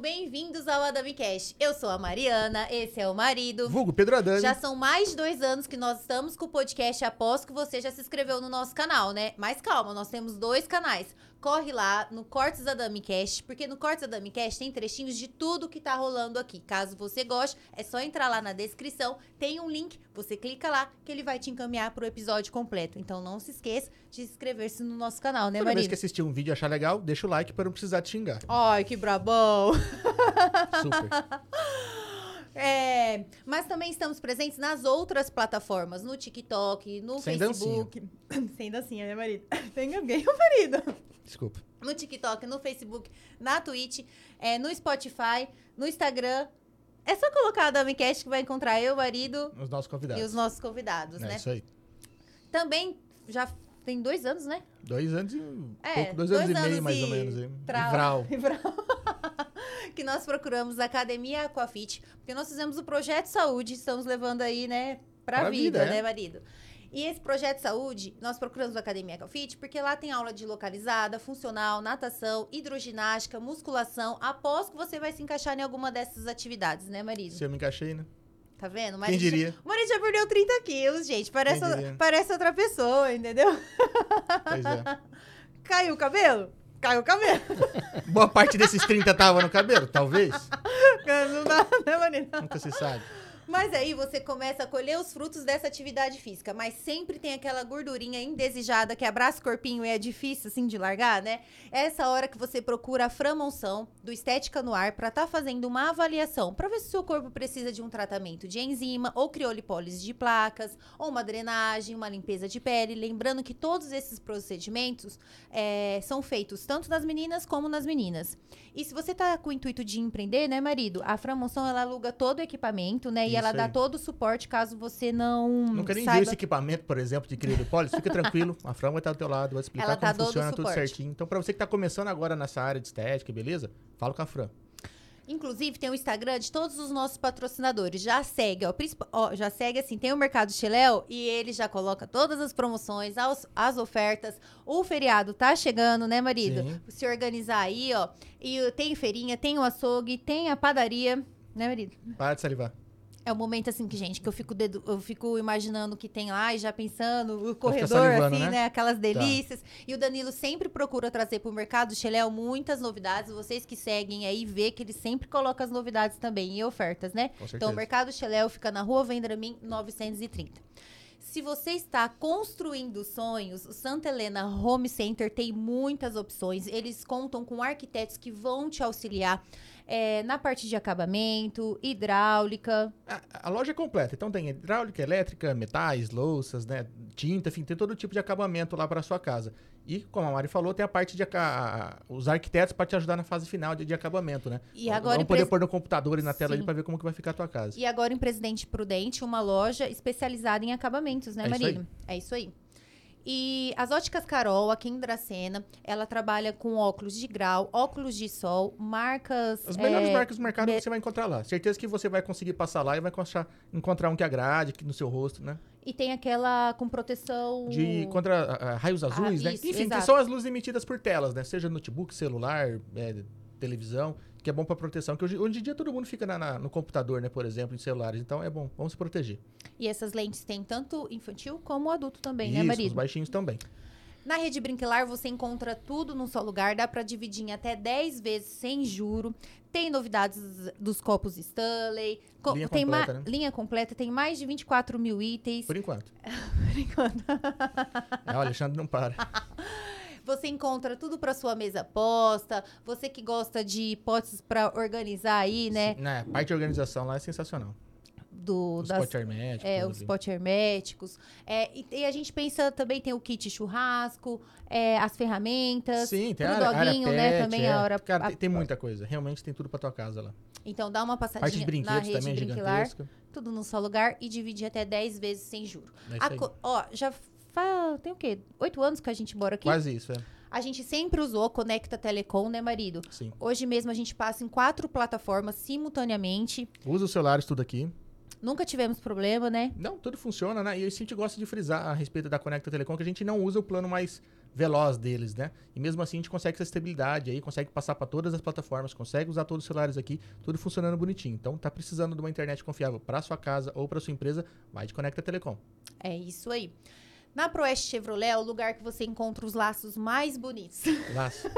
Bem-vindos ao Adami Cash. Eu sou a Mariana, esse é o marido. Vulgo Pedro Adani. Já são mais de dois anos que nós estamos com o podcast após que você já se inscreveu no nosso canal, né? Mas calma, nós temos dois canais. Corre lá no Cortes Adami Cash, porque no Cortes Adami Cash tem trechinhos de tudo que tá rolando aqui. Caso você goste, é só entrar lá na descrição, tem um link, você clica lá que ele vai te encaminhar pro episódio completo. Então não se esqueça de inscrever-se no nosso canal, né, Toda vez que assistir um vídeo e achar legal, deixa o like para não precisar te xingar. Ai, que brabão! Super. É, mas também estamos presentes nas outras plataformas, no TikTok, no Sem Facebook. Sem dancinha, né, marido? Tem alguém, o marido. Desculpa. No TikTok, no Facebook, na Twitch, é, no Spotify, no Instagram. É só colocar a Damicast que vai encontrar eu, o marido Os nossos convidados. e os nossos convidados, é né? isso aí. Também já tem dois anos, né? Dois anos e É, pouco, dois, anos, e meio, anos mais ou menos. Trau. E Vral. que nós procuramos a Academia Aquafit, porque nós fizemos o projeto saúde, estamos levando aí, né, pra, Pra vida, vida, é. né, marido? E esse projeto saúde, nós procuramos a Academia Aquafit porque lá tem aula de localizada, funcional, natação, hidroginástica, musculação, após que você vai se encaixar em alguma dessas atividades, né, marido? Se eu me encaixei, né? Tá vendo? Quem diria? O marido já perdeu 30 quilos, gente. Parece, parece outra pessoa, entendeu? Pois é. Caiu o cabelo? Caiu o cabelo. Boa parte desses 30 tava no cabelo, talvez. Não dá, né, marido? Nunca se sabe. Mas aí você começa a colher os frutos dessa atividade física, mas sempre tem aquela gordurinha indesejada que abraça o corpinho e é difícil assim de largar, né? Essa hora que você procura a Framonção do Estética no Ar para estar fazendo uma avaliação, para ver se o seu corpo precisa de um tratamento de enzima ou criolipólise de placas, ou uma drenagem, uma limpeza de pele. Lembrando que todos esses procedimentos é, são feitos tanto nas meninas como nas meninas. E se você tá com o intuito de empreender, né, marido? A Framonção ela aluga todo o equipamento, né? E Isso ela dá aí. todo o suporte caso você não Nunca nem viu saiba esse equipamento, por exemplo, de criolipólise. Fica tranquilo, a Fran vai estar do teu lado, vai explicar Ela como tá funciona tudo certinho. Então, pra você que tá começando agora nessa área de estética, beleza? Fala com a Fran. Inclusive, tem o Instagram de todos os nossos patrocinadores. Já segue, ó, ó, já segue assim, tem o Mercado Chiléu e ele já coloca todas as promoções, as, as ofertas. O feriado tá chegando, né, marido? Sim. Se organizar aí, ó. E tem feirinha, tem o açougue, tem a padaria, né, marido? Para de salivar. É o momento assim que, gente, que eu fico, dedu- eu fico imaginando o que tem lá e já pensando o corredor, assim, né? né? Aquelas delícias. E o Danilo sempre procura trazer pro mercado Xeléu muitas novidades. Vocês que seguem aí vê que ele sempre coloca as novidades também e ofertas, né? Então, o Mercado Xeléu fica na rua Vendramin 930. Se você está construindo sonhos, o Santa Helena Home Center tem muitas opções. Eles contam com arquitetos que vão te auxiliar eh, na parte de acabamento, hidráulica, A, a loja é completa, então tem hidráulica, elétrica, metais, louças, né, tinta, enfim, tem todo tipo de acabamento lá para sua casa. E, como a Mari falou, tem a parte de a- os arquitetos para te ajudar na fase final de, de acabamento, né? E agora Vamos em poder pres- pôr no computador e na tela ali Sim. para ver como que vai ficar a tua casa. E agora em Presidente Prudente, uma loja especializada em acabamentos, né, É? É isso aí. E as óticas Carol, aqui em Dracena, ela trabalha com óculos de grau, óculos de sol, marcas. As melhores é, marcas do mercado me- você vai encontrar lá. Certeza que você vai conseguir passar lá e vai encontrar, um que agrade que no seu rosto, né? E tem aquela com proteção. De contra ah, ah, raios azuis, né? isso, Enfim, que exato. são as luzes emitidas por telas, né? Seja notebook, celular, é, televisão, que é bom para proteção. Que hoje, hoje em dia todo mundo fica na- na- no computador, né? Por exemplo, em celulares. Então é bom, vamos se proteger. E essas lentes tem tanto infantil como adulto também, Isso, né, os marido? baixinhos também. Na Rede Brinquelar você encontra tudo num só lugar, dá pra dividir em até 10 vezes sem juro. Tem novidades dos copos Stanley. co- Linha tem completa, né? linha completa, tem mais de 24 mil itens. Por enquanto. Por enquanto. É, o Alexandre não para. Você encontra tudo pra sua mesa posta. Você que gosta de potes pra organizar aí, né? Né, a parte de organização lá é sensacional. do Os das, potes herméticos. é, os ali. potes herméticos. É, e, e a gente pensa também tem o kit churrasco, é, as ferramentas. Sim, tem a área, né, pet, também é. a hora- Cara, a- tem, tem muita coisa. Realmente tem tudo pra tua casa lá. Então dá uma Parte de passadinha na brinquedos rede também, brinquilar, gigantesca. tudo num só lugar e dividir até 10 vezes sem juro. É A ó, já fa... tem o quê? Oito anos que a gente mora aqui? Quase isso, é. A gente sempre usou Conecta Telecom, né, marido? Sim. Hoje mesmo a gente passa em quatro plataformas simultaneamente. Usa os celulares tudo aqui. Nunca tivemos problema, né? Não, tudo funciona, né? E a gente gosta de frisar a respeito da Conecta Telecom que a gente não usa o plano mais veloz deles, né? E mesmo assim a gente consegue essa estabilidade aí, consegue passar para todas as plataformas, consegue usar todos os celulares aqui, tudo funcionando bonitinho. Então, tá precisando de uma internet confiável para sua casa ou para sua empresa, vai de Conecta Telecom. É isso aí. Na Proeste Chevrolet é o lugar que você encontra os laços mais bonitos. Laço.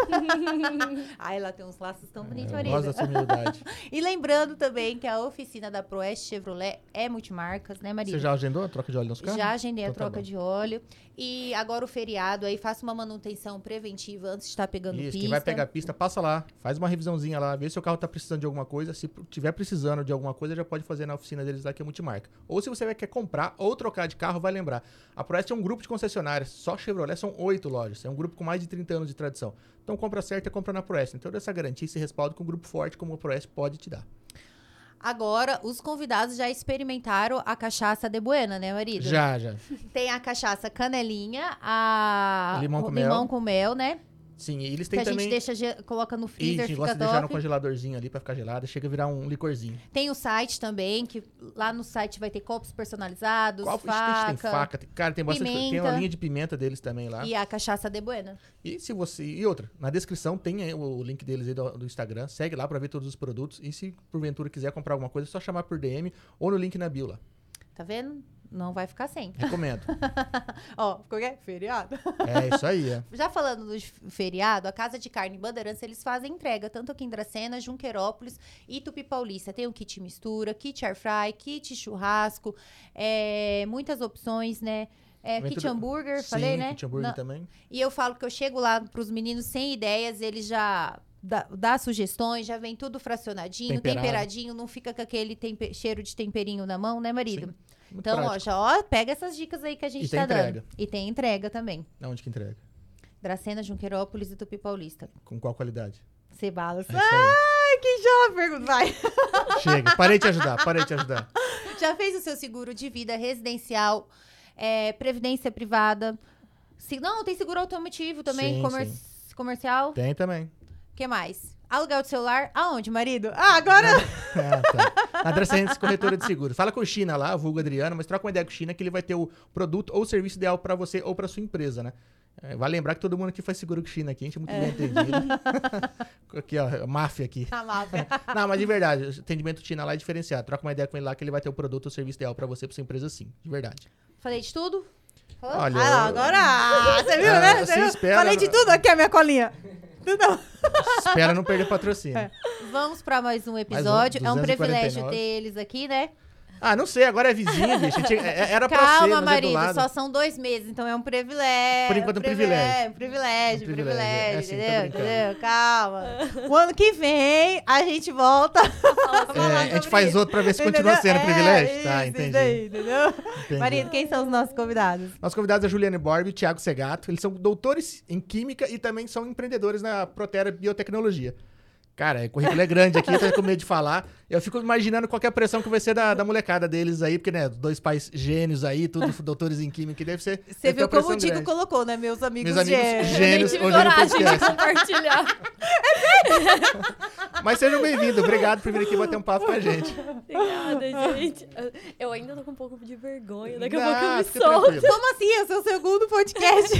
Ai, lá tem uns laços tão bonitos, Eu marido. gosto da sua humildade. E lembrando também que a oficina da Proeste Chevrolet é multimarcas, né, marido? Você já agendou a troca de óleo nos carros? Já agendei a Então tá troca bom. de óleo. E agora o feriado aí, faça uma manutenção preventiva antes de estar pegando Isso, pista. quem vai pegar a pista, passa lá, faz uma revisãozinha lá, vê se o carro tá precisando de alguma coisa. Se tiver precisando de alguma coisa, já pode fazer na oficina deles lá, que é multimarca. Ou se você quer comprar ou trocar de carro, vai lembrar. A Proeste é um grupo de concessionárias, só Chevrolet são oito lojas. É um grupo com mais de 30 anos de tradição. Então, compra certa é compra na Proeste. Então, essa garantia, esse respaldo que um grupo forte como a Proeste pode te dar. Agora, os convidados já experimentaram a cachaça de Buena, né, marido? Já, já. Tem a cachaça canelinha, a Limão com limão mel. com mel, né? Sim, e eles Que têm a também... gente deixa, coloca no Isso, freezer, a gente fica gosta de deixar no congeladorzinho ali pra ficar gelada. Chega a virar um licorzinho. Tem o site também, que lá no site vai ter copos personalizados, Qual Ixi, faca, tem faca? Tem, cara, tem bastante coisa. Tem uma pimenta. linha de pimenta deles também lá. e a cachaça de Buena. E se você. E outra, na descrição tem o link deles aí do, do Instagram. Segue lá pra ver todos os produtos. E se porventura quiser comprar alguma coisa, é só chamar por DM ou no link na bio lá. Tá vendo? Não vai ficar sem. Recomendo. Ó, ficou que é? Feriado. é isso aí, é. Já falando do feriado, a Casa de Carne Bandeirantes, eles fazem entrega, tanto aqui em Dracena, Junquerópolis e Tupi Paulista. Tem o kit mistura, kit air fry, kit churrasco, é, muitas opções, né? É, kit tudo- hambúrguer, Sim, falei, né? kit hambúrguer também. E eu falo que eu chego lá pros meninos sem ideias, eles já dá, dá sugestões, já vem tudo fracionadinho, Temperado. temperadinho, não fica com aquele tempe- cheiro de temperinho na mão, né, marido? Sim, Muito Então, ó, prático. já ó, pega essas dicas aí que a gente E tem tá entrega. dando. E tem entrega também. Onde que entrega? Dracena, Junquerópolis e Tupi Paulista. Com qual qualidade? Cebalas. É. Ai, que pergunta. Vai. Chega. Parei de te ajudar, parei de te ajudar. Já fez o seu seguro de vida residencial, é, previdência privada? Se, não, tem seguro automotivo também, Sim, comer- comercial. Tem também. O que mais? Aluguel de celular? Aonde, marido? Ah, agora. Ah, tá. Na Dracentes Corretora de Seguros. Fala com o China lá, vulgo Adriano, mas troca uma ideia com o China que ele vai ter o produto ou serviço ideal pra você ou pra sua empresa, né? É, vale lembrar que todo mundo aqui faz seguro com China aqui, a gente é muito bem entendido. aqui, ó, máfia aqui. A máfia. Não, mas de verdade, o atendimento China lá é diferenciado. Troca uma ideia com ele lá que ele vai ter o produto ou serviço ideal pra você, pra sua empresa sim. De verdade. Falei de tudo? Olha, ah, agora. Ah, você viu, Ah, né? Você viu? espera- Falei de tudo aqui, a minha colinha. Tudo. Espera não perder patrocínio. Vamos pra mais um episódio. é um 249. privilégio ter eles aqui, né? Ah, não sei, agora é vizinho, bicho. Tinha- é- Era pra ser, Calma, é do marido, lado. só são dois meses, então é um privilégio. Por enquanto, um privilégio. Um privilégio, Um um privilégio, é privilégio, assim, entendeu? entendeu? Calma. O ano que vem, a gente volta. É, a gente faz outro pra ver se continua sendo Entendeu? privilégio. É, tá, isso, entendi. isso aí, entendeu? entendi. Marido, quem são os nossos convidados? Nossos convidados é Juliane Borbi e Thiago Segato. Eles são doutores em Química e também são empreendedores na Protera Biotecnologia. Cara, o currículo é grande aqui, eu tô com medo de falar. Eu fico imaginando qual que é a pressão que vai ser da, da molecada deles aí, porque, né, dois pais gênios aí, tudo doutores em Química, que deve ser... Você viu como o grande. colocou, né? Meus amigos, Meus amigos gênios Nem tive coragem de podcast. compartilhar. Mas sejam bem-vindos, obrigado por vir aqui bater um papo com a gente. Obrigada, gente. Eu ainda tô com um pouco de vergonha. Daqui a pouco eu me solto. tranquilo. Como assim? É o seu segundo podcast.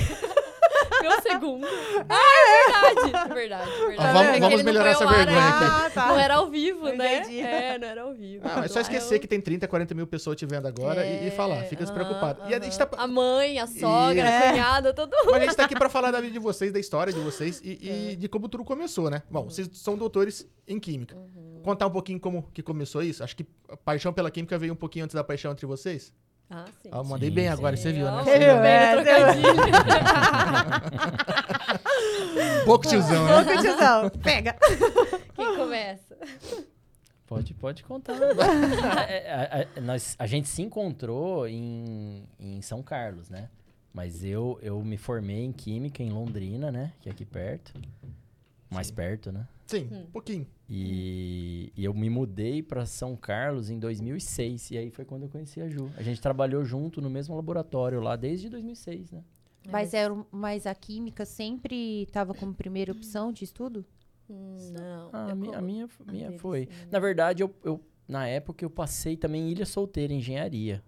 Meu segundo. Ah, é verdade. É verdade, é verdade. Ó, vamos- É vamos melhorar essa ao ar vergonha ainda. aqui. Ah, tá. Não era ao vivo, né? É, não era ao vivo. Ah, é só esquecer que tem 30, 40 mil pessoas te vendo agora e, e falar, fica despreocupado. E a gente tá... A mãe, a sogra, É. a cunhada, todo mundo. Mas a gente tá aqui pra falar da vida de vocês, da história de vocês e, e de como tudo começou, né? Bom, vocês são doutores em Química. Contar um pouquinho como que começou isso? Acho que a paixão pela Química veio um pouquinho antes da paixão entre vocês. Ah, sim. Ah, eu mandei Sim, bem sim. agora, você viu, né? Você viu, é, trocadilho. Pouco tiozão, né? Pouco tiozão. Pega. Quem começa? Pode, pode contar. É, a, a- nós, a gente se encontrou em, em São Carlos, né? Mas eu, eu me formei em Química em Londrina, né? Que é aqui perto. Mais perto, né? Sim, um pouquinho. E, e eu me mudei para São Carlos em 2006. E aí foi quando eu conheci a Ju. A gente trabalhou junto no mesmo laboratório lá desde 2006, né? Mas, era, um- mas a química sempre estava como primeira opção de estudo? Hum, Não. Ah, a, minha, a minha, a minha dele, foi. sim. Na verdade, eu, eu, na época eu passei também em Ilha Solteira, engenharia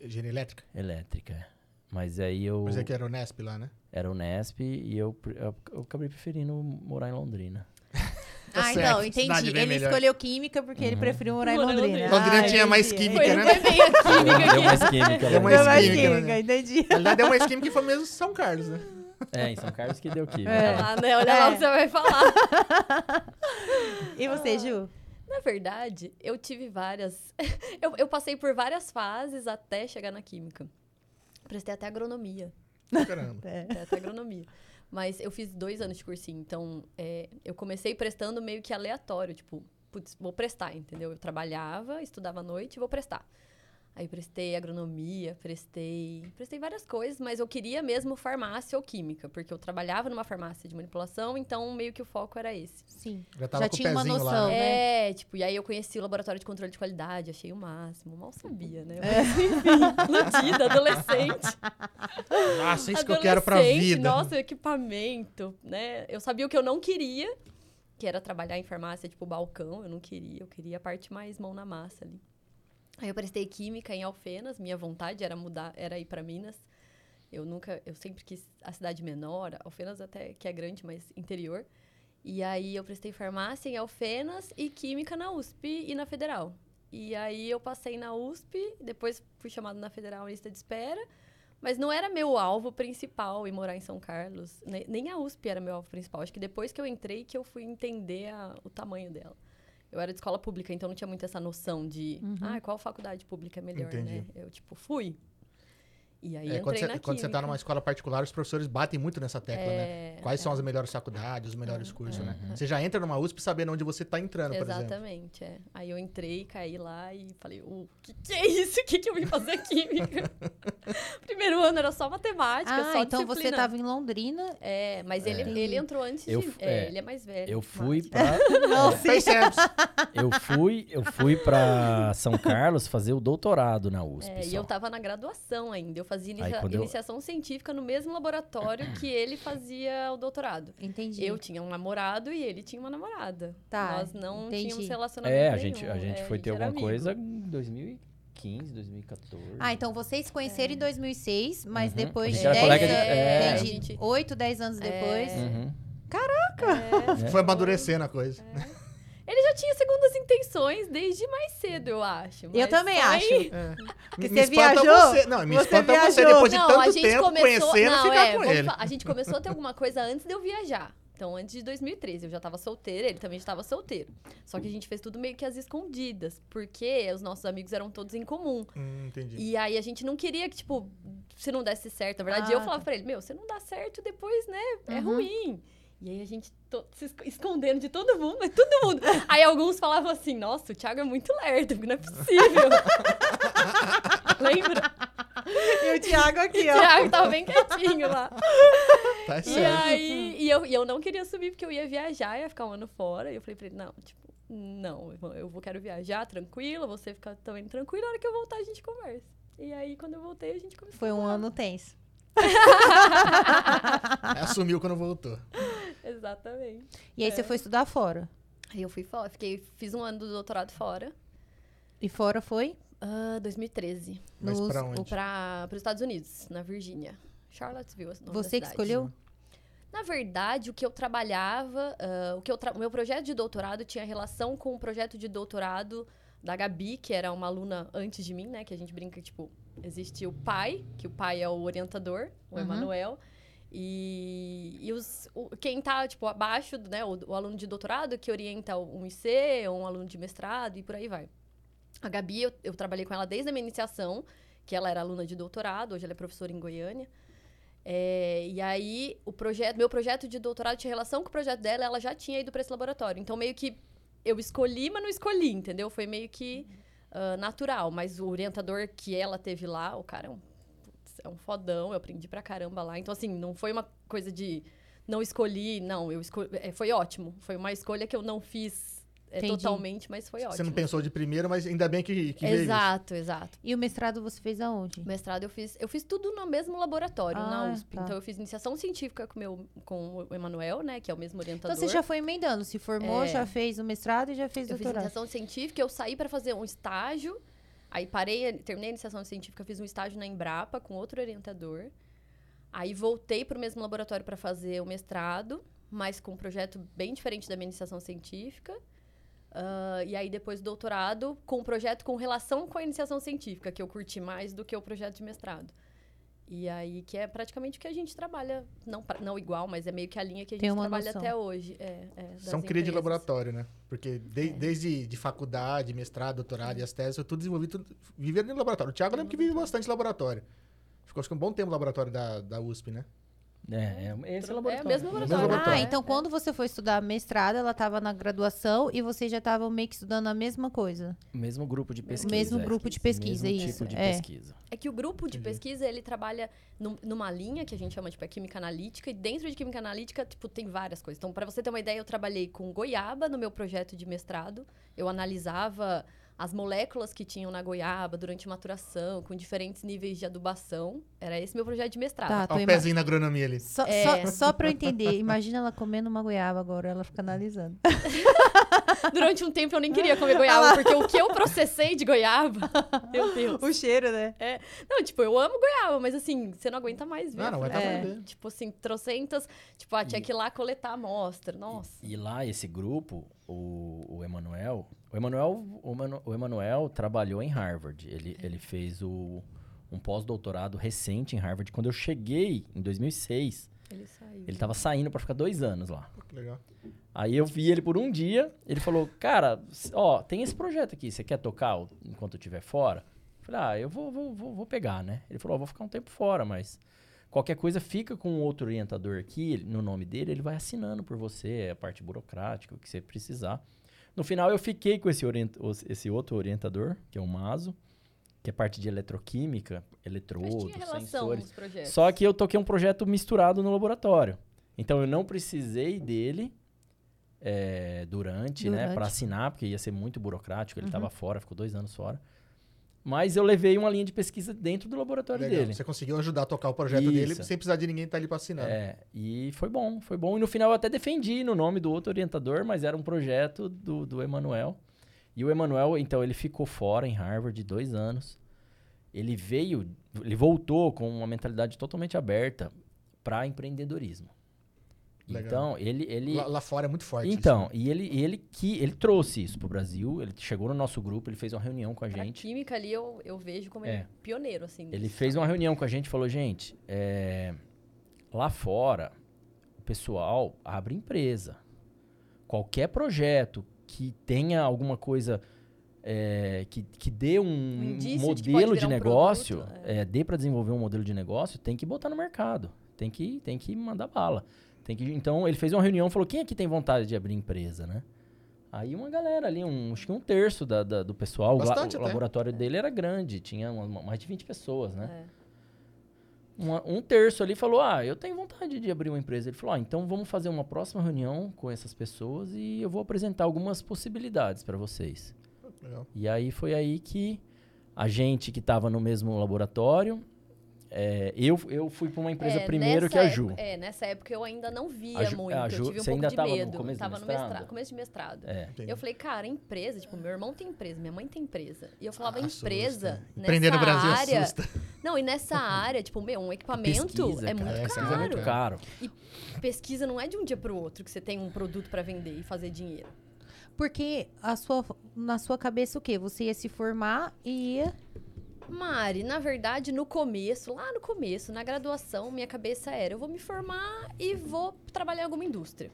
Engenharia elétrica. elétrica. Mas aí eu Mas é que era o Nesp lá, né? era o Nesp e eu, eu, eu acabei preferindo morar em Londrina. Tá ah, certo, então, cidade entendi. Ele melhor. escolheu química porque ele Uhum. preferiu morar em Londrina. Londrina. Ah, tinha mais química, Foi né? foi bem a química Deu aqui. mais química. Deu mais Deu mais química, química, né? entendi. Na deu mais química que foi mesmo São Carlos, né? É, em São Carlos que deu química. É. Olha lá, né? Olha lá É. o que você vai falar. E você, Ju? Na verdade, eu tive várias. eu, eu passei por várias fases até chegar na química. Prestei até agronomia. Caramba. É. Até agronomia. Mas eu fiz dois anos de cursinho, então é, eu comecei prestando meio que aleatório, tipo, putz, vou prestar, entendeu? Eu trabalhava, estudava à noite, vou prestar. Aí prestei agronomia, prestei, prestei várias coisas, mas eu queria mesmo farmácia ou química, porque eu trabalhava numa farmácia de manipulação, então meio que o foco era esse. Sim. Já tava Já com o tinha uma noção. lá. né? né? É, tipo, e aí eu conheci o laboratório de controle de qualidade, achei o máximo, mal sabia, né? É. Mas, enfim, iludida, adolescente. Nossa, isso que eu quero pra vida. Nossa, equipamento, né? Eu sabia o que eu não queria, que era trabalhar em farmácia, tipo, balcão, eu não queria, eu queria a parte mais mão na massa ali. Aí eu prestei química em Alfenas, minha vontade era mudar, era ir para Minas. Eu nunca, eu sempre quis a cidade menor, Alfenas até que é grande, mas interior. E aí eu prestei farmácia em Alfenas e química na USP e na Federal. E aí eu passei na USP, depois fui chamada na Federal lista de espera, mas não era meu alvo principal ir morar em São Carlos. Ne- Nem a USP era meu alvo principal. Acho que depois que eu entrei que eu fui entender a- o tamanho dela. Eu era de escola pública, então não tinha muito essa noção de, Uhum. ah, qual faculdade pública é melhor, Entendi. né? Eu, tipo, fui. E aí É, quando, você, quando você tá numa escola particular, os professores batem muito nessa tecla, né? É, Quais é. são as melhores faculdades, os melhores cursos, né? Uhum. Você já entra numa USP sabendo onde você tá entrando, por exemplo. Exatamente, é. Aí eu entrei, caí lá e falei, o que, que é isso? O que, que eu vim fazer química? Primeiro ano era só matemática, Ah, só então você estava em Londrina. É, mas ele, ele entrou antes Eu de... é, é, ele é mais velho. Eu fui pra, Não, Percebe? eu fui, eu fui para São Carlos fazer o doutorado na USP. É, e eu tava na graduação ainda. Eu fazia Aí, inicia- eu- iniciação científica no mesmo laboratório que ele fazia o doutorado. Entendi. Eu tinha um namorado e ele tinha uma namorada. Tá, Nós não entendi. tínhamos relacionamento É, a nenhum. gente, a gente é, foi ter era alguma amigo. coisa em 2015, 2014. Ah, então vocês se conheceram em 2006, mas Uhum. depois A de gente era 10 colega de- anos. é. a Entendi. gente- 8, 10 anos depois. Uhum. É. Foi amadurecendo a coisa. Ele já tinha segundas intenções desde mais cedo, eu acho. Eu também só acho. É. Porque me você viajou? Você. Não, me Você espanta você viajou? depois de não, a tanto gente tempo começou... conhecendo não, ficar é, com ele. A gente começou a ter alguma coisa antes de eu viajar. Então, antes de 2013, eu já tava solteira, ele também estava solteiro. Só que a gente fez tudo meio que às escondidas, porque os nossos amigos eram todos em comum. Hum, entendi. E aí a gente não queria que, tipo, se não desse certo. Na verdade, Ah, eu falava tá. pra ele, meu, se não dá certo, depois, né, é Uhum. ruim. E aí a gente to- se esco- escondendo de todo mundo, mas todo mundo. aí alguns falavam assim, nossa, o Thiago é muito lerdo, porque não é possível. Lembra? E o Thiago O aqui, ó. Thiago tava bem quietinho lá. Tá E certo. aí, e eu, e eu não queria subir porque eu ia viajar, ia ficar um ano fora. E eu falei pra ele, não, tipo, não, eu vou quero viajar tranquilo, você fica também tranquilo, na hora que eu voltar a gente conversa. E aí, quando eu voltei, a gente começou Foi a um ano tenso. Assumiu quando voltou. Exatamente. E aí É. você foi estudar fora. Aí eu fui fora, fiquei, fiz um ano do doutorado fora. E fora foi? Ah, 2013. Mas Nos- pra onde? Para os Estados Unidos, na Virgínia. Charlottesville, é Você que escolheu? Na verdade, o que eu trabalhava, ah, o que eu tra- o meu projeto de doutorado tinha relação com o projeto de doutorado da Gabi, que era uma aluna antes de mim, né? Que a gente brinca, tipo, existe o pai, que o pai é o orientador, o Uhum. Emanuel. E, e os, o- quem tá, tipo, abaixo, né? O, o aluno de doutorado que orienta um IC, ou um aluno de mestrado e por aí vai. A Gabi, eu, eu trabalhei com ela desde a minha iniciação, que ela era aluna de doutorado, hoje ela é professora em Goiânia. É, e aí, o projeto, meu projeto de doutorado tinha relação com o projeto dela, ela já tinha ido para esse laboratório. Então, meio que eu escolhi, mas não escolhi, entendeu? Foi meio que ah, natural. Mas o orientador que ela teve lá, o cara é um, é um fodão, eu aprendi pra caramba lá. Então, assim, não foi uma coisa de não escolhi, não, eu escolhi. é, foi ótimo. Foi uma escolha que eu não fiz é, totalmente, mas foi ótimo. Você não pensou de primeiro, mas ainda bem que, que. Exato, exato. E o mestrado você fez aonde? O mestrado eu fiz, eu fiz tudo no mesmo laboratório, Ah, na USP. tá. Então eu fiz iniciação científica com, o meu, com o Emanuel, né, que é o mesmo orientador. Então você já foi emendando, se formou, É. já fez o mestrado e já fez Eu fiz doutorado. iniciação científica, eu saí para fazer um estágio, aí parei, terminei a iniciação científica, fiz um estágio na Embrapa com outro orientador. Aí voltei para o mesmo laboratório para fazer o mestrado, mas com um projeto bem diferente da minha iniciação científica. Ah, e aí depois do doutorado, com um projeto com relação com a iniciação científica, que eu curti mais do que o projeto de mestrado. E aí, que é praticamente o que a gente trabalha, não, pra- não igual, mas é meio que a linha que a gente trabalha noção. até hoje. É, é, das São cria de laboratório, né? Porque de- É. desde de faculdade, mestrado, doutorado e as teses, eu tudo desenvolvi, tudo vivendo no laboratório. O Thiago eu lembro que vive bastante laboratório. Ficou acho que um bom tempo no laboratório da, da USP, né? É, é esse É o laboratório. mesmo mesmo laboratório. laboratório. Ah, É, então é. quando você foi estudar mestrado, ela estava na graduação e vocês já estavam meio que estudando a mesma coisa. Mesmo grupo de pesquisa. mesmo é. grupo de pesquisa, mesmo isso, tipo de é. pesquisa. É que o grupo de pesquisa, ele trabalha num- numa linha que a gente chama, tipo, é química analítica. E dentro de química analítica, tipo, tem várias coisas. Então, para você ter uma ideia, eu trabalhei com goiaba no meu projeto de mestrado. Eu analisava as moléculas que tinham na goiaba durante a maturação, com diferentes níveis de adubação. Era esse meu projeto de mestrado. Tá, Olha o pezinho na agronomia ali. Só, É. só, só pra eu entender, imagina ela comendo uma goiaba agora, ela fica analisando. Durante um tempo eu nem queria comer goiaba, porque o que eu processei de goiaba, meu Deus. O cheiro, né? Não, tipo, eu amo goiaba, mas assim, você não aguenta mais ver. Ah, não, vai a estar É. pra ver. Tipo assim, trocentas. Tipo, ah, tinha que ir lá coletar a amostra. Nossa. E lá, esse grupo, o, o Emanuel... O Emanuel, o o Emanuel trabalhou em Harvard. Ele, ele fez o, um pós-doutorado recente em Harvard. Quando eu cheguei, em 2006, Ele saiu. ele tava saindo para ficar dois anos lá. Que legal. Aí eu vi ele por um dia, ele falou, cara, ó, tem esse projeto aqui, você quer tocar enquanto eu estiver fora? Eu falei, ah, eu vou, vou, vou, vou pegar, né? Ele falou, ó, vou ficar um tempo fora, mas qualquer coisa fica com outro orientador aqui, no nome dele, ele vai assinando por você, a parte burocrática, o que você precisar. No final eu fiquei com esse, orient- esse outro orientador, que é o Maso, que é parte de eletroquímica, eletrodos, sensores. Só que eu toquei um projeto misturado no laboratório. Então eu não precisei dele é, durante, né, Durante. para assinar, porque ia ser muito burocrático. Ele Uhum. estava fora, ficou dois anos fora. Mas eu levei uma linha de pesquisa dentro do laboratório Legal. dele. Você conseguiu ajudar a tocar o projeto dele Isso. sem precisar de ninguém estar ali pra assinar. É, e foi bom, foi bom. E no final eu até defendi no nome do outro orientador, mas era um projeto do, do Emanuel. E o Emanuel, então, ele ficou fora em Harvard dois anos. Ele veio, ele voltou com uma mentalidade totalmente aberta para empreendedorismo. Legal. Então, ele... ele Lá, lá fora é muito forte então, isso. e ele, ele, que, ele trouxe isso pro Brasil, ele chegou no nosso grupo, ele fez uma reunião com a gente. química ali eu, eu vejo como É. ele pioneiro, assim. Ele nisso, fez uma reunião com a gente e falou, gente, é, lá fora, o pessoal abre empresa. Qualquer projeto que tenha alguma coisa é, que, que dê um, Um de modelo de, um negócio, produto, é, dê para desenvolver um modelo de negócio, tem que botar no mercado. Tem que, tem que mandar bala. Tem que, então, ele fez uma reunião e falou, quem aqui tem vontade de abrir empresa, né? Aí uma galera ali, um, acho que um terço da, da- do pessoal, o Bastante o, até. laboratório dele era grande, tinha uma- uma- mais de 20 pessoas, né? É. Uma- um terço ali falou: Ah, eu tenho vontade de abrir uma empresa. Ele falou: Ah, então vamos fazer uma próxima reunião com essas pessoas e eu vou apresentar algumas possibilidades para vocês. Legal. E aí foi aí que a gente que estava no mesmo laboratório, é, eu, eu fui para uma empresa É, primeiro que a Ju. época- é, nessa época eu ainda não via A Ju- muito. a Ju- eu tive um você pouco ainda de tava no medo. começo do tava no mestrado? mestrado, começo de mestrado. É. Eu falei, cara, empresa, tipo, meu irmão tem empresa, minha mãe tem empresa. E eu falava, Ah, empresa, Empreender no Brasil área... assusta. Não, e nessa área, tipo, meu, um equipamento Pesquisa, é cara. muito É, pesquisa é caro. muito caro. Pesquisa não é de um dia pro outro que você tem um produto pra vender e fazer dinheiro. Porque a sua, na sua cabeça o quê? Você ia se formar e ia... Mari, na verdade, no começo, lá no começo, na graduação, minha cabeça era: eu vou me formar e vou trabalhar em alguma indústria.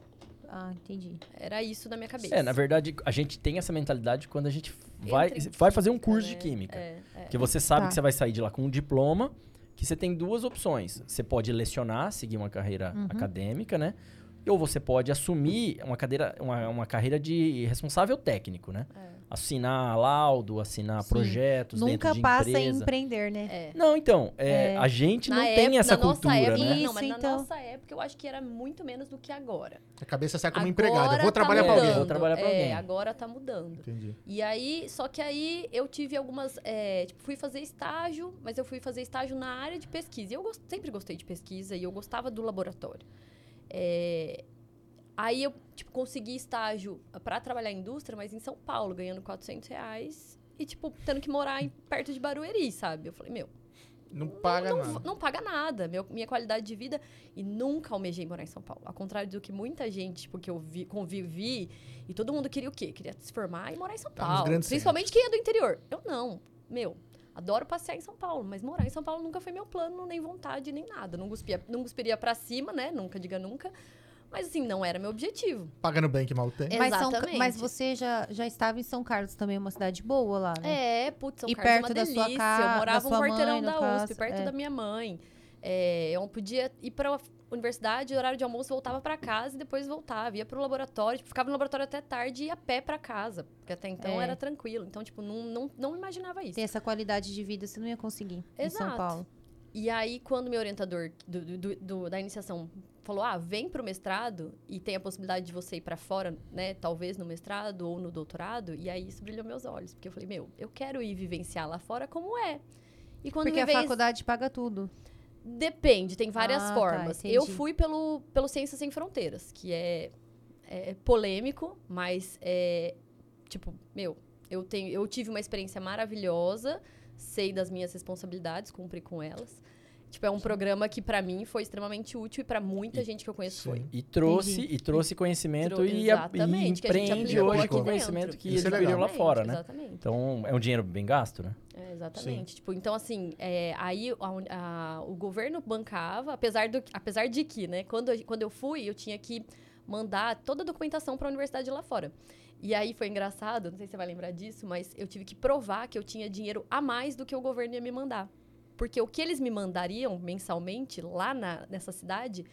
Ah, entendi. Era isso na minha cabeça. É, na verdade, a gente tem essa mentalidade quando a gente vai, vai fazer um curso né? de química. É, é. Que você sabe Tá. que você vai sair de lá com um diploma, que você tem duas opções. Você pode lecionar, seguir uma carreira Uhum. acadêmica, né? Ou você pode assumir uma, cadeira, uma, uma carreira de responsável técnico, né? É. Assinar laudo, assinar Sim. projetos dentro Nunca de passa em empresa. empreender, né? É. Não, então, é, É. a gente Na não época- tem essa na nossa cultura, época, né? Não, Isso, mas na então. nossa época eu acho que era muito menos do que agora. A cabeça sai como agora empregada. Eu vou tá trabalhar pra mudando. alguém. Vou trabalhar pra é, alguém. agora tá mudando. Entendi. E aí, só que aí eu tive algumas. é, tipo, fui fazer estágio, mas eu fui fazer estágio na área de pesquisa. E eu sempre gostei de pesquisa e eu gostava do laboratório. É, aí eu, tipo, consegui estágio pra trabalhar em indústria, mas em São Paulo, ganhando 400 reais. E, tipo, tendo que morar em- perto de Barueri, sabe? Eu falei, meu, Não paga não, nada. não paga nada. Meu- minha qualidade de vida. E nunca almejei morar em São Paulo. Ao contrário do que muita gente, tipo, que eu vi, convivi. E todo mundo queria o quê? Queria se formar e morar em São Tá Paulo. Principalmente quem é do interior. Eu não. Meu, adoro passear em São Paulo. Mas morar em São Paulo nunca foi meu plano, nem vontade, nem nada. Não, cuspia, não cuspiria pra cima, né? Nunca diga nunca. Mas assim, não era meu objetivo. Paga no bem que mal tem. É. Mas, São- mas você já, já estava em São Carlos também, uma cidade boa lá, né? É, putz, São E Carlos é uma perto da sua delícia. ca- eu da morava sua um quarteirão mãe, da caso, USP, perto é. da minha mãe. É, eu podia ir pra universidade, horário de almoço, voltava pra casa e depois voltava. Ia pro laboratório, tipo, ficava no laboratório até tarde e ia a pé pra casa. Porque até então É. era tranquilo. Então, tipo, não, não, não imaginava isso. Ter essa qualidade de vida você não ia conseguir em São Exato. Paulo. E aí, quando meu orientador do, do- do- da iniciação falou, ah, vem pro mestrado e tem a possibilidade de você ir pra fora, né? Talvez no mestrado ou no doutorado. E aí, isso brilhou meus olhos. Porque eu falei, meu, eu quero ir vivenciar lá fora como é. E quando Porque a faculdade paga tudo. Depende, tem várias Ah, tá, formas. entendi. eu fui pelo, pelo Ciências Sem Fronteiras, que é, é polêmico, mas é tipo, meu, eu tenho, eu tive uma experiência maravilhosa, sei das minhas responsabilidades, cumpri com elas. Tipo, é um programa que pra mim foi extremamente útil e pra muita gente que eu conheço foi. E trouxe, e trouxe conhecimento e, a- e empreende hoje com conhecimento que Isso é lá fora, né? Exatamente. Então, é um dinheiro bem gasto, né? É, exatamente. Tipo, então, assim, é, aí a a- o governo bancava, apesar, do, apesar de que, né, quando, eu- quando eu fui, eu tinha que mandar toda a documentação para a universidade lá fora. E aí foi engraçado, não sei se você vai lembrar disso, mas eu tive que provar que eu tinha dinheiro a mais do que o governo ia me mandar. Porque o que eles me mandariam mensalmente lá na, nessa cidade,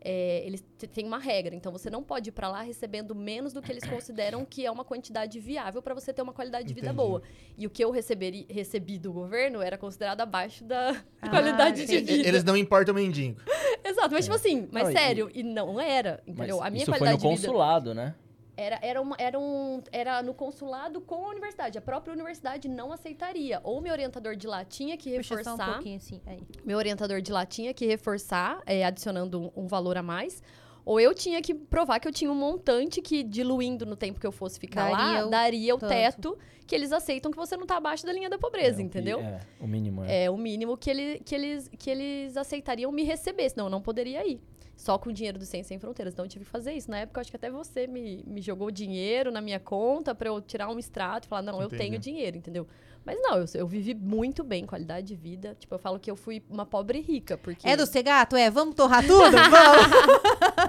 é, eles têm uma regra. Então você não pode ir para lá recebendo menos do que eles consideram que é uma quantidade viável para você ter uma qualidade de vida Entendi. boa. E o que eu receberi, recebi do governo era considerado abaixo da Ah, qualidade de vida. Eles não importam o mendigo. Exato, mas tipo assim, mas Não, e- sério, e, não era, entendeu? Mas a minha isso foi no qualidade de vida consulado, né? Era, era, uma, era, um, era no consulado com a universidade. A própria universidade não aceitaria. Ou meu orientador de lá tinha que Puxa só um reforçar. pouquinho assim. Aí. meu orientador de lá tinha que reforçar, é, adicionando um, um valor a mais. Ou eu tinha que provar que eu tinha um montante que, diluindo no tempo que eu fosse ficar Daria lá, o daria o tanto. teto que eles aceitam que você não tá abaixo da linha da pobreza, É, entendeu? É, o mínimo. É. É o mínimo que, ele, que, eles, que eles aceitariam me receber, senão eu não poderia ir. Só com o dinheiro do Ciência Sem Fronteiras. Então eu tive que fazer isso. Na época, eu acho que até você me, me jogou dinheiro na minha conta pra eu tirar um extrato e falar, não, eu Entendi. tenho dinheiro, entendeu? Mas não, eu, eu vivi muito bem, qualidade de vida. Tipo, eu falo que eu fui uma pobre rica, porque... É do Segato? É, vamos torrar tudo? vamos!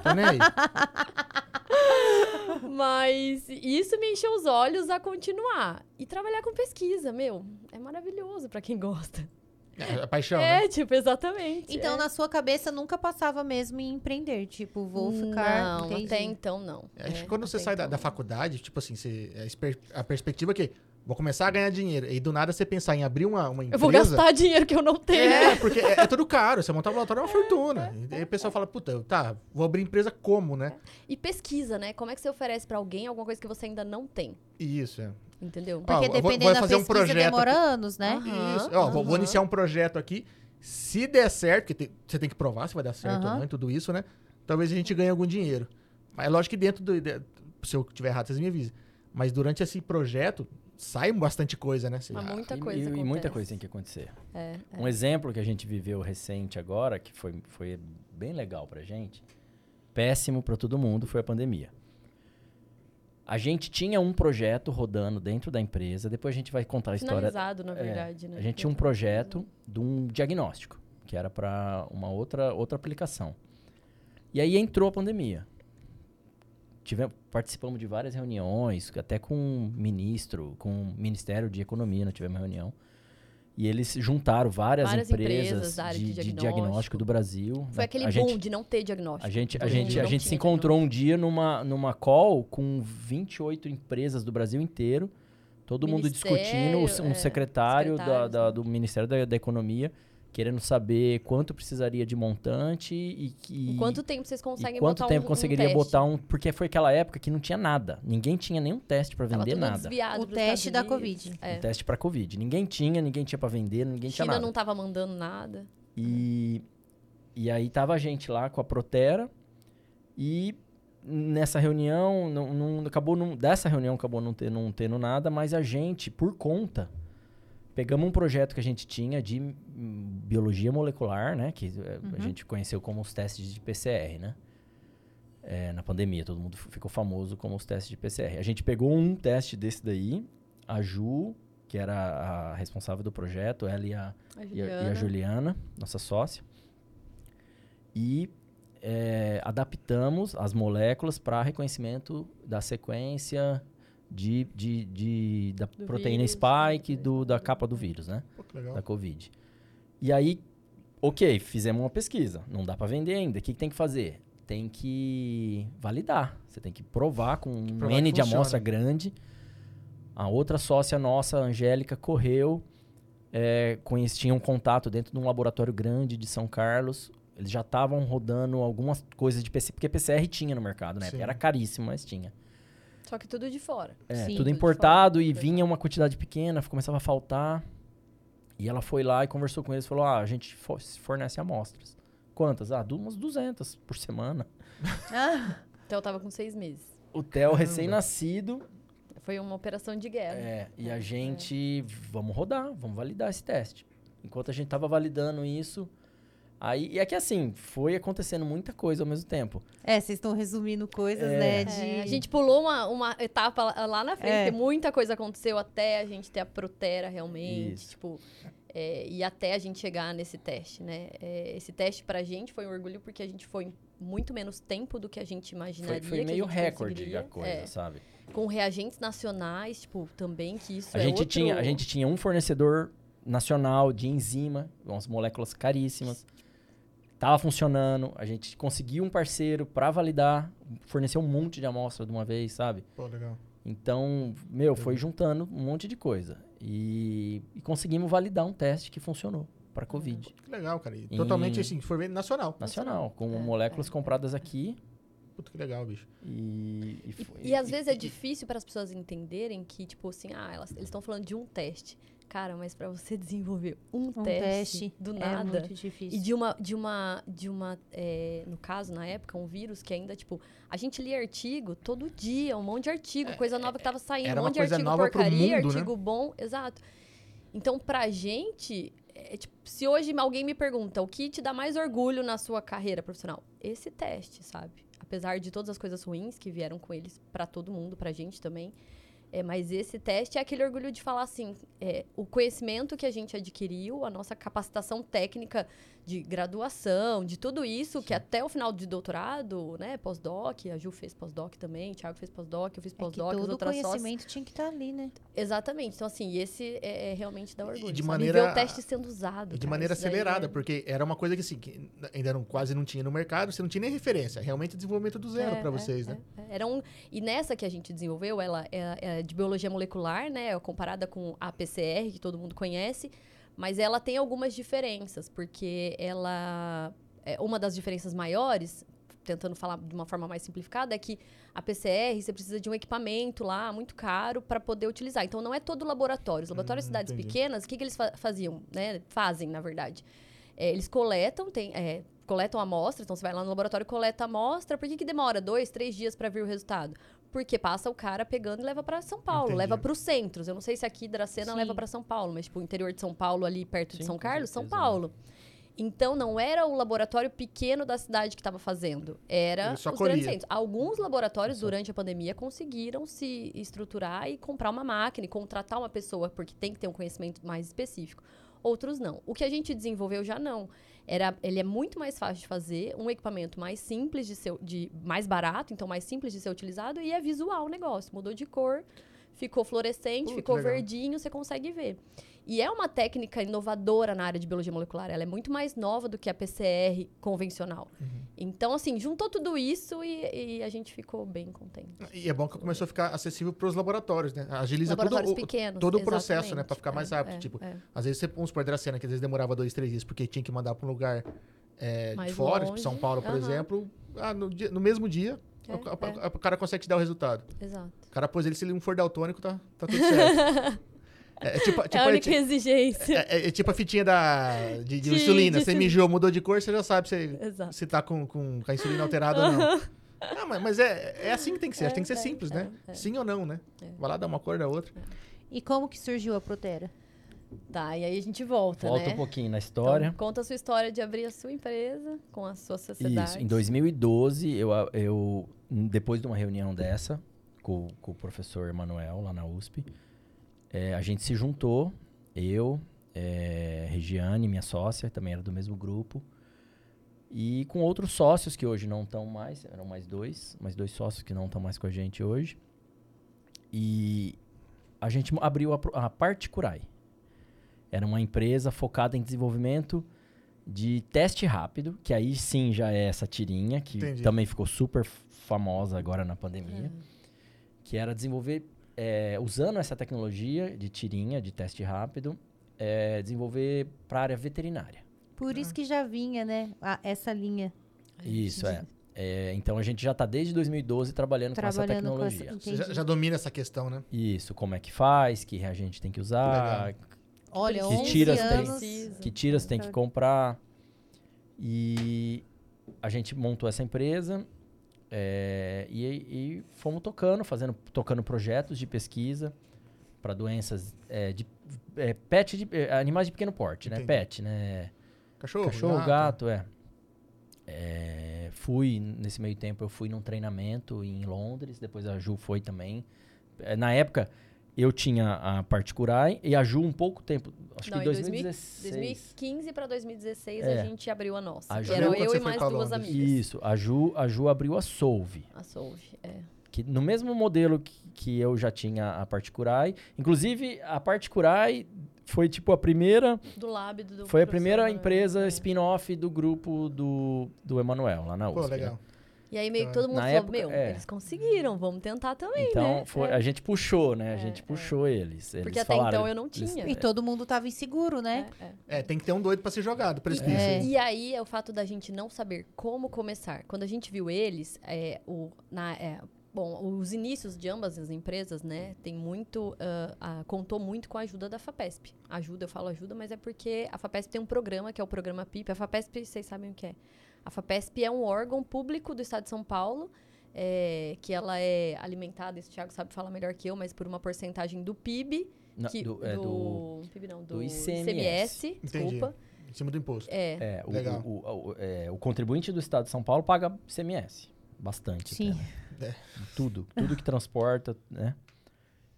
Tá nem aí. Mas isso me encheu os olhos a continuar. E trabalhar com pesquisa, meu, é maravilhoso pra quem gosta. É, é paixão, né? É, tipo, exatamente. Então, é. na sua cabeça, nunca passava mesmo em empreender. Tipo, vou ficar... Não, entendi. até então não. Acho É, que quando você sai da, então da não. faculdade, tipo assim, você, a, esper- a perspectiva é que vou começar a ganhar dinheiro. E do nada você pensar em abrir uma, uma empresa. Eu vou gastar dinheiro que eu não tenho. É, porque é, é tudo caro. Você montar um laboratório é uma fortuna. E aí o pessoal fala, puta, tá, vou abrir empresa como, né? E pesquisa, né? Como é que você oferece pra alguém alguma coisa que você ainda não tem? Isso, é. Entendeu? Porque vou- dependendo vou da fazer um pesquisa, projeto demora aqui. anos, né? Aham, Isso. Ó, vou, vou iniciar um projeto aqui. Se der certo, tem- você tem que provar se vai dar certo ou Aham. não e tudo isso, né? Talvez a gente ganhe algum dinheiro. Mas é lógico que dentro do. de- se eu tiver errado, vocês me avisem. Mas durante esse projeto, sai bastante coisa, né? Mas muita E- coisa e, e muita coisa tem que acontecer. É, é. Um exemplo que a gente viveu recente agora, que foi, foi bem legal pra gente, péssimo pra todo mundo, foi a pandemia. A gente tinha um projeto rodando dentro da empresa, depois a gente vai contar a história. Finalizado, na É, verdade, né? A gente tinha um projeto de um diagnóstico, que era para uma outra, outra aplicação. E aí entrou a pandemia. Tivemos, participamos de várias reuniões, até com o ministro, com o Ministério de Economia, nós tivemos reunião. E eles juntaram várias, Várias empresas, empresas de, de de diagnóstico. diagnóstico do Brasil. Foi né? aquele a boom gente, de não ter diagnóstico. a gente, a gente, a gente se encontrou um dia numa, numa call com 28 empresas do Brasil inteiro. Todo mundo discutindo, um é, secretário da- da- né? do Ministério da, da Economia querendo saber quanto precisaria de montante e, que quanto tempo vocês e conseguem quanto botar tempo um, conseguiria um teste? botar um. Porque foi aquela época que não tinha nada. Ninguém tinha nenhum teste para vender nada. O teste da. Covid. É. Um teste para Covid. Ninguém tinha, ninguém tinha para vender, ninguém tinha China nada. não tava mandando nada. E, e aí tava a gente lá com a Protera e nessa reunião, não, não- acabou não, dessa reunião acabou não, ter, não tendo nada, mas a gente, por conta, pegamos um projeto que a gente tinha de biologia molecular, né? Que eh, a gente conheceu como os testes de PCR, né? É, na pandemia, todo mundo ficou famoso como os testes de PCR. A gente pegou um teste desse daí, a Ju, que era a responsável do projeto, ela e a, A e a, e a Juliana. Nossa sócia. E é, adaptamos as moléculas para reconhecimento da sequência de, de, de- da Do proteína vírus, né, spike da do, da capa do vírus, né? Pô, que legal. Da Covid. E aí, ok, fizemos uma pesquisa. Não dá para vender ainda. O que, que tem que fazer? Tem que validar. Você tem que provar com um provar N que de funciona. amostra grande. A outra sócia nossa, a Angélica, correu, é, tinha um contato dentro de um laboratório grande de São Carlos. Eles já estavam rodando algumas coisas de PCR, porque PCR tinha no mercado, né? Sim. Era caríssimo, mas tinha. Só que tudo de fora. É, Sim, tudo tudo importado fora, e vinha uma quantidade pequena, começava a faltar. E ela foi lá e conversou com eles, falou: "Ah, a gente fo- fornece amostras. Quantas? Ah, du- umas 200 por semana. Ah, Então eu tava com seis meses. O Theo recém-nascido, Foi uma operação de guerra. é, e a É, gente vamos rodar, vamos validar esse teste. Enquanto a gente tava validando isso, aí e é que assim, foi acontecendo muita coisa ao mesmo tempo. é, vocês estão resumindo coisas, É. né? É, De... a gente pulou uma, uma etapa lá- lá na frente, É. muita coisa aconteceu até a gente ter a Protera realmente, Isso. tipo, é, e até a gente chegar nesse teste, né? É, esse teste pra gente foi um orgulho porque a gente foi em muito menos tempo do que a gente imaginaria. Foi, foi que a meio gente recorde a coisa, É, sabe? com reagentes nacionais, tipo, também que isso A é gente, outro... tinha, a gente tinha um fornecedor nacional de enzima, umas moléculas caríssimas. Tava funcionando, a gente conseguiu um parceiro para validar, fornecer um monte de amostra de uma vez, sabe? Pô, legal. Então, meu, foi juntando um monte de coisa. E, e conseguimos validar um teste que funcionou para Covid. Que legal, cara. E Em- totalmente assim, ver, nacional. Nacional, com É, moléculas é, compradas aqui. Puta que legal, bicho. E, e, E, foi- e às vezes é difícil para as pessoas entenderem que, tipo assim, ah, elas, eles estão falando de um teste. Cara, mas para você desenvolver um, Um teste, teste do é nada. muito difícil. E de uma, de uma, de uma é, no caso, na época, um vírus que ainda, tipo, a gente lia artigo todo dia, um monte de artigo, coisa nova que tava saindo, era um monte de coisa artigo porcaria, mundo, né? artigo bom, exato. Então, pra gente, é, tipo, se hoje alguém me pergunta o que te dá mais orgulho na sua carreira profissional, esse teste, sabe? Apesar de todas as coisas ruins que vieram com eles pra todo mundo, pra gente também. É, mas esse teste é aquele orgulho de falar assim, é, o conhecimento que a gente adquiriu, a nossa capacitação técnica de graduação, de tudo isso, que até o final de doutorado, né, pós-doc, a Ju fez pós-doc também, o Thiago fez pós-doc, eu fiz É pós-doc, as todo o outras sócias. conhecimento tinha que estar ali, né? Exatamente. Então, assim, esse é, é realmente dá orgulho. de sabe? maneira- ver o teste sendo usado. E de cara, maneira acelerada, é- porque era uma coisa que, assim, que ainda não, quase não tinha no mercado, você não tinha nem referência. Realmente desenvolvimento do zero É, pra é, vocês, é, né? é. Era um, e nessa que a gente desenvolveu, ela é, é de biologia molecular, né? é Comparada com a PCR, que todo mundo conhece. Mas ela tem algumas diferenças, porque ela... É, uma das diferenças maiores, tentando falar de uma forma mais simplificada, é que a PCR, você precisa de um equipamento lá, muito caro, para poder utilizar. Então, não é todo laboratório. Os laboratórios de Hum, cidades entendi. pequenas, o que, que eles fa- faziam? Né? Fazem, na verdade. É, eles coletam, tem, é, coletam amostra, então você vai lá no laboratório e coleta a amostra. Por que, que demora dois, três dias para vir o resultado? Porque passa o cara pegando e leva para São Paulo, Entendi. leva para os centros. Eu não sei se aqui Dracena Sim. leva para São Paulo, mas tipo o interior de São Paulo ali perto de Sim, São com Carlos, São? Paulo. Então não era o laboratório pequeno da cidade que estava fazendo, era os grandes centros. Alguns laboratórios durante a pandemia conseguiram se estruturar e comprar uma máquina e contratar uma pessoa porque tem que ter um conhecimento mais específico. Outros não. O que a gente desenvolveu já não. Era, ele é muito mais fácil de fazer, um equipamento mais simples de ser, de mais barato, então mais simples de ser utilizado e é visual o negócio. Mudou de cor, ficou fluorescente, que ficou legal. verdinho, você consegue ver. E é uma técnica inovadora na área de biologia molecular. Ela é muito mais nova do que a PCR convencional. Uhum. Então, assim, juntou tudo isso e, e a gente ficou bem contente. E é bom que começou a ficar acessível para os laboratórios, né? Agiliza todo, Laboratórios o, pequenos. todo o processo, né? Pra ficar mais É, rápido. é, tipo, é. às vezes você, vamos supor, Dracena, que às vezes demorava dois, três dias, porque tinha que mandar para um lugar é, de fora, tipo longe, São Paulo, por aham. exemplo. Ah, no, dia- no mesmo dia, É, o, é. o cara consegue te dar o resultado. Exato. O cara pôs ele, se ele não for daltônico, tá, tá tudo certo. é, é tipo, tipo, é a é única ti- exigência. é- é- é tipo a fitinha da, de, de De- insulina. de Você insulina. mijou, mudou de cor, você já sabe se, Exato. se tá com, com, a insulina alterada ou não. Ah, mas, mas é, é assim que tem que ser. Acho que tem que ser É, é, simples, né? é, é. Sim ou não, né? É. Vai lá, dá uma cor da outra. E como que surgiu a Protera? Tá, e aí a gente volta, Volta né? um pouquinho na história. Então, conta a sua história de abrir a sua empresa com a sua sociedade. Isso, em 2012, eu, eu depois de uma reunião dessa, com, com o professor Emanuel, lá na USP, eh, a gente se juntou, eu, eh, Regiane, minha sócia, também era do mesmo grupo, e com outros sócios que hoje não estão mais, eram mais dois, mais dois sócios que não estão mais com a gente hoje. E a gente abriu a, a Particurai. Era uma empresa focada em desenvolvimento de teste rápido, que aí sim já é essa tirinha, que Entendi. também ficou super famosa agora na pandemia, que era desenvolver, é, usando essa tecnologia de tirinha, de teste rápido, é, desenvolver para a área veterinária. Por isso que já vinha, né? a- essa linha. Isso, é. É, Então a gente já está desde 2012 trabalhando, com essa Trabalhando com essa- tecnologia. Você já, Entendi. já domina essa questão, né? Isso, como é que faz, que reagente tem que usar, Olha, Que 11 tiras tem- anos. Precisa. que tiras tem que Pra- comprar. E a gente montou essa empresa é, e, e fomos tocando, fazendo, tocando projetos de pesquisa para doenças é, de é, pet, de, é, animais de pequeno porte, né? Entendi. Pet, né? Cachorro, Cachorro, gato, é. É, Fui, nesse meio tempo, eu fui num treinamento em Londres, depois a Ju foi também. É, na época, eu tinha a Particurai e a Ju um pouco tempo, acho Não, que em em 2000 2016. 2015 para 2016 É. a gente abriu a nossa. A que Ju- era eu e mais duas Londres? amigas. Isso, a Ju, a Ju abriu a Solve, A Solve, é. que no mesmo modelo que, que eu já tinha a Particurai. Inclusive, a Particurai foi tipo a primeira, Do lab do foi a primeira empresa é. spin-off do grupo do, do Emanuel, lá na USP. Pô, né? E aí meio que todo mundo Na falou, época, meu, é. eles conseguiram, vamos tentar também, Então, né? foi, É. a gente puxou, né? A É, gente é. puxou eles. eles Porque até falaram, então eu não eles- tinha. E todo mundo tava inseguro, né? É, é. É, tem que ter um doido pra ser jogado, precipício. É. E aí é o fato da gente não saber como começar. Quando a gente viu eles, é, o, na, é, bom, os inícios de ambas as empresas, né, tem muito, ah, contou muito com a ajuda da FAPESP. Ajuda, eu falo ajuda, mas é porque a FAPESP tem um programa que é o programa PIP. A FAPESP, vocês sabem o que é? A FAPESP é um órgão público do Estado de São Paulo, é, que ela é alimentada, isso o Thiago sabe falar melhor que eu, mas por uma porcentagem do PIB. Não, que, do- é do- PIB não, do, do ICMS, Entendi. desculpa. Em cima do imposto. É, É, o, Legal. o, o, o- é, o contribuinte do Estado de São Paulo paga CMS. Bastante. Sim. até, né? É. Tudo. Tudo que transporta, né?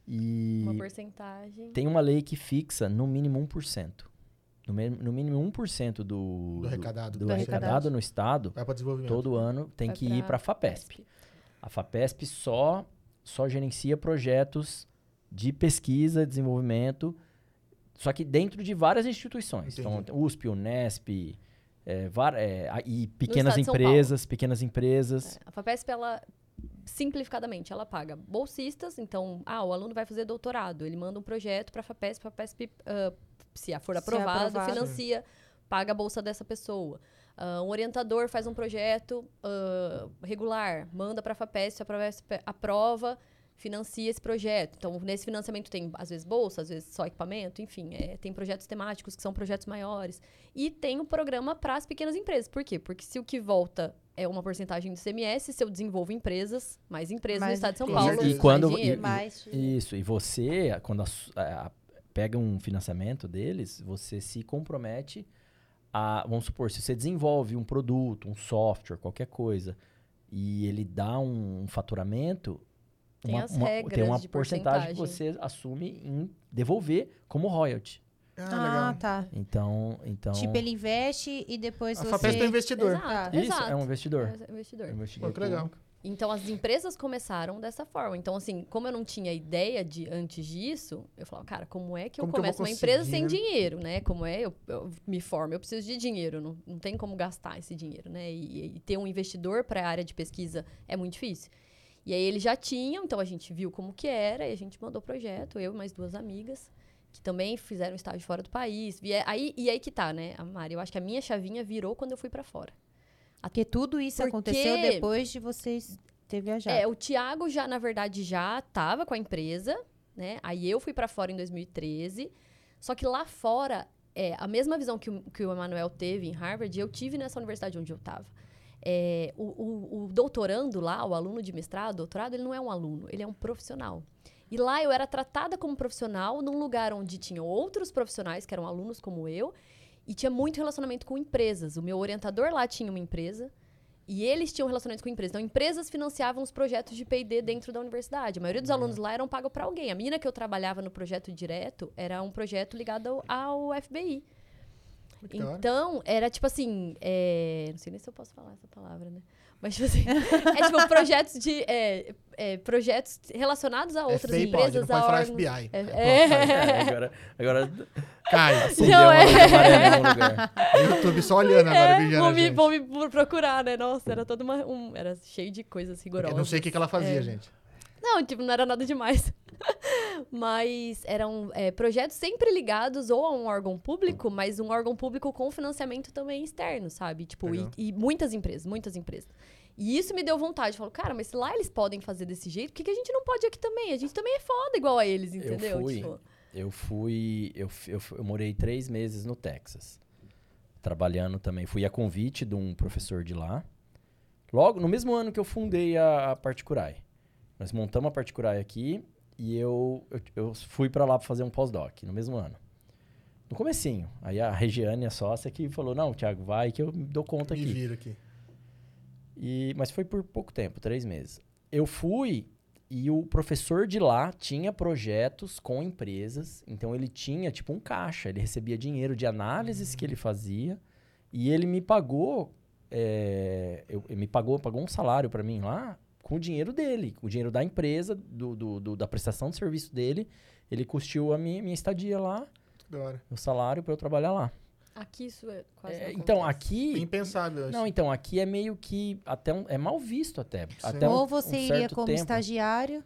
E uma porcentagem. tem uma lei que fixa no mínimo 1%. No, no mínimo 1% do, Do arrecadado. do Do arrecadado arrecadado. no Estado, Vai pra desenvolvimento. todo ano tem Vai que ir para a FAPESP. A FAPESP só, só gerencia projetos de pesquisa, desenvolvimento, só que dentro de várias instituições. Então, Entendi. USP, Unesp, é, var- é, e pequenas estado de São empresas, pequenas empresas. É, a FAPESP, ela, simplificadamente, ela paga bolsistas. Então, ah, o aluno vai fazer doutorado. Ele manda um projeto para a FAPESP. A FAPESP, ah, se for Se aprovado, aprovado. financia, paga a bolsa dessa pessoa. Ah, um orientador faz um projeto ah, regular, manda para a FAPESP, a FAPESP aprova, financia esse projeto. Então, nesse financiamento tem, às vezes, bolsa, às vezes só equipamento, enfim, é, tem projetos temáticos que são projetos maiores. E tem um programa para as pequenas empresas. Por quê? Porque se o que volta é uma porcentagem do CMS, se eu desenvolvo empresas, mais empresas no Mais estado de São empresas. Paulo, E mais quando- dinheiro. e- Mas Isso, e você, quando a su- a- pega um financiamento deles, você se compromete a, vamos supor, se você desenvolve um produto, um software, qualquer coisa, e ele dá um, faturamento, Tem uma, as uma- regras tem uma de porcentagem que porcentagem. você assume em devolver como royalty. Ah, Ah, legal. tá. Então, então Tipo, ele investe e depois A você... FAPESP é investidor. Exato, isso exato. é um investidor. É um investidor. É um investidor Pô, que legal. Então as empresas começaram dessa forma. Então, assim, como eu não tinha ideia de antes disso, eu falava, cara, como é que eu Como que eu começo uma empresa sem dinheiro, né? Como é, eu, eu me formo, eu preciso de dinheiro, não, não tem como gastar esse dinheiro, né? E, e ter um investidor para a área de pesquisa é muito difícil. E aí eles já tinham, então a gente viu como que era e a gente mandou o projeto, eu e mais duas amigas, que também fizeram estágio fora do país. Vie- Aí, e aí que tá, né, Mari? Eu acho que a minha chavinha virou quando eu fui para fora. Porque tudo isso Porque- aconteceu depois de vocês ter viajado. É, o Thiago já, na verdade, já estava com a empresa, né? Aí eu fui para fora em 2013. Só que lá fora, é, a mesma visão que o, que o Emanuel teve em Harvard, eu tive nessa universidade onde eu estava. o, o, o doutorando lá, o aluno de mestrado, doutorado, ele não é um aluno, ele é um profissional. E lá eu era tratada como profissional num lugar onde tinham outros profissionais que eram alunos como eu e tinha muito relacionamento com empresas. O meu orientador lá tinha uma empresa e eles tinham relacionamento com empresas. Então, empresas financiavam os projetos de P&D dentro da universidade. A maioria dos alunos lá eram pagos para alguém. A menina que eu trabalhava no projeto direto era um projeto ligado ao, ao FBI. Hora. Então, era tipo assim. é, Não sei nem se eu posso falar essa palavra, né? Mas, tipo assim. é tipo projetos de. é, é, projetos relacionados a outras FBI pode, empresas, não pode a falar. FBI. É, é. agora, agora Cai. acendeu Não, é. luz amarela em algum lugar. O YouTube só olhando agora, É, vigiando vão, me, vão me procurar, né? Nossa, era todo uma. Um, era cheio de coisas rigorosas. Eu não sei o que, que ela fazia, É. gente. Não, tipo, não era nada demais. mas eram é, projetos sempre ligados ou a um órgão público, mas um órgão público com financiamento também externo, sabe? Tipo, e, e muitas empresas, muitas empresas. E isso me deu vontade. Falou, cara, mas se lá eles podem fazer desse jeito, por que, que a gente não pode aqui também? A gente também é foda igual a eles, entendeu? fui. Tipo, Eu fui. Eu, eu, eu morei três meses no Texas. Trabalhando também. Fui a convite de um professor de lá. Logo, no mesmo ano que eu fundei a, a Particurai. Nós montamos a Particurai aqui e eu, eu, eu fui pra lá pra fazer um pós-doc, no mesmo ano. No comecinho. Aí a Regiane, a sócia, que falou, não, Thiago, vai que eu me dou conta Me aqui. vira aqui. E, mas foi por pouco tempo, três meses. Eu fui e o professor de lá tinha projetos com empresas, então ele tinha tipo um caixa, ele recebia dinheiro de análises que ele fazia e ele me pagou, é, eu, ele me pagou, pagou um salário para mim lá com o dinheiro dele, com o dinheiro da empresa, do, do- do- da prestação de serviço dele, ele custeou a minha, minha estadia lá, o salário para eu trabalhar lá. aqui isso é quase. É, não então aqui Impensável. não, então, aqui é meio que até um- é mal visto até. até um- Ou você um iria como tempo. estagiário,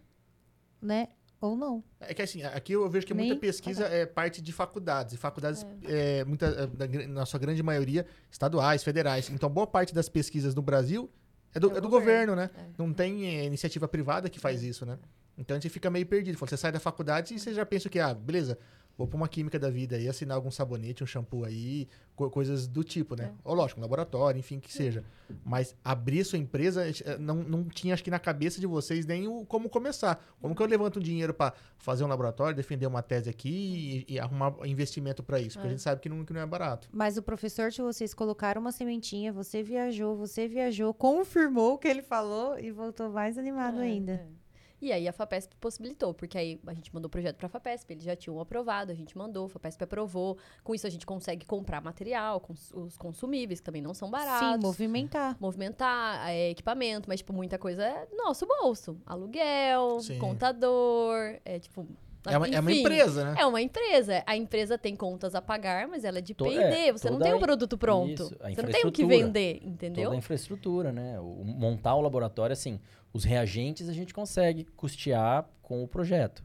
né? Ou não. É que assim, aqui eu vejo que muita Nem pesquisa é parte de faculdades. E faculdades, é, muita, é, na gr- na sua grande maioria, estaduais, federais. Então, boa parte das pesquisas no Brasil é do, É o é do governo, governo, né? é. Não tem é, iniciativa privada que faz isso, né? Então a gente fica meio perdido. Você sai da faculdade e você já pensa que, ah, beleza, vou pra uma química da vida aí, assinar algum sabonete, um shampoo aí, co- coisas do tipo, né? Ou lógico, um laboratório, enfim, que seja. Mas abrir sua empresa, eh, não, não tinha, acho que na cabeça de vocês nem o, como começar. Como que eu levanto um dinheiro pra fazer um laboratório, defender uma tese aqui e, e arrumar investimento pra isso? Porque a gente sabe que não, que não é barato. Mas o professor de vocês colocaram uma sementinha, você viajou, você viajou, confirmou o que ele falou e voltou mais animado É, ainda. é. E aí a FAPESP possibilitou, porque aí a gente mandou o projeto para a FAPESP, eles já tinham aprovado, a gente mandou, a FAPESP aprovou. Com isso a gente consegue comprar material, cons- os consumíveis, que também não são baratos. Sim, movimentar. Movimentar, é, equipamento, mas, tipo, muita coisa é nosso bolso. Aluguel, Sim. contador, é, tipo... É uma, é uma enfim, empresa, né? É uma empresa. A empresa tem contas a pagar, mas ela é de P&D. é, você não tem a um produto pronto. isso, a você não tem o que vender, entendeu? Toda a infraestrutura, né? O, montar o laboratório, assim, os reagentes a gente consegue custear com o projeto.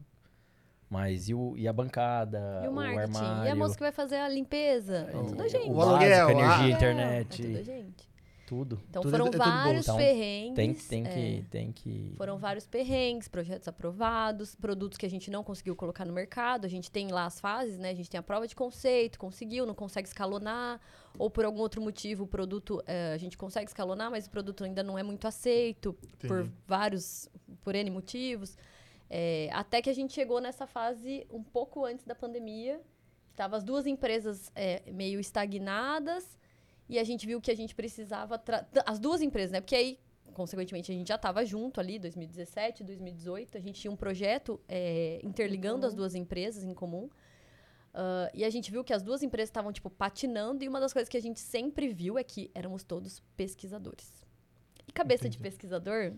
Mas e, o, e a bancada, E o marketing? armário, e a moça que vai fazer a limpeza? É o, tudo a gente. o o aluguel, ah. energia, É, internet, É tudo a gente. Tudo. Então Tudo é- foram é vários Então, perrengues. Tem, tem, é, que, tem que... Foram vários perrengues, projetos aprovados, produtos que a gente não conseguiu colocar no mercado. A gente tem lá as fases, né? A gente tem a prova de conceito, conseguiu, não consegue escalonar. Ou por algum outro motivo o produto, eh, a gente consegue escalonar, mas o produto ainda não é muito aceito por Entendi. vários, por N motivos. É, até que a gente chegou nessa fase um pouco antes da pandemia. Tava as duas empresas é, meio estagnadas e a gente viu que a gente precisava... As duas empresas, né? Porque aí, consequentemente, a gente já estava junto ali, 2017, 2018. A gente tinha um projeto é, interligando as duas empresas em comum. Ah, e a gente viu que as duas empresas estavam, tipo, patinando. E uma das coisas que a gente sempre viu é que éramos todos pesquisadores. E cabeça de Entendi. pesquisador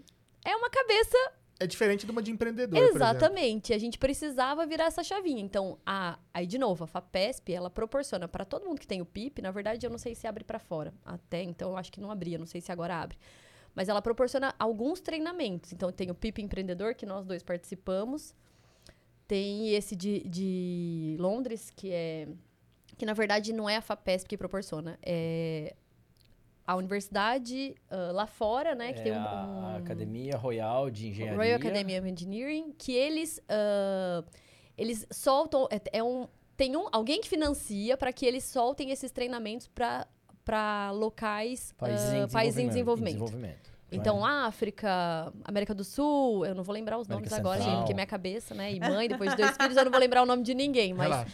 é uma cabeça É diferente de uma de empreendedor. Exatamente. A gente precisava virar essa chavinha. Então, a, aí, de novo, a FAPESP, ela proporciona para todo mundo que tem o PIP, na verdade, eu não sei se abre para fora. Até então, eu acho que não abria, não sei se agora abre. Mas ela proporciona alguns treinamentos. Então, tem o PIP Empreendedor, que nós dois participamos. Tem esse de, de Londres, que é. Que na verdade não é a FAPESP que proporciona. É a universidade ah, lá fora, né? que É tem um, a, a um- Academia Royal de Engenharia. Royal Academy of Engineering, que eles ah, eles soltam é, é um tem um alguém que financia para que eles soltem esses treinamentos para locais Países, ah, em, países em desenvolvimento. desenvolvimento. Desenvolvimento. Então, África, América do Sul, eu não vou lembrar os América nomes agora, gente, Central. porque minha cabeça, né? E mãe, depois de dois filhos, eu não vou lembrar o nome de ninguém, mas Relaxa.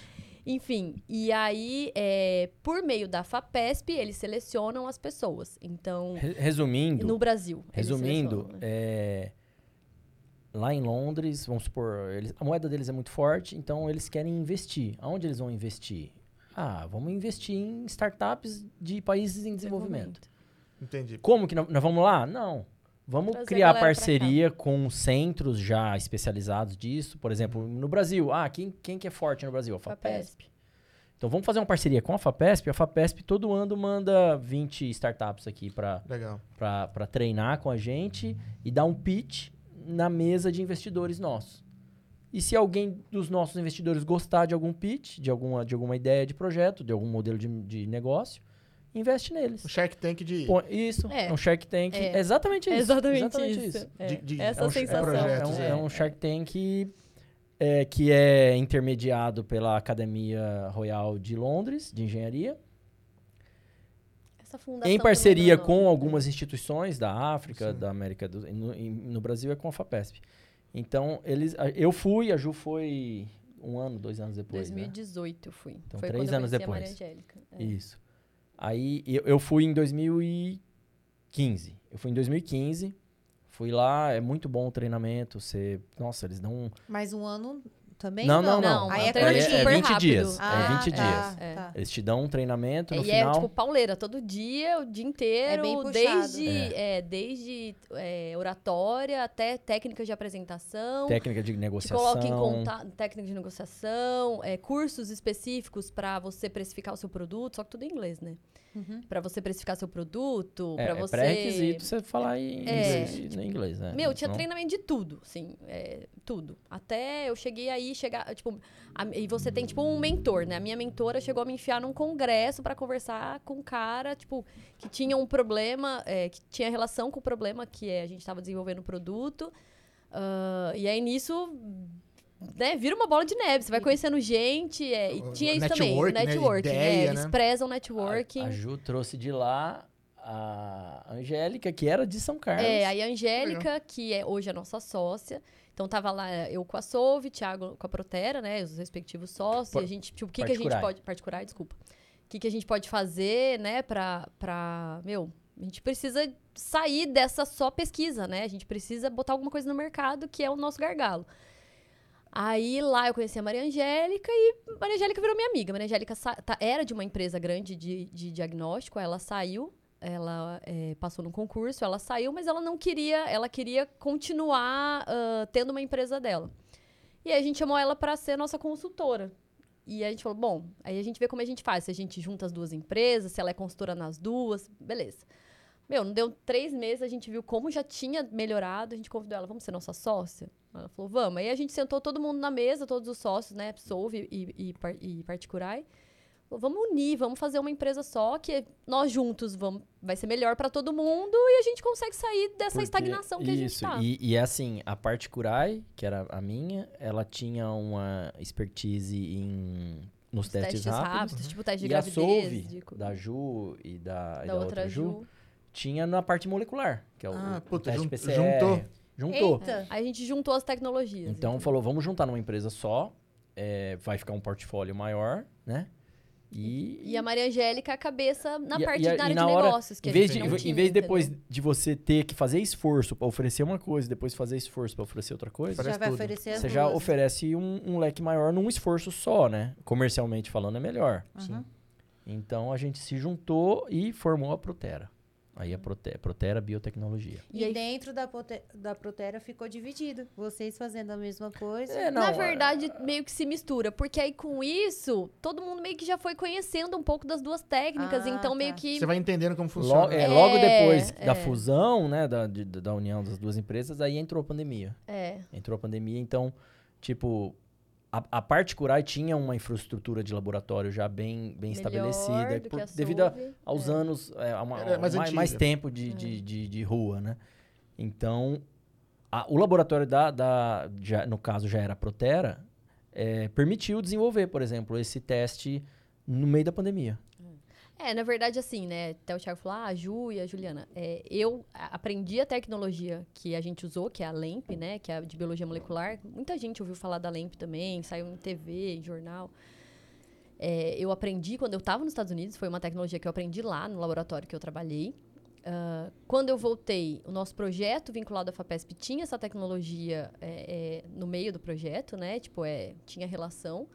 Enfim, e aí, é, por meio da FAPESP, eles selecionam as pessoas. Então, Re- Resumindo, no Brasil. resumindo, né? é, lá em Londres, vamos supor, eles- a moeda deles é muito forte, então eles querem investir. Aonde eles vão investir? Ah, vamos investir em startups de países em desenvolvimento. Entendi. Como que nós, nós vamos lá? Não. Vamos Trazer criar parceria com centros já especializados disso. Por exemplo, no Brasil. Ah, quem, quem que é forte no Brasil? A FAPESP. Então vamos fazer uma parceria com a FAPESP. A FAPESP todo ano manda 20 startups aqui para treinar com a gente e dar um pitch na mesa de investidores nossos. E se alguém dos nossos investidores gostar de algum pitch, de alguma, de alguma ideia de projeto, de algum modelo de, de negócio, investe neles. O Shark Tank de, Põe- isso, é. É. um Shark Tank. É. É exatamente isso. Exatamente, isso. É, De- de- Essa é um- é um sensação. projeto, É um, é. é um Shark Tank é, que é intermediado pela Academia Royal de Londres, de Engenharia, Essa fundação em parceria com nome. algumas instituições da África, Sim. da América do no, no Brasil é com a FAPESP. Então, eles, eu fui, a Ju foi um ano, dois anos depois, né? 2018 eu fui. Então, Foi três anos conheci a Maria depois. Angélica. É. Isso. Aí eu, eu fui em 2015. Eu fui em 2015. Fui lá, é muito bom o treinamento. Você, nossa, eles dão Mais um ano também? Não, não, não. Não, Aí é curtinho. super 20 rápido. dias. Ah, é 20 tá, dias. É. tá. Eles te dão um treinamento no e final. é tipo pauleira, todo dia, o dia inteiro, É desde, é, desde é, oratória até técnicas de apresentação. técnica de negociação. coloca em contato, técnica de negociação, é, cursos específicos para você precificar o seu produto, só que tudo em inglês, né? Uhum. Para você precificar seu produto, É, para é você pré-requisito você falar em É. inglês, em inglês, né? Meu, tinha treinamento de tudo, assim, é, tudo. Até eu cheguei aí, chegar, tipo, a- e você tem, tipo, um mentor, né? A minha mentora chegou a me enfiar num congresso pra conversar com um cara, tipo, que tinha um problema, é, que tinha relação com o problema que é, a gente tava desenvolvendo o produto. Ah, e aí, nisso, né, vira uma bola de neve. Você vai conhecendo gente, é, e O- tinha isso também, network, né? é, Ideia, eles né? prezam A, networking. a Ju trouxe de lá a Angélica, que era de São Carlos. É, aí a Angélica, que é hoje a nossa sócia. Então tava lá eu com a Solve, Thiago com a Protera, né? Os respectivos sócios. E a gente, tipo, o que, que a gente pode. Particular, desculpa. O que, que a gente pode fazer, né, pra, pra. Meu, a gente precisa sair dessa só pesquisa, né? A gente precisa botar alguma coisa no mercado que é o nosso gargalo. Aí lá eu conheci a Maria Angélica e Maria Angélica virou minha amiga. Maria Angélica tá- era de uma empresa grande de, de diagnóstico, ela saiu, ela é, passou no concurso, ela saiu, mas ela não queria, ela queria continuar ah, tendo uma empresa dela. E aí a gente chamou ela para ser nossa consultora. E a gente falou, bom, aí a gente vê como a gente faz, se a gente junta as duas empresas, se ela é consultora nas duas, beleza. Meu, não deu três meses, a gente viu como já tinha melhorado, a gente convidou ela, vamos ser nossa sócia? Ela falou, vamos. Aí a gente sentou todo mundo na mesa, todos os sócios, né, Solve e, e, e Particurai. Falou, vamos unir, vamos fazer uma empresa só, que nós juntos vamos, vai ser melhor para todo mundo e a gente consegue sair dessa Porque- estagnação que a gente isso, tá. E, e é assim, a parte Curai, que era a minha, ela tinha uma expertise em, nos Os testes, rápidos. tipo teste de e a gravidez. Solve, de- da Ju e da, e da outra Ju. tinha na parte molecular, que é o, Ah, o puta, teste jun- PCR. juntou. Juntou. Eita. Aí a gente juntou as tecnologias. Então falou, vamos juntar numa empresa só, é, vai ficar um portfólio maior, né? E, E a Maria Angélica, a cabeça na E parte e a- da e área na de hora, negócios. Que em a vez, gente de, não em tinha, vez depois entendeu? de você ter que fazer esforço para oferecer uma coisa, depois fazer esforço para oferecer outra coisa, Já você já duas. oferece um, um leque maior num esforço só, né? Comercialmente falando, é melhor. Uhum. Então a gente se juntou e formou a Protera. Aí é Prote- Protera Biotecnologia. E, E aí- dentro da, Prote- da Protera ficou dividido. Vocês fazendo a mesma coisa. É, não, Na é- verdade, meio que se mistura, porque aí com isso, todo mundo meio que já foi conhecendo um pouco das duas técnicas, Ah, então meio tá. que Você vai entendendo como funciona. Lo- é, É, logo depois é. da fusão, né, da, de- da união das duas empresas, aí entrou a pandemia. é, Entrou a pandemia, então, tipo, a, a parte Curai tinha uma infraestrutura de laboratório já bem, bem melhor estabelecida, por- a devido a- aos É. anos, é, a uma- Era mais mais, antiga. mais tempo de, de, de, de rua, né? Então, a- o laboratório da, da já- no caso já era a Protera, é, permitiu desenvolver, por exemplo, esse teste no meio da pandemia. É, na verdade, assim, né? Até o Thiago falou, ah, a Ju e a Juliana. é, eu aprendi a tecnologia que a gente usou, que é a LEMP, né? Que é a de biologia molecular. Muita gente ouviu falar da LEMP também, saiu em TV, em jornal. É, eu aprendi quando eu estava nos Estados Unidos, foi uma tecnologia que eu aprendi lá no laboratório que eu trabalhei. Ah, quando eu voltei, o nosso projeto vinculado à FAPESP tinha essa tecnologia é, é, no meio do projeto, né? Tipo, é, tinha relação.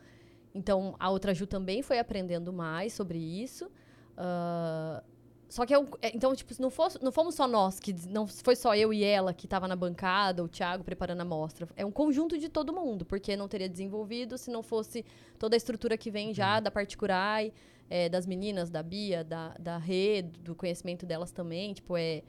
Então, a outra Ju também foi aprendendo mais sobre isso. Ah, só que, é um- então, tipo, não, fosse, não fomos só nós, que não foi só eu e ela que estava na bancada, o Thiago preparando a mostra. É um conjunto de todo mundo, porque não teria desenvolvido se não fosse toda a estrutura que vem já da parte Curai, é, das meninas, da Bia, da, da Rê, do conhecimento delas também. Tipo, é.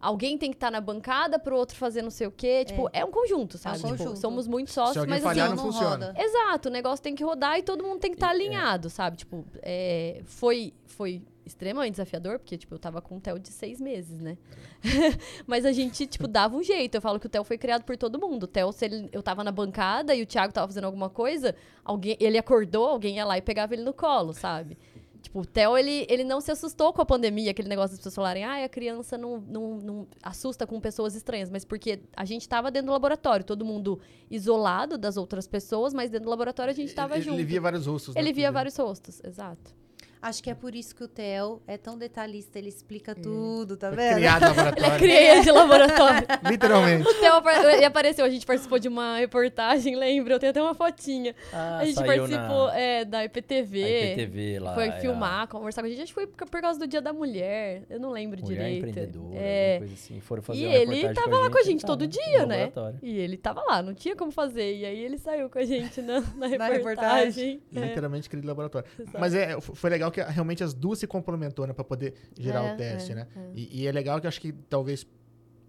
Alguém tem que estar na bancada pro outro fazer não sei o quê. Tipo, é, um conjunto, sabe? Tipo, conjunto. somos muito Se sócios, alguém mas falhar, assim, não funciona. roda. Exato, o negócio tem que rodar e todo mundo tem que estar E- é. alinhado, sabe? Tipo, é, foi, foi extremamente desafiador, porque, tipo, eu tava com um Theo de seis meses, né? Mas a gente, tipo, dava um jeito. Eu falo que o Theo foi criado por todo mundo. O Theo, se ele, eu tava na bancada e o Thiago tava fazendo alguma coisa, alguém, ele acordou, alguém ia lá e pegava ele no colo, sabe? Tipo, o Theo, ele, ele não se assustou com a pandemia, aquele negócio das pessoas falarem, ah, a criança não, não, não assusta com pessoas estranhas, mas porque a gente tava dentro do laboratório, todo mundo isolado das outras pessoas, mas dentro do laboratório a gente tava ele, junto. Ele via vários rostos. né, Ele via inclusive. vários rostos, exato. Acho que é por isso que o Theo é tão detalhista. Ele explica tudo, tá Foi vendo? criado no Ele é laboratório. cria de laboratório. Literalmente. O Theo ele apareceu, a gente participou de uma reportagem, lembra? Eu tenho até uma fotinha. Ah, a gente participou na é, da IPTV. a IPTV lá. Foi é filmar, conversar com a gente. Acho que foi por causa do Dia da Mulher. Eu não lembro Mulher direito. empreendedora, É. alguma coisa assim. Foram fazer E uma ele tava lá com a gente todo dia, né? laboratório. E ele tava lá, não tinha como fazer. E aí ele saiu com a gente na, na reportagem. reportagem. É, Literalmente aquele laboratório. Mas é, foi legal que realmente as duas se complementou, né? Pra poder gerar É, o teste, é, né? é. E, e é legal que eu acho que talvez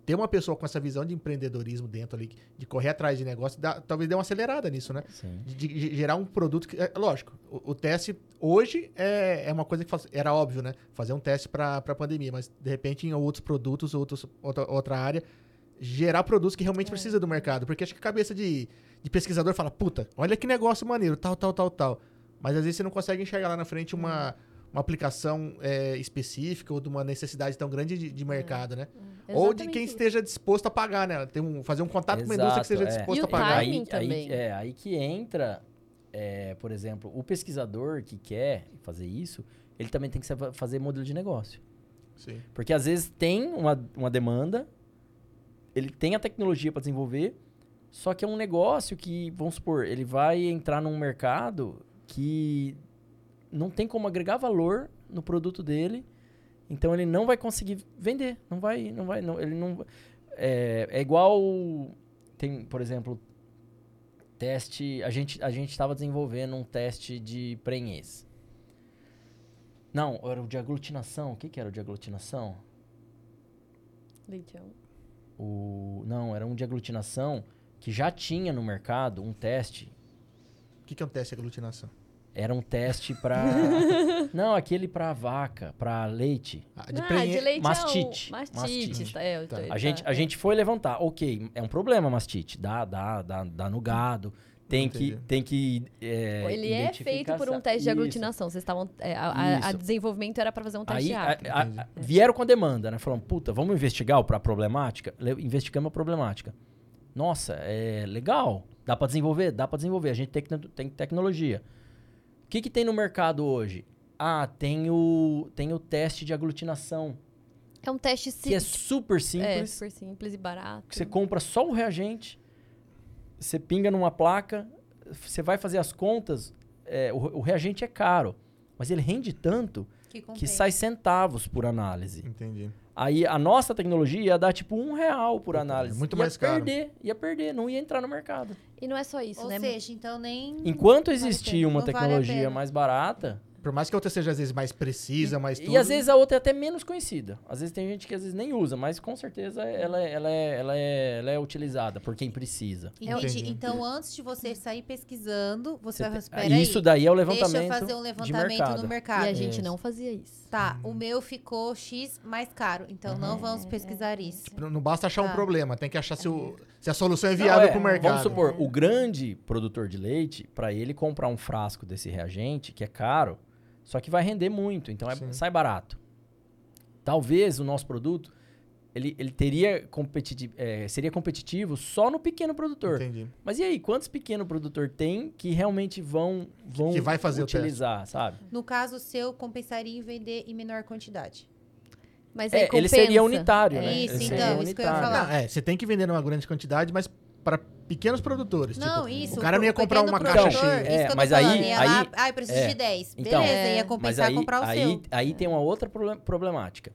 ter uma pessoa com essa visão de empreendedorismo dentro ali, de correr atrás de negócio, dá- talvez dê uma acelerada nisso, né? De, de gerar um produto que. é, lógico, o, o teste hoje é, é uma coisa que faz- era óbvio, né? Fazer um teste para a pandemia, mas de repente em outros produtos, outros, outra, outra área, gerar produtos que realmente precisa do mercado. Porque acho que a cabeça de, de pesquisador fala, puta, olha que negócio maneiro, tal, tal, tal, tal. Mas às vezes você não consegue enxergar lá na frente uma, uma aplicação é, específica ou de uma necessidade tão grande de, de mercado, né? Ou de quem esteja disposto a pagar, né? Ter um, fazer um contato com uma indústria que Exato, esteja é. disposto E a o pagar. timing aí, também. Aí, é, aí que entra, é, por exemplo, o pesquisador que quer fazer isso, ele também tem que fazer modelo de negócio. Sim. Porque às vezes tem uma, uma demanda, ele tem a tecnologia para desenvolver, só que é um negócio que, vamos supor, ele vai entrar num mercado que não tem como agregar valor no produto dele, então ele não vai conseguir vender, não vai, não vai, não, ele não é, é igual tem, por exemplo, teste, a gente a gente estava desenvolvendo um teste de prenhez. Não, era o de aglutinação. O que, que era o de aglutinação? Leitão. O, não, era um de aglutinação que já tinha no mercado um teste. O que, que é um teste de aglutinação? Era um teste para não, aquele para vaca, para leite. Ah, de ah, de leite mastite. é um... Mastite. Mastite. tá, é, Tá. A gente, a é. gente foi levantar. Ok, é um problema mastite. Dá, dá, dá, dá no gado. Tem que, tem que é, Ele é feito por um teste de Isso. aglutinação. Vocês estavam. é, a, a- a Isso. desenvolvimento era para fazer um teste Aí a- rápido. a- a- vieram com a demanda, né? Falando, puta, vamos investigar para a problemática? Le- Investigamos a problemática. Nossa, é legal. Dá para desenvolver? Dá para desenvolver. A gente tem, tem tecnologia. O que, que tem no mercado hoje? Ah, tem o, tem o teste de aglutinação, É um teste que é simples. super É, simples. super simples e barato. que você compra só o reagente, você pinga numa placa, você vai fazer as contas, é, o, o reagente é caro, mas ele rende tanto Que, que sai centavos por análise. Entendi. Aí a nossa tecnologia ia dar tipo um real por análise. muito ia mais caro. perder, ia perder, não ia entrar no mercado. E não é só isso, Ou né? seja, então nem. Enquanto vale a existir pena. uma Não vale a tecnologia pena. mais barata, Por mais que a outra seja às vezes mais precisa, mais e, tudo. e às vezes a outra é até menos conhecida. Às vezes tem gente que às vezes nem usa, mas com certeza ela, é- ela, é, ela, é, ela é utilizada por quem precisa. Entendi. Então, antes de você sair pesquisando, você, Você vai espera aí, Isso daí é o deixa levantamento eu fazer um levantamento mercado. no mercado. E a gente Isso. não fazia isso. Tá, o meu ficou X mais caro, então não vamos pesquisar isso. Não basta achar um Tá. problema, tem que achar se, o- se a solução é Não, viável é, para o mercado. Vamos supor, o grande produtor de leite, para ele comprar um frasco desse reagente, que é caro, só que vai render muito, então é- sai barato. Talvez o nosso produto ele, ele teria competiti é, seria competitivo só no pequeno produtor. Entendi. Mas e aí, quantos pequeno produtor tem que realmente vão, vão Que vai fazer utilizar, sabe? No caso seu, compensaria em vender em menor quantidade. Mas É, ele seria unitário, né? Isso, Ele então, seria isso que eu ia unitário. falar. Não, é, você tem que vender numa grande quantidade, mas para pequenos produtores. Não, tipo, isso. O cara não ia comprar uma caixa cheia. É, eu mas falando, aí- ia lá, aí- ai, preciso é. de 10. Então, Beleza, É. ia compensar aí, comprar o aí, seu. aí tem uma outra proble- problemática.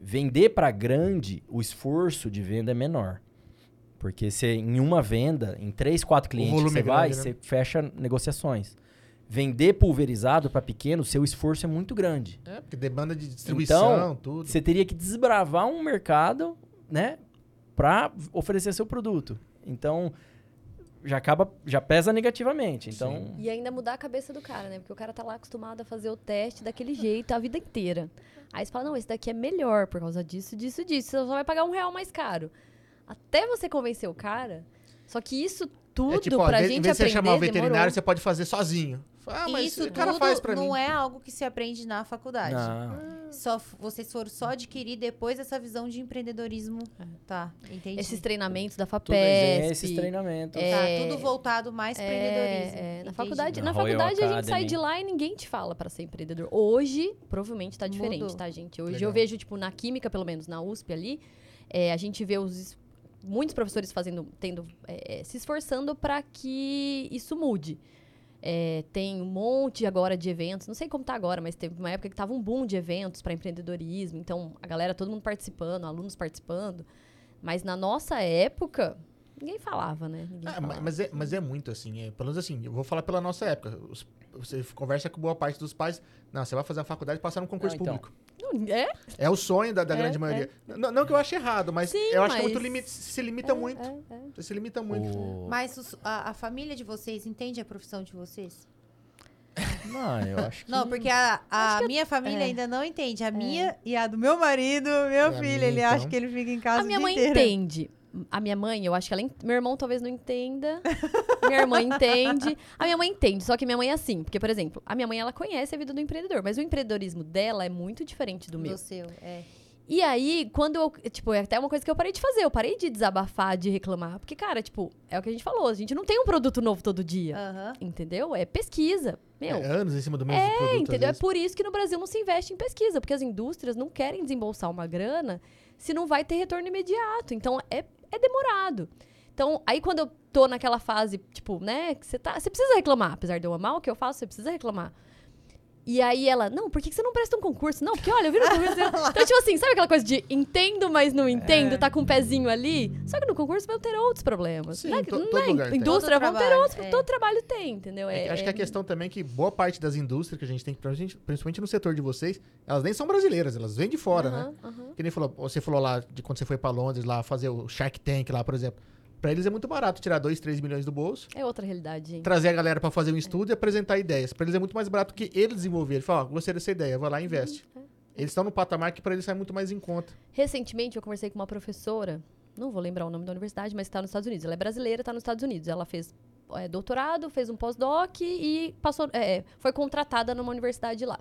Vender para grande, o esforço de venda é menor. Porque você, em uma venda, em três, quatro clientes volume você é vai, grande, né? você fecha negociações. Vender pulverizado para pequeno, seu esforço é muito grande. É, porque demanda de distribuição, Então, tudo. Você teria que desbravar um mercado, né, para oferecer seu produto. Então, já acaba, já pesa negativamente. Então, E ainda mudar a cabeça do cara, né? Porque o cara tá lá acostumado a fazer o teste daquele jeito a vida inteira. Aí você fala, não, esse daqui é melhor por causa disso, disso, disso. Você só vai pagar um real mais caro. Até você convencer o cara. Só que isso tudo é tipo, ó, pra em gente em vez de você aprender chamar o veterinário, demorou. você pode fazer sozinho. Ah, mas isso o cara tudo faz pra não mim. é algo que se aprende na faculdade. não. Só f- vocês foram só adquirir depois essa visão de empreendedorismo. Tá, entendi. Esses treinamentos da Tudo FAPESP. é esses treinamentos. É, Tá, tudo voltado mais para empreendedorismo. É, é, na faculdade, Na na faculdade a gente sai de lá e ninguém te fala pra ser empreendedor. Hoje, provavelmente tá diferente, Mudou. tá, gente? Hoje Legal. eu vejo, tipo, na química, pelo menos, na USP ali, é, a gente vê os muitos professores fazendo, tendo, é, é, se esforçando pra que isso mude. É, tem um monte agora de eventos, não sei como tá agora, mas teve uma época que tava um boom de eventos para empreendedorismo, então a galera, todo mundo participando, alunos participando. Mas na nossa época, ninguém falava, né? Ninguém Ah, falava. mas, é, mas é muito assim. É, pelo menos assim, eu vou falar pela nossa época. Os- você conversa com boa parte dos pais. Não, você vai fazer a faculdade e passar no concurso Não, então. público. É? É o sonho da, da É, grande maioria. Não, não que eu ache errado, mas Sim, eu acho que é mas- muito limi se limita muito. É, é. Você se limita muito. O- Mas os- a, a família de vocês entende a profissão de vocês? Não, eu acho que... Não, porque a, a minha família é. ainda não entende. A minha e a do meu marido, meu É, filho, minha, ele então. acha que ele fica em casa A minha o dia mãe inteiro. entende. A minha mãe, eu acho que ela. Meu irmão talvez não entenda. minha irmã entende. A minha mãe entende. Só que minha mãe é assim. Porque, por exemplo, a minha mãe ela conhece a vida do empreendedor. Mas o empreendedorismo dela é muito diferente do meu. Do seu, é. E aí, quando eu. Tipo, é até uma coisa que eu parei de fazer. Eu parei de desabafar, de reclamar. Porque, cara, tipo, é o que a gente falou. A gente não tem um produto novo todo dia. Aham. Entendeu? É pesquisa. Meu. É, anos em cima do mesmo produto. É, entendeu? É por isso que no Brasil não se investe em pesquisa, porque as indústrias não querem desembolsar uma grana se não vai ter retorno imediato. Então é, é demorado. Então, aí quando eu tô naquela fase, tipo, né, que você tá. Você precisa reclamar. Apesar de eu amar o que eu faço, você precisa reclamar. E aí ela, não, por que você não presta um concurso? Não, porque olha, eu vi no concurso. então, tipo assim, sabe aquela coisa de entendo, mas não entendo, tá com um pezinho ali? Só que no concurso vão ter outros problemas. Sim, Não é to- todo é lugar indústria, Todo vão ter outros. é. Todo trabalho tem, entendeu? É É- acho que a é- questão também é que boa parte das indústrias que a gente tem, principalmente- principalmente no setor de vocês, elas nem são brasileiras, elas vêm de fora, né? Aham. Que nem falou, você falou lá de quando você foi pra Londres lá fazer o Shark Tank lá, por exemplo. Pra eles é muito barato tirar 2, 3 milhões do bolso, É outra realidade, gente. trazer a galera pra fazer um estudo e apresentar ideias. Pra eles é muito mais barato que eles desenvolverem. Fala, ó, gostei dessa ideia, vai lá e investe. Eles estão no patamar que pra eles sai muito mais em conta. Recentemente eu conversei com uma professora, não vou lembrar o nome da universidade, mas está nos Estados Unidos. Ela é brasileira, está nos Estados Unidos. Ela fez é, doutorado, fez um pós-doc e passou, é, foi contratada numa universidade lá.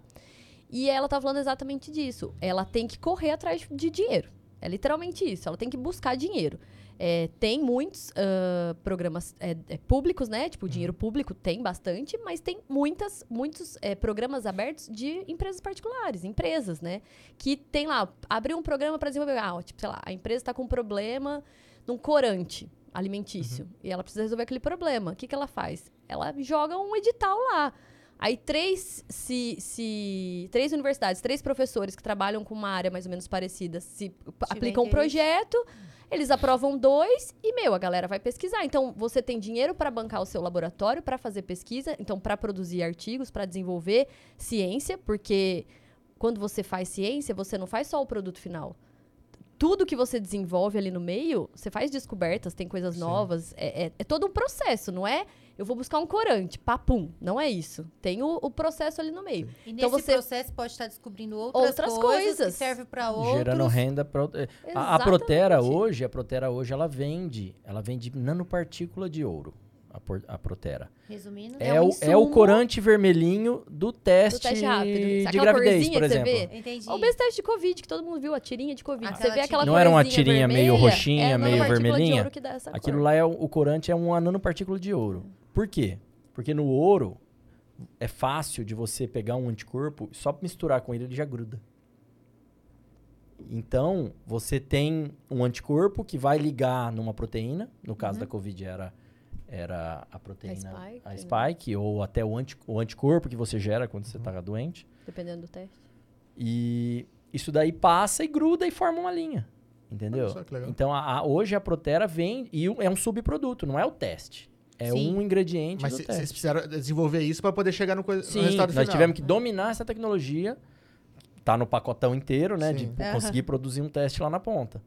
E ela tá falando exatamente disso. Ela tem que correr atrás de dinheiro. É literalmente isso. Ela tem que buscar dinheiro. É, tem muitos ah, programas é, é, públicos, né? Tipo, dinheiro público tem bastante, mas tem muitas, muitos é, programas abertos de empresas particulares, empresas, né? Que tem lá, abriu um programa para desenvolver. Ah, tipo, sei lá, a empresa está com um problema num corante alimentício e ela precisa resolver aquele problema. O que, que ela faz? Ela joga um edital lá. Aí três, se, se três universidades, três professores que trabalham com uma área mais ou menos parecida, se aplicam um projeto, eles aprovam dois e, meu, a galera vai pesquisar. Então, você tem dinheiro para bancar o seu laboratório, para fazer pesquisa, então, para produzir artigos, para desenvolver ciência, porque quando você faz ciência, você não faz só o produto final. Tudo que você desenvolve ali no meio, você faz descobertas, tem coisas Sim. novas. É, é- é todo um processo, não é? Eu vou buscar um corante, papum. Não é isso. Tem o, o processo ali no meio. E Então nesse você- processo pode estar descobrindo outras, Outras coisas, coisas. que servem para outros. Gerando renda para a, a Protera hoje, a Protera hoje ela vende, ela vende nanopartícula de ouro. A, por- a Protera. Resumindo, É, É um o, é o corante vermelhinho do teste, Do teste rápido. Sabe de aquela gravidez, corzinha por que você exemplo. vê? entendi. Ou o teste de Covid, que todo mundo viu, a tirinha de Covid. Aquela você vê aquela. Não era uma tirinha meio vermelha, roxinha, é meio vermelhinha? ouro que dá essa Aquilo cor. lá é o, o corante é uma nanopartícula de ouro. Por quê? Porque no ouro é fácil de você pegar um anticorpo e só misturar com ele ele já gruda. Então, você tem um anticorpo que vai ligar numa proteína, no caso da Covid era era a proteína spike, a né? spike ou até o, anti, o anticorpo que você gera quando você está doente. Dependendo do teste. E isso daí passa e gruda e forma uma linha. Entendeu? Então, a- a- hoje a Protera vem e é um subproduto, não é o teste. É Sim. um ingrediente Mas vocês precisaram desenvolver isso para poder chegar no, no Sim, resultado nós final. tivemos que dominar essa tecnologia. Tá no pacotão inteiro, né? De Sim. Aham. conseguir produzir um teste lá na ponta.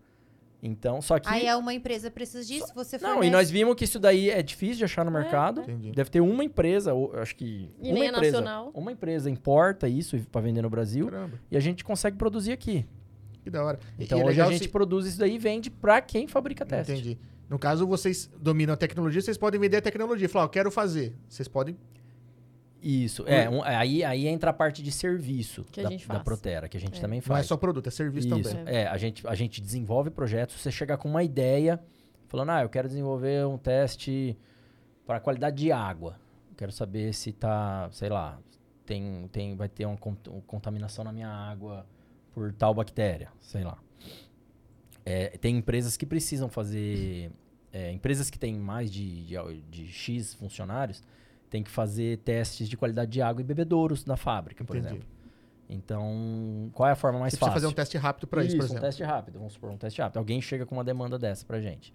Então, só que... Aí é uma empresa precisa disso, você Não, e nós vimos que isso daí é difícil de achar no mercado. Entendi. Deve ter uma empresa, ou- acho que E uma nem é empresa, nacional. uma empresa importa isso para vender no Brasil Caramba, e a gente consegue produzir aqui. que da hora. Então e é hoje a gente se- produz isso daí e vende para quem fabrica teste. Entendi. No caso, vocês dominam a tecnologia, vocês podem vender a tecnologia. Falar, ó, quero fazer. Vocês podem. Isso, é, um- aí, aí entra a parte de serviço Que da, da faz. Protera, que a gente É. também Não é faz. só produto, é serviço Isso, também. é, a gente, a gente desenvolve projetos, você chega com uma ideia, falando, ah, eu quero desenvolver um teste para qualidade de água. Quero saber se tá, sei lá, tem, tem, vai ter uma contaminação na minha água por tal bactéria, sei lá. É, tem empresas que precisam fazer, é, empresas que têm mais de, de, de X funcionários, tem que fazer testes de qualidade de água e bebedouros na fábrica, por Entendi. exemplo. Então, qual é a forma mais Você fácil? fazer um teste rápido para isso, por um exemplo. teste rápido, vamos supor, um teste rápido. Alguém chega com uma demanda dessa pra gente.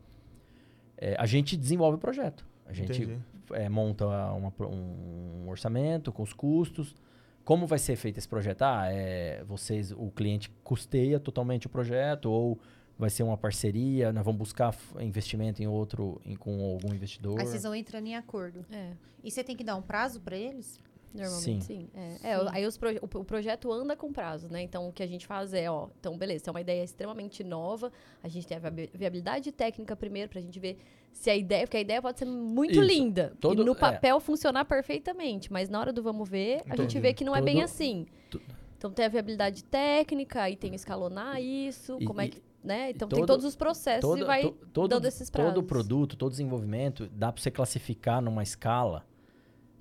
É, a gente desenvolve o projeto. A gente é, monta uma um orçamento com os custos. Como vai ser feito esse projeto? Ah, é, vocês, o cliente custeia totalmente o projeto ou vai ser uma parceria? Nós vamos buscar investimento em outro, em- com algum investidor? Aí vocês vão entrando em acordo. É, E você tem que dar um prazo para eles? normalmente sim. É, É, Sim. aí os proje- o, o projeto anda com prazo, né? Então, o que a gente faz é, ó... Então, beleza, é uma ideia extremamente nova. A gente tem a viabi- viabilidade técnica primeiro, pra gente ver se a ideia... Porque a ideia pode ser muito Isso. linda. Todo- e no é. papel funcionar perfeitamente. Mas na hora do vamos ver, a gente Entendi. vê que não é bem Todo- assim. tu- Então, tem a viabilidade técnica, aí tem escalonar isso, E- como é que... Né? Então, todo- tem todos os processos e Todo, vai to- todo, dando esses prazos. todo produto, todo desenvolvimento, dá para você classificar numa escala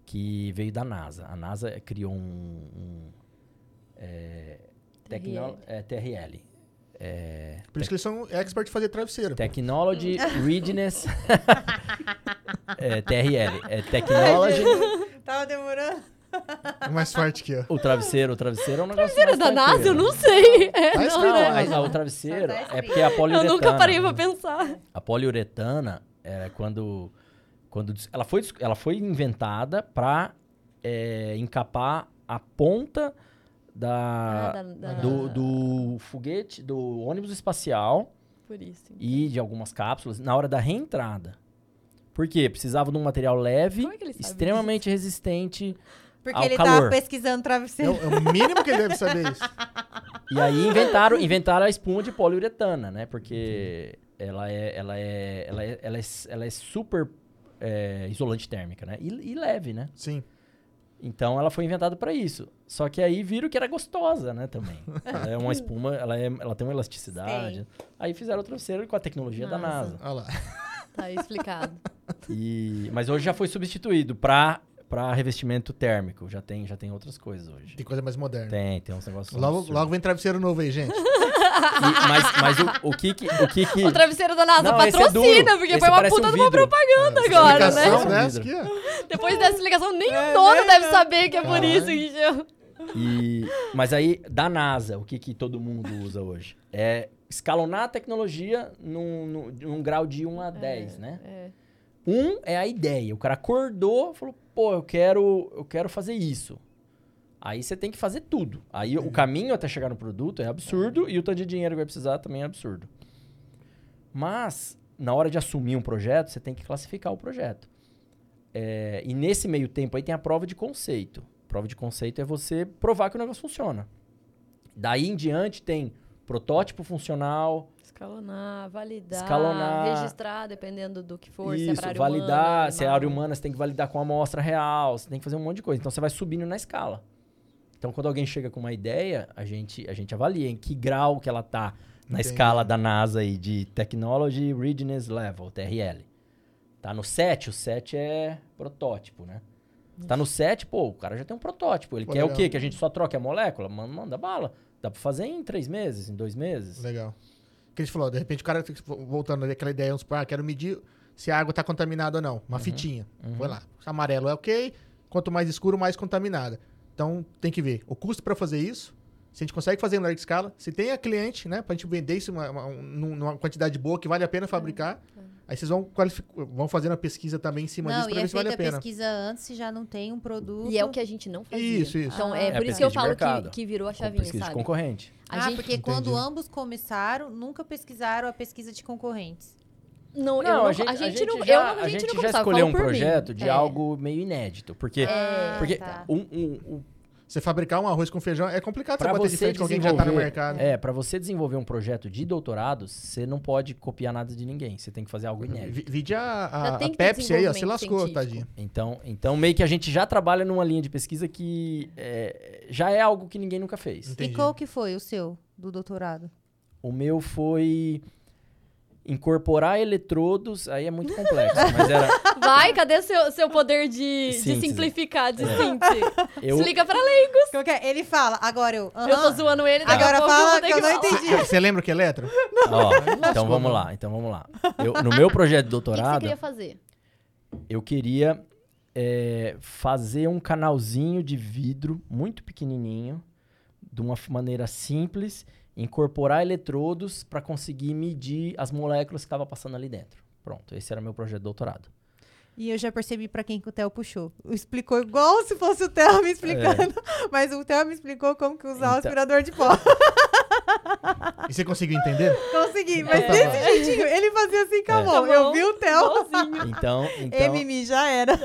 que veio da NASA. A NASA criou um, um, é, tecno- é, TRL. É, Por isso que eles são expert em fazer travesseiro. Technology Readiness. é, TRL. É Technology. Tava demorando. É mais forte que eu. o travesseiro, o travesseiro é um negócio. Travesseiro mais da NASA? Eu não sei. É, não, né? lá. Não, a- a- o travesseiro é porque a Eu poliuretana. nunca parei pra pensar. A poliuretana era quando, quando ela foi ela foi inventada para encapar a ponta da, Ah, da- da- do, do foguete do ônibus espacial Por isso. e de algumas cápsulas na hora da reentrada. Por quê? Precisava de um material leve, é extremamente resistente. Porque Ao ele calor. tava pesquisando É, travesseiro. o- é o mínimo que ele deve saber isso. E aí inventaram, inventaram a espuma de poliuretana, né? Porque ela é, ela é, ela é, ela é, ela é super é, isolante térmica, né? E, e leve, né? Sim. Então ela foi inventada para isso. Só que aí viram que era gostosa, né, também. Ela é uma espuma, ela, é, ela tem uma elasticidade. Aí fizeram o travesseiro com a tecnologia da. NASA. Olha lá. Tá aí explicado. E, mas hoje já foi substituído para para revestimento térmico. Já tem, já tem outras coisas hoje. Tem coisa mais moderna. Tem, tem uns negócios. Logo, absurdos. logo vem travesseiro novo aí, gente. E- mas mas o, o que que. O que, que... O travesseiro da NASA Não, é patrocina, duro. porque Esse foi uma puta um de uma propaganda agora, né? Né? Depois dessa explicação, nem É, o dono né? deve saber que é por Caralho. isso que chama. E, mas aí, da NASA, o que, que todo mundo usa hoje? É escalonar a tecnologia num, num, num grau de 1 a 10, né? É. Um é a ideia. O cara acordou falou, pô, eu quero, eu quero fazer isso. Aí você tem que fazer tudo. Aí o caminho até chegar no produto é absurdo e o tanto de dinheiro que vai precisar também é absurdo. Mas, na hora de assumir um projeto, você tem que classificar o projeto. É, e nesse meio tempo aí tem a prova de conceito. Prova de conceito é você provar que o negócio funciona. Daí em diante tem protótipo funcional, Escalonar, validar, Escalonar. registrar, dependendo do que for, se é Isso, pra área validar. humana, se é área humana, você tem que validar com a amostra real. Você tem que fazer um monte de coisa. Então você vai subindo na escala. Então quando alguém chega com uma ideia, a gente, a gente avalia em que grau que ela tá na Entendi. escala da NASA aí de Technology Readiness Level, TRL. Tá no 7, o 7 é protótipo, né? Tá no 7, pô, o cara já tem um protótipo. Ele Pô, quer o legal. quê? Que a gente só troque a molécula? Manda, manda bala. Dá pra fazer em três meses, em dois meses. Legal. Que a gente falou, de repente o cara, fica voltando àquela ideia, vamos supor, ah, quero medir se a água tá contaminada ou não. Uma fitinha. uhum. Foi lá. Amarelo é ok, quanto mais escuro, mais contaminada. Então tem que ver o custo para fazer isso, se a gente consegue fazer em larga escala, se tem a cliente, né, pra gente vender isso uma- uma- um- numa quantidade boa que vale a pena fabricar. Aí vocês vão, qualific- vão fazendo a pesquisa também em cima disso Não, pra e ver é se vale a a pena. pesquisa antes se já não tem um produto. E é o que a gente não fazia. Isso, isso. Então, Ah. é, É por isso que eu de falo que, que virou a chavinha, pesquisa de sabe? concorrente. A ah, gente... porque quando Entendi. ambos começaram, nunca pesquisaram a pesquisa de concorrentes. Não, eu Não, não, a gente, a gente não, já, eu não, a a gente gente não já escolheu um por mim. projeto de É. algo meio inédito. Porque, Ah, porque tá. um, um- um- Você fabricar um arroz com feijão é complicado Pra você bater de frente com alguém que já tá no mercado. é, para você desenvolver um projeto de doutorado, você não pode copiar nada de ninguém. Você tem que fazer algo inédito. Vi- Vide a, a, a Pepsi aí, ó, se lascou, científico. tadinho. Então, então, meio que a gente já trabalha numa linha de pesquisa que é, já é algo que ninguém nunca fez. Entendi. E qual que foi o seu, do doutorado? O meu foi incorporar eletrodos, aí é muito complexo, mas era Vai, cadê seu, seu poder de, de simplificar, de É. síntese? eu Explica pra leigos. Qual que é? Ele fala, agora eu. Eu tô zoando ele, daqui Agora a pouco fala eu que eu não entendi. Você lembra o que é eletro? Ó, então vamos lá, então vamos lá. Eu- no meu projeto de O que que você doutorado, queria fazer? eu queria é, fazer um canalzinho de vidro muito pequenininho, de uma maneira simples, incorporar eletrodos para conseguir medir as moléculas que estavam passando ali dentro. Pronto, esse era meu projeto de doutorado. E eu já percebi pra quem que o Theo puxou. Explicou igual se fosse o Theo me explicando. Mas o Theo me explicou como que usar o Então- aspirador de pó. E você conseguiu entender? Consegui, mas É. desse jeitinho. Ele fazia assim com a É. mão. Eu vi o Theo. Então, então, Emimi já era.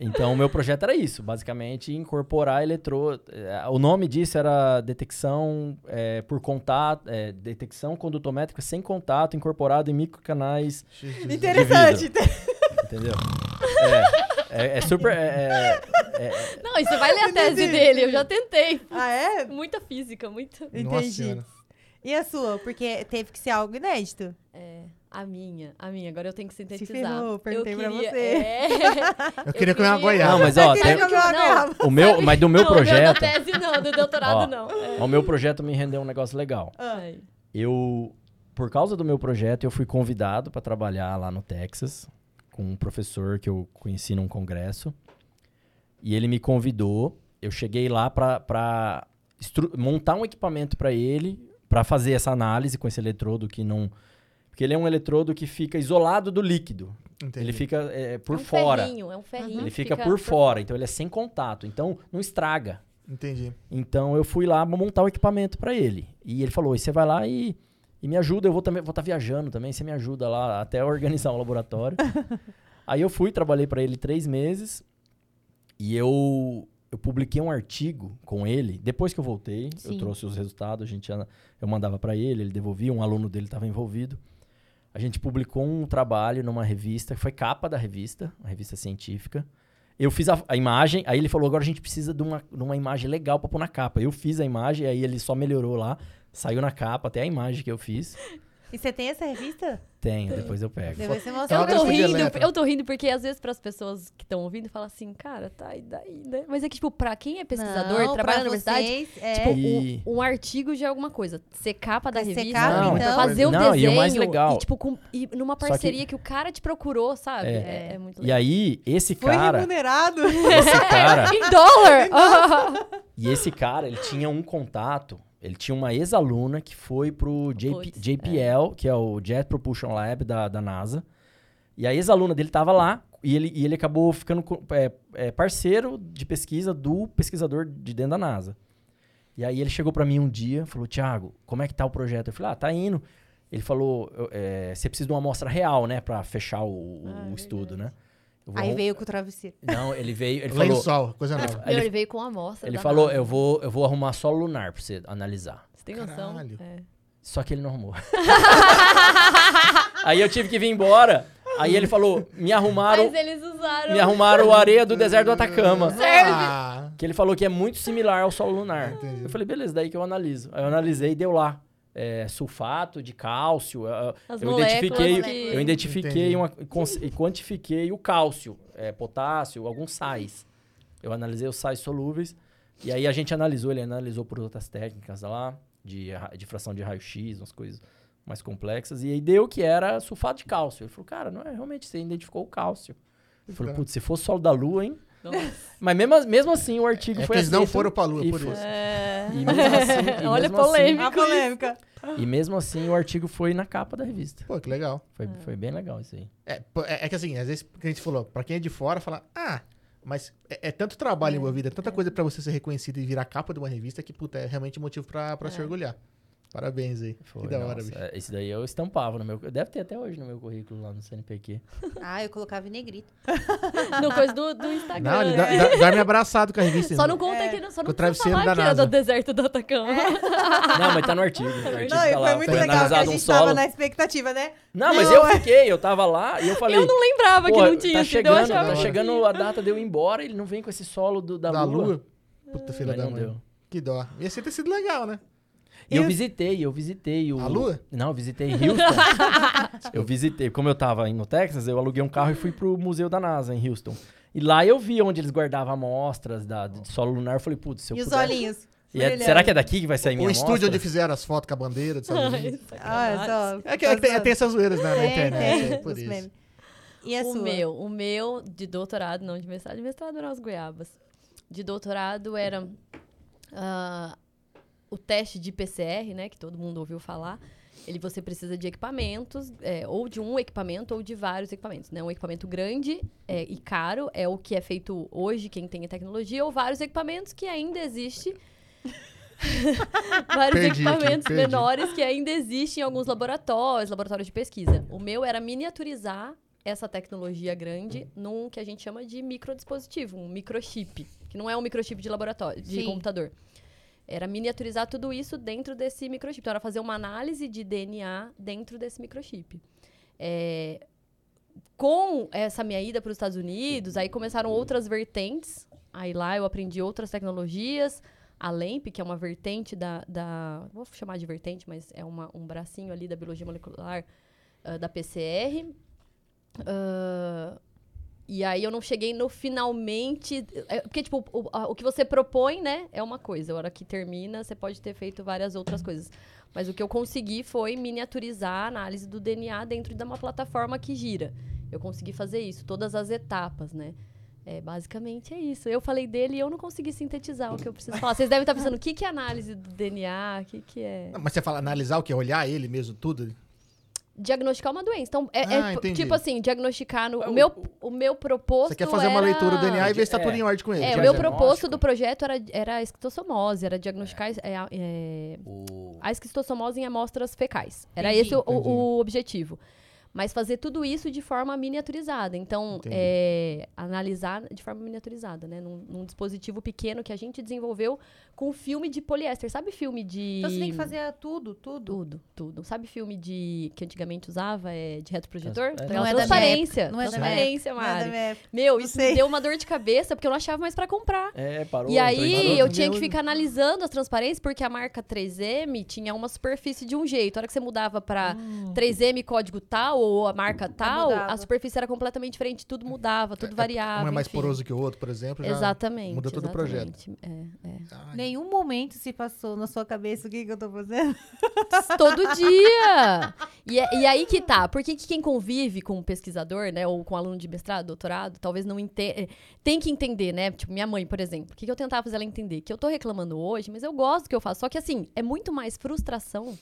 então o meu projeto era isso, basicamente incorporar eletrodo. eh, O nome disso era detecção eh, por contato, eh, detecção condutométrica sem contato incorporado em microcanais. Interessante. Entendeu? É, é, é super. é- é- é- Não, e você vai ler a tese Entendi, dele, eu já tentei. Ah, é? Muita física, muita. Entendi. E a sua? Porque teve que ser algo inédito. É, a minha, a minha, agora eu tenho que sintetizar. ferrou, perguntei eu pra queria, você. É, Eu queria comer uma queria- goiaba. Não, mas ó, Queria tem- Não. goiaba. o meu, mas do meu não, Da projeto, tese não, do doutorado Ó. não. É. o meu projeto me rendeu um negócio legal. Ai. Eu, por causa do meu projeto, eu fui convidado para trabalhar lá no Texas com um professor que eu conheci num congresso. E ele me convidou. Eu cheguei lá para montar um equipamento para ele, para fazer essa análise com esse eletrodo que não. Porque ele é um eletrodo que fica isolado do líquido. Entendi. Ele fica é, por é um fora. Ferrinho, é um ferrinho. Ele que fica, por fora, então ele é sem contato. Então não estraga. Entendi. Então eu fui lá montar o equipamento pra ele. E ele falou: "E você vai lá e, e me ajuda, eu vou também vou estar viajando também, você me ajuda lá até organizar um laboratório". Aí eu fui, trabalhei pra ele três meses e eu eu publiquei um artigo com ele. Depois que eu voltei, eu Sim. trouxe os resultados, a gente eu mandava pra ele, ele devolvia, um aluno dele estava envolvido. A gente publicou um trabalho numa revista, foi capa da revista, uma revista científica. Eu fiz a, a imagem, aí ele falou: agora a gente precisa de uma, de uma imagem legal pra pôr na capa. Eu fiz a imagem, aí ele só melhorou lá, saiu na capa, até a imagem que eu fiz. E você tem essa revista? Tenho, depois eu pego. Depois você Eu mostra pra tô rindo, eu tô rindo porque às vezes pras pessoas que estão ouvindo falam assim, cara, tá, e daí, né? Mas é que, tipo, pra quem é pesquisador, Não, trabalha na universidade, vocês, é... tipo, E- um, um artigo já é alguma coisa. Ser capa da revista, capa, Não, então. fazer o Não, e desenho. o mais legal- E, tipo, com- e numa Só que- parceria que... o cara te procurou, sabe? É. É, é muito E legal. aí, esse Foi cara, remunerado. esse cara, Em dólar! e esse cara, ele tinha um contato, ele tinha uma ex-aluna que foi pro JP, Puts, JPL, que é o Jet Propulsion Lab da, da NASA. E a ex-aluna dele tava lá e ele, e ele acabou ficando é, é, parceiro de pesquisa do pesquisador de dentro da NASA. E aí ele chegou pra mim um dia, falou, Thiago, como é que tá o projeto? Eu falei, ah, tá indo. Ele falou, é, você precisa de uma amostra real, né, pra fechar o, o Ah, estudo, né? Vou Aí veio com o travesseiro. Não, ele veio, ele falou, Lençol, coisa nova. Ele, veio com a amostra. ele da falou, eu vou, eu vou arrumar solo lunar pra você analisar. Você tem noção? Caralho. É. Só que ele não arrumou. aí eu tive que vir embora. Aí ele falou, me arrumaram, Mas eles usaram. me arrumaram a areia do deserto do Atacama. Ah, Que ele falou que é muito similar ao solo lunar. Entendi. Eu falei, beleza, daí que eu analiso. Aí eu analisei e deu lá. É, sulfato de cálcio. As eu identifiquei, que- eu identifiquei uma, e quantifiquei o cálcio, é, potássio, alguns sais. Eu analisei os sais solúveis. E aí a gente analisou, ele analisou por outras técnicas lá, de, de fração de raio-x, umas coisas mais complexas. E aí deu que era sulfato de cálcio. Ele falou, cara, não é realmente, você identificou o cálcio. Ele falou, putz, se fosse solo da lua, hein? Nossa. Mas mesmo, mesmo assim o artigo é foi que eles não foram pra lua, por isso. É. E mesmo assim- e Olha mesmo assim-. A polêmica. E mesmo assim o artigo foi na capa da revista. Pô, que legal. Foi, foi bem legal isso aí. É, é, é que assim, às vezes, que a gente falou, pra quem é de fora, fala, ah, mas é, é tanto trabalho envolvido, é tanta coisa pra você ser reconhecido e virar capa de uma revista que, puta, é realmente motivo pra, pra se É. orgulhar. Parabéns aí. Foi, que da hora, nossa, bicho. é, Esse daí eu estampava no meu. Deve ter até hoje no meu currículo lá no CNPq. Ah, eu colocava em negrito. No coisa do, do Instagram. Não, ele né? dá- dá- dorme abraçado com a revista. Só ainda. não conta É. que não, só não o travesseiro falar da que era NASA. do deserto do Atacama. Não, mas tá no artigo. O artigo Não, tá e lá, foi muito foi legal que a analisado um gente tava na expectativa, né? Não, mas Não, eu é. fiquei, eu tava lá e eu falei. Eu não lembrava que "Pô, não tinha. Tá sido, eu chegando, achava tá chegando tinha. a data de eu ir embora, ele não vem com esse solo do, da, Da lua. lua? Puta filha da mãe. deu. Que dó. Ia ser ter sido legal, né? E eu visitei, eu visitei o. A lua? Não, eu visitei Houston. eu visitei. Como eu tava aí no Texas, eu aluguei um carro e fui pro Museu da NASA em Houston. E lá eu vi onde eles guardavam amostras da, de solo lunar. Eu falei, putz, se eu E os puder... olhinhos. E é- será que é daqui que vai sair minha O estúdio amostra? onde fizeram as fotos com a bandeira dos Estados Unidos. Olha só. É que, é tem, tem essas zoeiras né, na internet, é por os isso. memes. E a o sua? meu, o meu de doutorado, não de mestrado, de mestrado eram as goiabas. De doutorado era ah, o teste de PCR, né, que todo mundo ouviu falar. Ele você precisa de equipamentos, é, ou de um equipamento ou de vários equipamentos, né? Um equipamento grande é, e caro é o que é feito hoje, quem tem a tecnologia, ou vários equipamentos que ainda existe. vários Perdi equipamentos perdi. menores que ainda existem em alguns laboratórios, laboratórios de pesquisa. O meu era miniaturizar essa tecnologia grande num que a gente chama de microdispositivo, um microchip, que não é um microchip de laboratório, de Sim. computador. Era miniaturizar tudo isso dentro desse microchip. Então, era fazer uma análise de DNA dentro desse microchip. É, com essa minha ida para os Estados Unidos, aí começaram outras vertentes. Aí lá eu aprendi outras tecnologias. A LEMP, que é uma vertente da. da vou chamar de vertente, mas é uma, um bracinho ali da biologia molecular ah, da PCR. Ah, e aí eu não cheguei no finalmente. é, porque, tipo, o, o que você propõe, né, é uma coisa. A hora que termina, você pode ter feito várias outras coisas. Mas o que eu consegui foi miniaturizar a análise do DNA dentro de uma plataforma que gira. Eu consegui fazer isso, todas as etapas, né? É, basicamente é isso. Eu falei dele e eu não consegui sintetizar o que eu preciso falar. Vocês devem estar pensando, o que, que é análise do DNA? O que, que é. Não, Mas você fala analisar o que? Olhar ele mesmo, tudo? Diagnosticar uma doença. Então, é, é Ah, entendi. tipo assim, diagnosticar no. É, O meu, o meu proposto. Você quer fazer uma era- leitura do DNA e ver se tá É. tudo em ordem com ele. É, o meu proposto do projeto era, era a esquistossomose, era diagnosticar é, a- é, O... a esquistossomose em amostras fecais. Era Entendi. esse o, o objetivo. Mas fazer tudo isso de forma miniaturizada. Então, é, analisar de forma miniaturizada, né? Num, num dispositivo pequeno que a gente desenvolveu com filme de poliéster. Sabe filme de... Então você tem que fazer tudo, tudo. Tudo, tudo. Sabe filme de que antigamente usava é, de retroprojetor? É. Aquela Não é transparência. não é transparência, Não é da Mari. época. Meu, Não isso me deu uma dor de cabeça porque eu não achava mais pra comprar. É, parou. E aí desconto. eu tinha que ficar analisando as transparências porque a marca 3M tinha uma superfície de um jeito. A hora que você mudava pra 3M código tal ou a marca tal, mudava. a superfície era completamente diferente, tudo mudava, tudo variava. Um é mais enfim. poroso que o outro, por exemplo. Exatamente. muda todo o projeto. exatamente. É, é. Ai, Nenhum momento se passou na sua cabeça o que, que eu tô fazendo. Todo dia! E, é- e aí que tá. Porque que quem convive com um pesquisador, né? Ou com aluno de mestrado, doutorado, talvez não entenda. Tem que entender, né? Tipo, minha mãe, por exemplo. O que, que eu tentava fazer ela entender? Que eu tô reclamando hoje, mas eu gosto do que eu faço. Só que assim, é muito mais frustração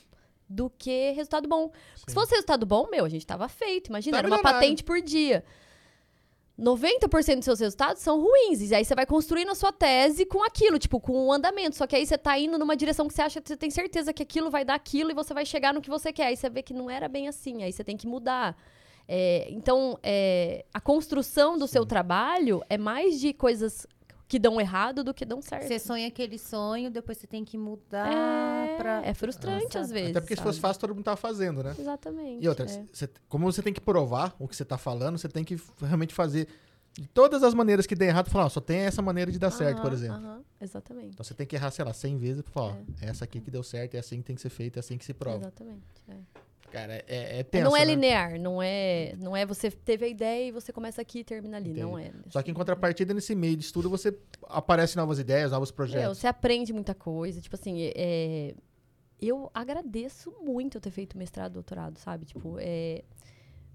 do que resultado bom. Se fosse resultado bom, meu, a gente tava feito. Imagina, Tá era uma patente por dia. 90% dos seus resultados são ruins. E aí você vai construindo a sua tese com aquilo, tipo, com o andamento. Só que aí você tá indo numa direção que você acha que você tem certeza que aquilo vai dar aquilo e você vai chegar no que você quer. Aí você vê que não era bem assim. Aí você tem que mudar. É, então, é, a construção do seu trabalho é mais de coisas que dão errado do que dão certo. Você sonha aquele sonho, depois você tem que mudar é, pra. é frustrante Nossa. às vezes. Até porque se fosse sabe? fácil, todo mundo tava fazendo, né? Exatamente. E outra, é. cê- como você tem que provar o que você tá falando, você tem que realmente fazer de todas as maneiras que der errado, falar, ó, só tem essa maneira de dar certo, por Aham, exemplo. aham, exatamente. Então você tem que errar, sei lá, 100 vezes pra falar, ó, é essa aqui que deu certo, é assim que tem que ser feito, é assim que se prova. Exatamente. é. Cara, é, é É, tenso, não é né? linear, não é, não é você teve a ideia e você começa aqui e termina ali, Entendi. não é. Só que em contrapartida, nesse meio de estudo, você aparece novas ideias, novos Meu, projetos. você aprende muita coisa, tipo assim, é, eu agradeço muito eu ter feito mestrado, doutorado, sabe? Tipo, é,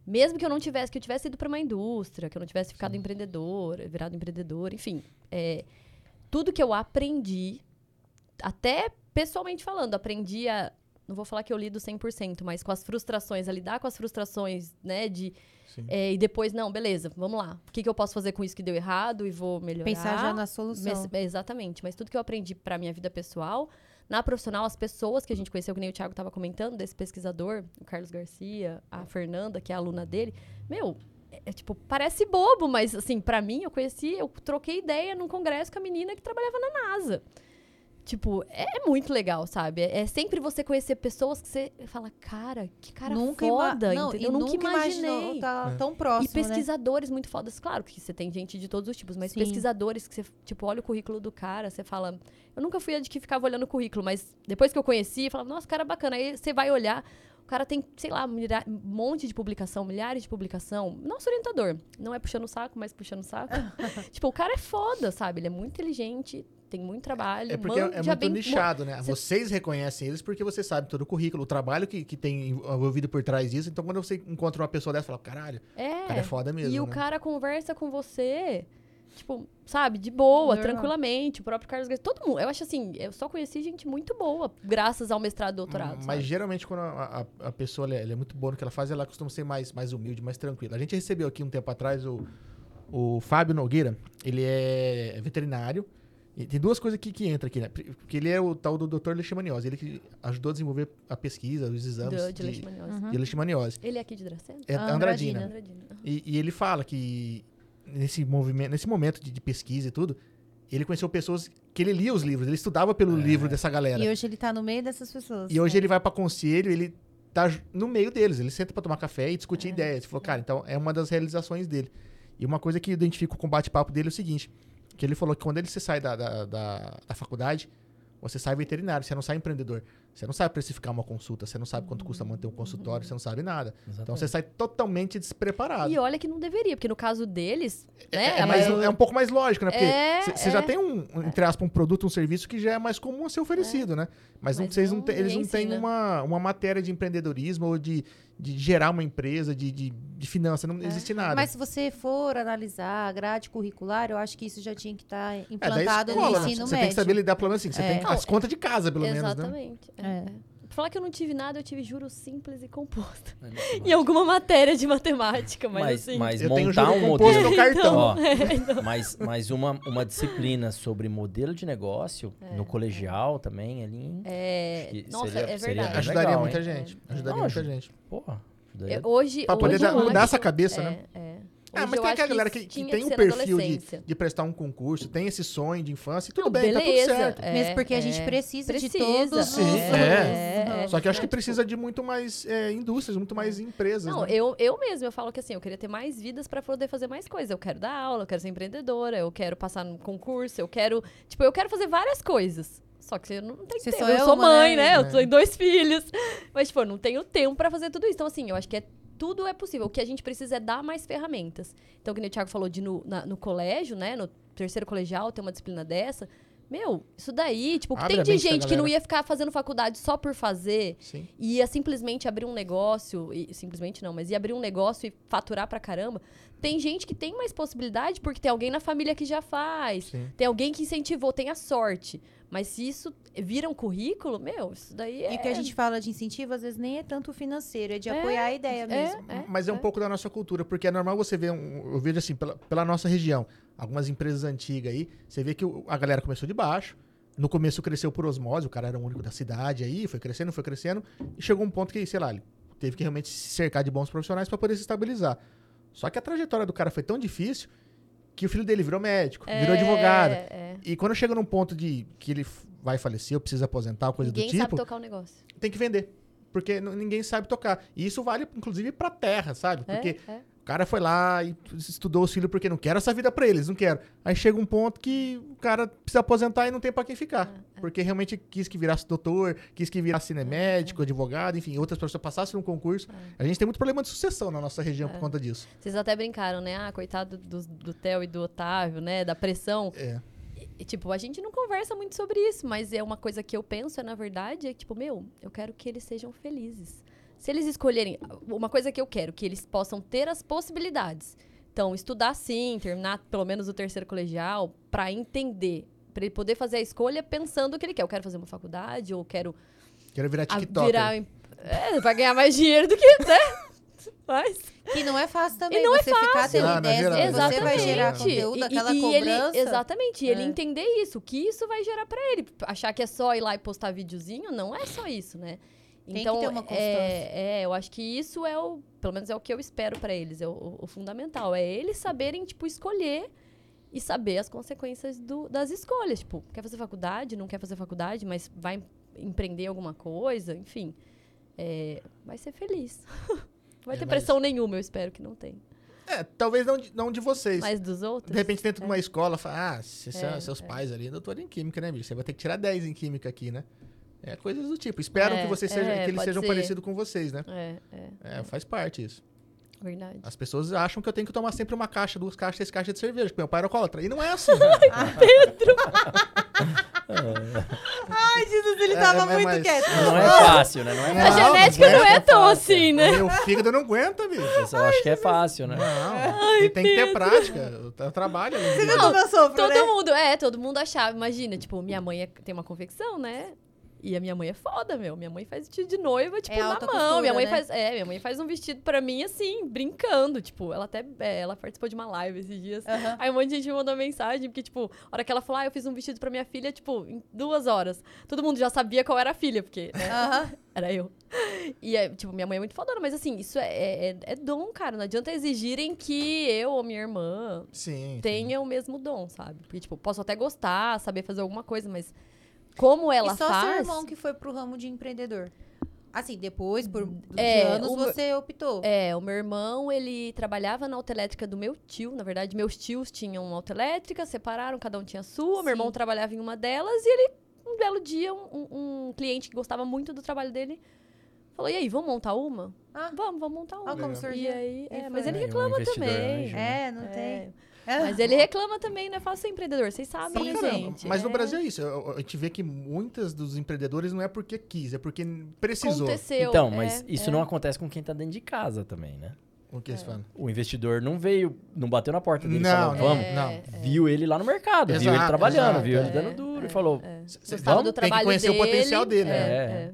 mesmo que eu não tivesse, que eu tivesse ido para uma indústria, que eu não tivesse ficado empreendedora, virado empreendedora, enfim, é, tudo que eu aprendi, até pessoalmente falando, aprendi a não vou falar que eu lido 100%, mas com as frustrações, a lidar com as frustrações, né, de é, e depois, não, beleza, vamos lá. O que, que eu posso fazer com isso que deu errado e vou melhorar? Pensar já na solução. Mas- exatamente. Mas tudo que eu aprendi pra minha vida pessoal, na profissional, as pessoas que a gente conheceu, que nem o Thiago tava comentando, desse pesquisador, o Carlos Garcia, a Fernanda, que é a aluna dele, meu. É, é, tipo, parece bobo, mas assim, pra mim, eu conheci, eu troquei ideia num congresso com a menina que trabalhava na NASA. Tipo, é, é muito legal, sabe? É, é sempre você conhecer pessoas que você fala, cara, que cara nunca ima- foda, não, entendeu? e Eu nunca nunca imaginei. tá É. tão E próximo, né? pesquisadores muito fodas. Claro que você tem gente de todos os tipos, mas Sim. pesquisadores que você, tipo, olha o currículo do cara, você fala. Eu nunca fui a de que ficava olhando o currículo, mas depois que eu conheci, eu falava, nossa, cara bacana. Aí você vai olhar, o cara tem, sei lá, um monte de publicação, milhares de publicação. Nosso orientador. Não é puxando o saco, mas puxando o saco. tipo, o cara é foda, sabe? Ele é muito inteligente, tem muito trabalho. É porque é muito bem- nichado, né? Você- Vocês reconhecem eles porque você sabe todo o currículo, o trabalho que, que tem envolvido por trás disso. Então, quando você encontra uma pessoa dessa, fala, caralho, É. o cara é foda mesmo, E o né? cara conversa com você, tipo, sabe, de boa, Normal. tranquilamente. O próprio Carlos Garcia. Todo mundo. Eu acho assim, eu só conheci gente muito boa, graças ao mestrado e doutorado. Mas sabe? geralmente, quando a, a- a pessoa ela é, ela é muito boa no que ela faz, ela costuma ser mais, mais humilde, mais tranquila. A gente recebeu aqui um tempo atrás o, o Fábio Nogueira, ele é veterinário. E tem duas coisas aqui que entram aqui, né? Porque ele é o tal do Dr. Leishmaniose, ele que ajudou a desenvolver a pesquisa, os exames Do- de de, leishmaniose. Uhum. de Leishmaniose. Ele é aqui de Dracena? É Ah, Andradina. Andradina. E, e ele fala que nesse movimento, nesse momento de, de pesquisa e tudo, ele conheceu pessoas que ele lia os livros, ele estudava pelo livro dessa galera. E hoje ele tá no meio dessas pessoas. E hoje né? ele vai pra conselho, ele tá no meio deles, ele senta pra tomar café e É. discutir ideias. Ele falou, cara, então é uma das realizações dele. E uma coisa que eu identifico com o bate-papo dele é o seguinte: que ele falou que quando ele se sai da, da, da, da faculdade, você sai veterinário, você não sai empreendedor. Você não sabe precificar uma consulta, você não sabe quanto custa manter um consultório, você não sabe nada. Então Exatamente. você sai totalmente despreparado. E olha que não deveria, porque no caso deles, né? É, é mais- é um pouco mais lógico, né? Porque É, você já é. tem um, entre aspas, um produto, um serviço que já é mais comum a ser oferecido, né? Mas, não, Mas vocês não não- têm- eles não têm uma, uma matéria de empreendedorismo ou de, de gerar uma empresa, de, de, de finança, não existe nada. É. Mas se você for analisar a grade curricular, eu acho que isso já tinha que estar é da implantado escola, no né? ensino Você médio. tem que saber lidar, pelo menos assim, você É. tem as contas de casa, pelo menos, né? Exatamente. é, É. é. Falar que eu não tive nada, eu tive juros simples e composto. É Em alguma matéria de matemática, mas, Mas, assim. mas Eu tenho montar juro um composto modelo. no cartão. Ó, É, então. mas mas uma, uma disciplina sobre modelo de negócio no colegial também ali. É, nossa, seria- é verdade. Ajudaria legal, muita hein? gente. É. Ajudaria Não, muita gente. Porra, Ajudaria. É, hoje, Pra poder hoje dar- eu mudar acho- essa cabeça, é, né? É. Ah, Hoje mas tem aquela galera que, que tem um ser na perfil de, de prestar um concurso, tem esse sonho de infância, e tudo Não, bem, tá tudo beleza, certo. é, Mesmo porque a gente é. precisa, de Precisa, todos os... Sim, é, é. Só que eu acho que Tipo, precisa de muito mais é, indústrias, muito mais empresas. Não, né? eu, eu mesmo, eu falo que assim, eu queria ter mais vidas pra poder fazer mais coisas. Eu quero dar aula, eu quero ser empreendedora, eu quero passar no concurso, eu quero. Tipo, eu quero fazer várias coisas. Só que eu não tenho Você tempo. Eu é sou uma, mãe, né? né? Eu É. tenho dois filhos. Mas, tipo, eu não tenho tempo pra fazer tudo isso. Então, assim, eu acho que é, tudo é possível. O que a gente precisa é dar mais ferramentas. Então, como o Thiago falou de no, na- no colégio, né? No terceiro colegial, ter uma disciplina dessa. Meu, isso daí, tipo, que Abre tem de gente que não ia ficar fazendo faculdade só por fazer, Sim. ia simplesmente abrir um negócio, e simplesmente não, mas ia abrir um negócio e faturar pra caramba. Tem gente que tem mais possibilidade porque tem alguém na família que já faz, Sim. tem alguém que incentivou, tem a sorte. Mas se isso vira um currículo, meu, isso daí é. E o que a gente fala de incentivo, às vezes, nem é tanto financeiro, é de É, apoiar a ideia mesmo. é, Mas é um pouco da nossa cultura, porque é normal você ver, um, eu vejo assim, pela, pela nossa região, algumas empresas antigas aí, você vê que o- a galera começou de baixo, no começo cresceu por osmose, o cara era o único da cidade aí, foi crescendo, foi crescendo, e chegou um ponto que, sei lá, ele teve que realmente se cercar de bons profissionais para poder se estabilizar. Só que a trajetória do cara foi tão difícil que o filho dele virou médico, virou É, advogado. é. E quando chega num ponto de que ele vai falecer ou precisa aposentar, coisa Ninguém do tipo, sabe tocar o negócio. tem que vender. Porque ninguém sabe tocar. E isso vale, inclusive, pra terra, sabe? É, Porque é. O cara foi lá e estudou os filhos porque não quer essa vida pra eles, não quero. Aí chega um ponto que o cara precisa aposentar e não tem pra quem ficar. É, Porque realmente quis que virasse doutor, quis que virasse médico, advogado, enfim, outras pessoas passassem num concurso. É. A gente tem muito problema de sucessão na nossa região por conta disso. Vocês até brincaram, né? Ah, coitado do, do Theo e do Otávio, né? Da pressão. É. E, tipo, a gente não conversa muito sobre isso, mas é uma coisa que eu penso, é na verdade, é que, tipo, meu, eu quero que eles sejam felizes. Se eles escolherem, uma coisa que eu quero, que eles possam ter as possibilidades. Então, estudar sim, terminar pelo menos o terceiro colegial, pra entender, pra ele poder fazer a escolha pensando o que ele quer. Eu quero fazer uma faculdade, ou quero Quero virar a- TikToker. virar. em- É, vai ganhar mais dinheiro do que, né? Mas. Que não é fácil também. E não é você ficar tendo não é ideias geral, que você vai Exatamente. gerar conteúdo, E- aquela e, e cobrança. Ele, exatamente, e ele É. entender isso, o que isso vai gerar pra ele. Achar que é só ir lá e postar videozinho, não é só isso, né? Tem então, que ter uma constância. é, é, eu acho que isso é o, pelo menos é o que eu espero pra eles, é o, o- fundamental, é eles saberem, tipo, escolher e saber as consequências do- das escolhas, tipo, quer fazer faculdade, não quer fazer faculdade, mas vai empreender alguma coisa, enfim, é, vai ser feliz. Não vai É, ter mas- pressão nenhuma, eu espero que não tenha. É, talvez não de, não de vocês. Mas dos outros? De repente, dentro de uma escola, fala, ah, se É, seus é. pais ali, doutor em química, né, bicho? Você vai ter que tirar 10 em química aqui, né? É coisas do tipo. Espero É, que vocês sejam, é, que eles sejam ser. parecidos com vocês, né? É, é, É, faz parte isso. verdade. As pessoas acham que eu tenho que tomar sempre uma caixa, duas caixas, três caixas de cerveja, porque meu pai era alcoólatra. E não é assim. Ai, Jesus, ele É, tava é muito mais- quieto. Não é fácil, né? Não é A Não, fácil. genética não é aguenta, tão fácil. assim, né? meu fígado não aguenta, bicho. Eu acho que é fácil, né? Não, tem, tem que ter prática. Eu, trabalho. Você viu como eu sofro, Todo né? mundo, é, todo mundo achava. Imagina, tipo, minha mãe é- tem uma confecção, né? E a minha mãe é foda, meu. Minha mãe faz vestido de noiva, tipo, É na mão. costura, minha mãe né? faz. É, minha mãe faz um vestido pra mim, assim, brincando. Tipo, ela até. é, ela participou de uma live esses dias. Aham. Aí um monte de gente me mandou mensagem, porque, tipo, a hora que ela falou, ah, eu fiz um vestido pra minha filha, tipo, em duas horas. Todo mundo já sabia qual era a filha, porque, né? Aham. Era eu. E, é, tipo, minha mãe é muito fodona, mas assim, isso é, é, é dom, cara. Não adianta exigirem que eu ou minha irmã Sim. sim. tenha o mesmo dom, sabe? Porque, tipo, posso até gostar, saber fazer alguma coisa, mas como ela e só faz. seu irmão que foi pro ramo de empreendedor. Assim, depois, por de É, anos, o você optou. É, o meu irmão, ele trabalhava na autoelétrica do meu tio. Na verdade, meus tios tinham uma autoelétrica, separaram, cada um tinha a sua. Sim. Meu irmão trabalhava em uma delas e ele, um belo dia, um, um- cliente que gostava muito do trabalho dele falou: E aí, vamos montar uma? Ah. Vamos, vamos montar uma. Olha como surgiu. E aí, é, mas ele É, um reclama também. anjo, É, não É. tem. Mas ele reclama também, não é fácil ser empreendedor, vocês sabem, né, caramba. gente? Mas no É. Brasil é isso. A gente vê que muitas dos empreendedores não é porque quis, é porque precisou. Aconteceu. Então, mas é, isso é. não acontece com quem tá dentro de casa também, né? O que falam? O investidor não veio, não bateu na porta dele e Não, falou, vamos. não. Viu ele lá no mercado, viu Exato, ele trabalhando, exato, viu ele é. dando duro e falou, Cê- cê- vamos, do tem que trabalho conhecer o dele, potencial dele, né? É, é, é.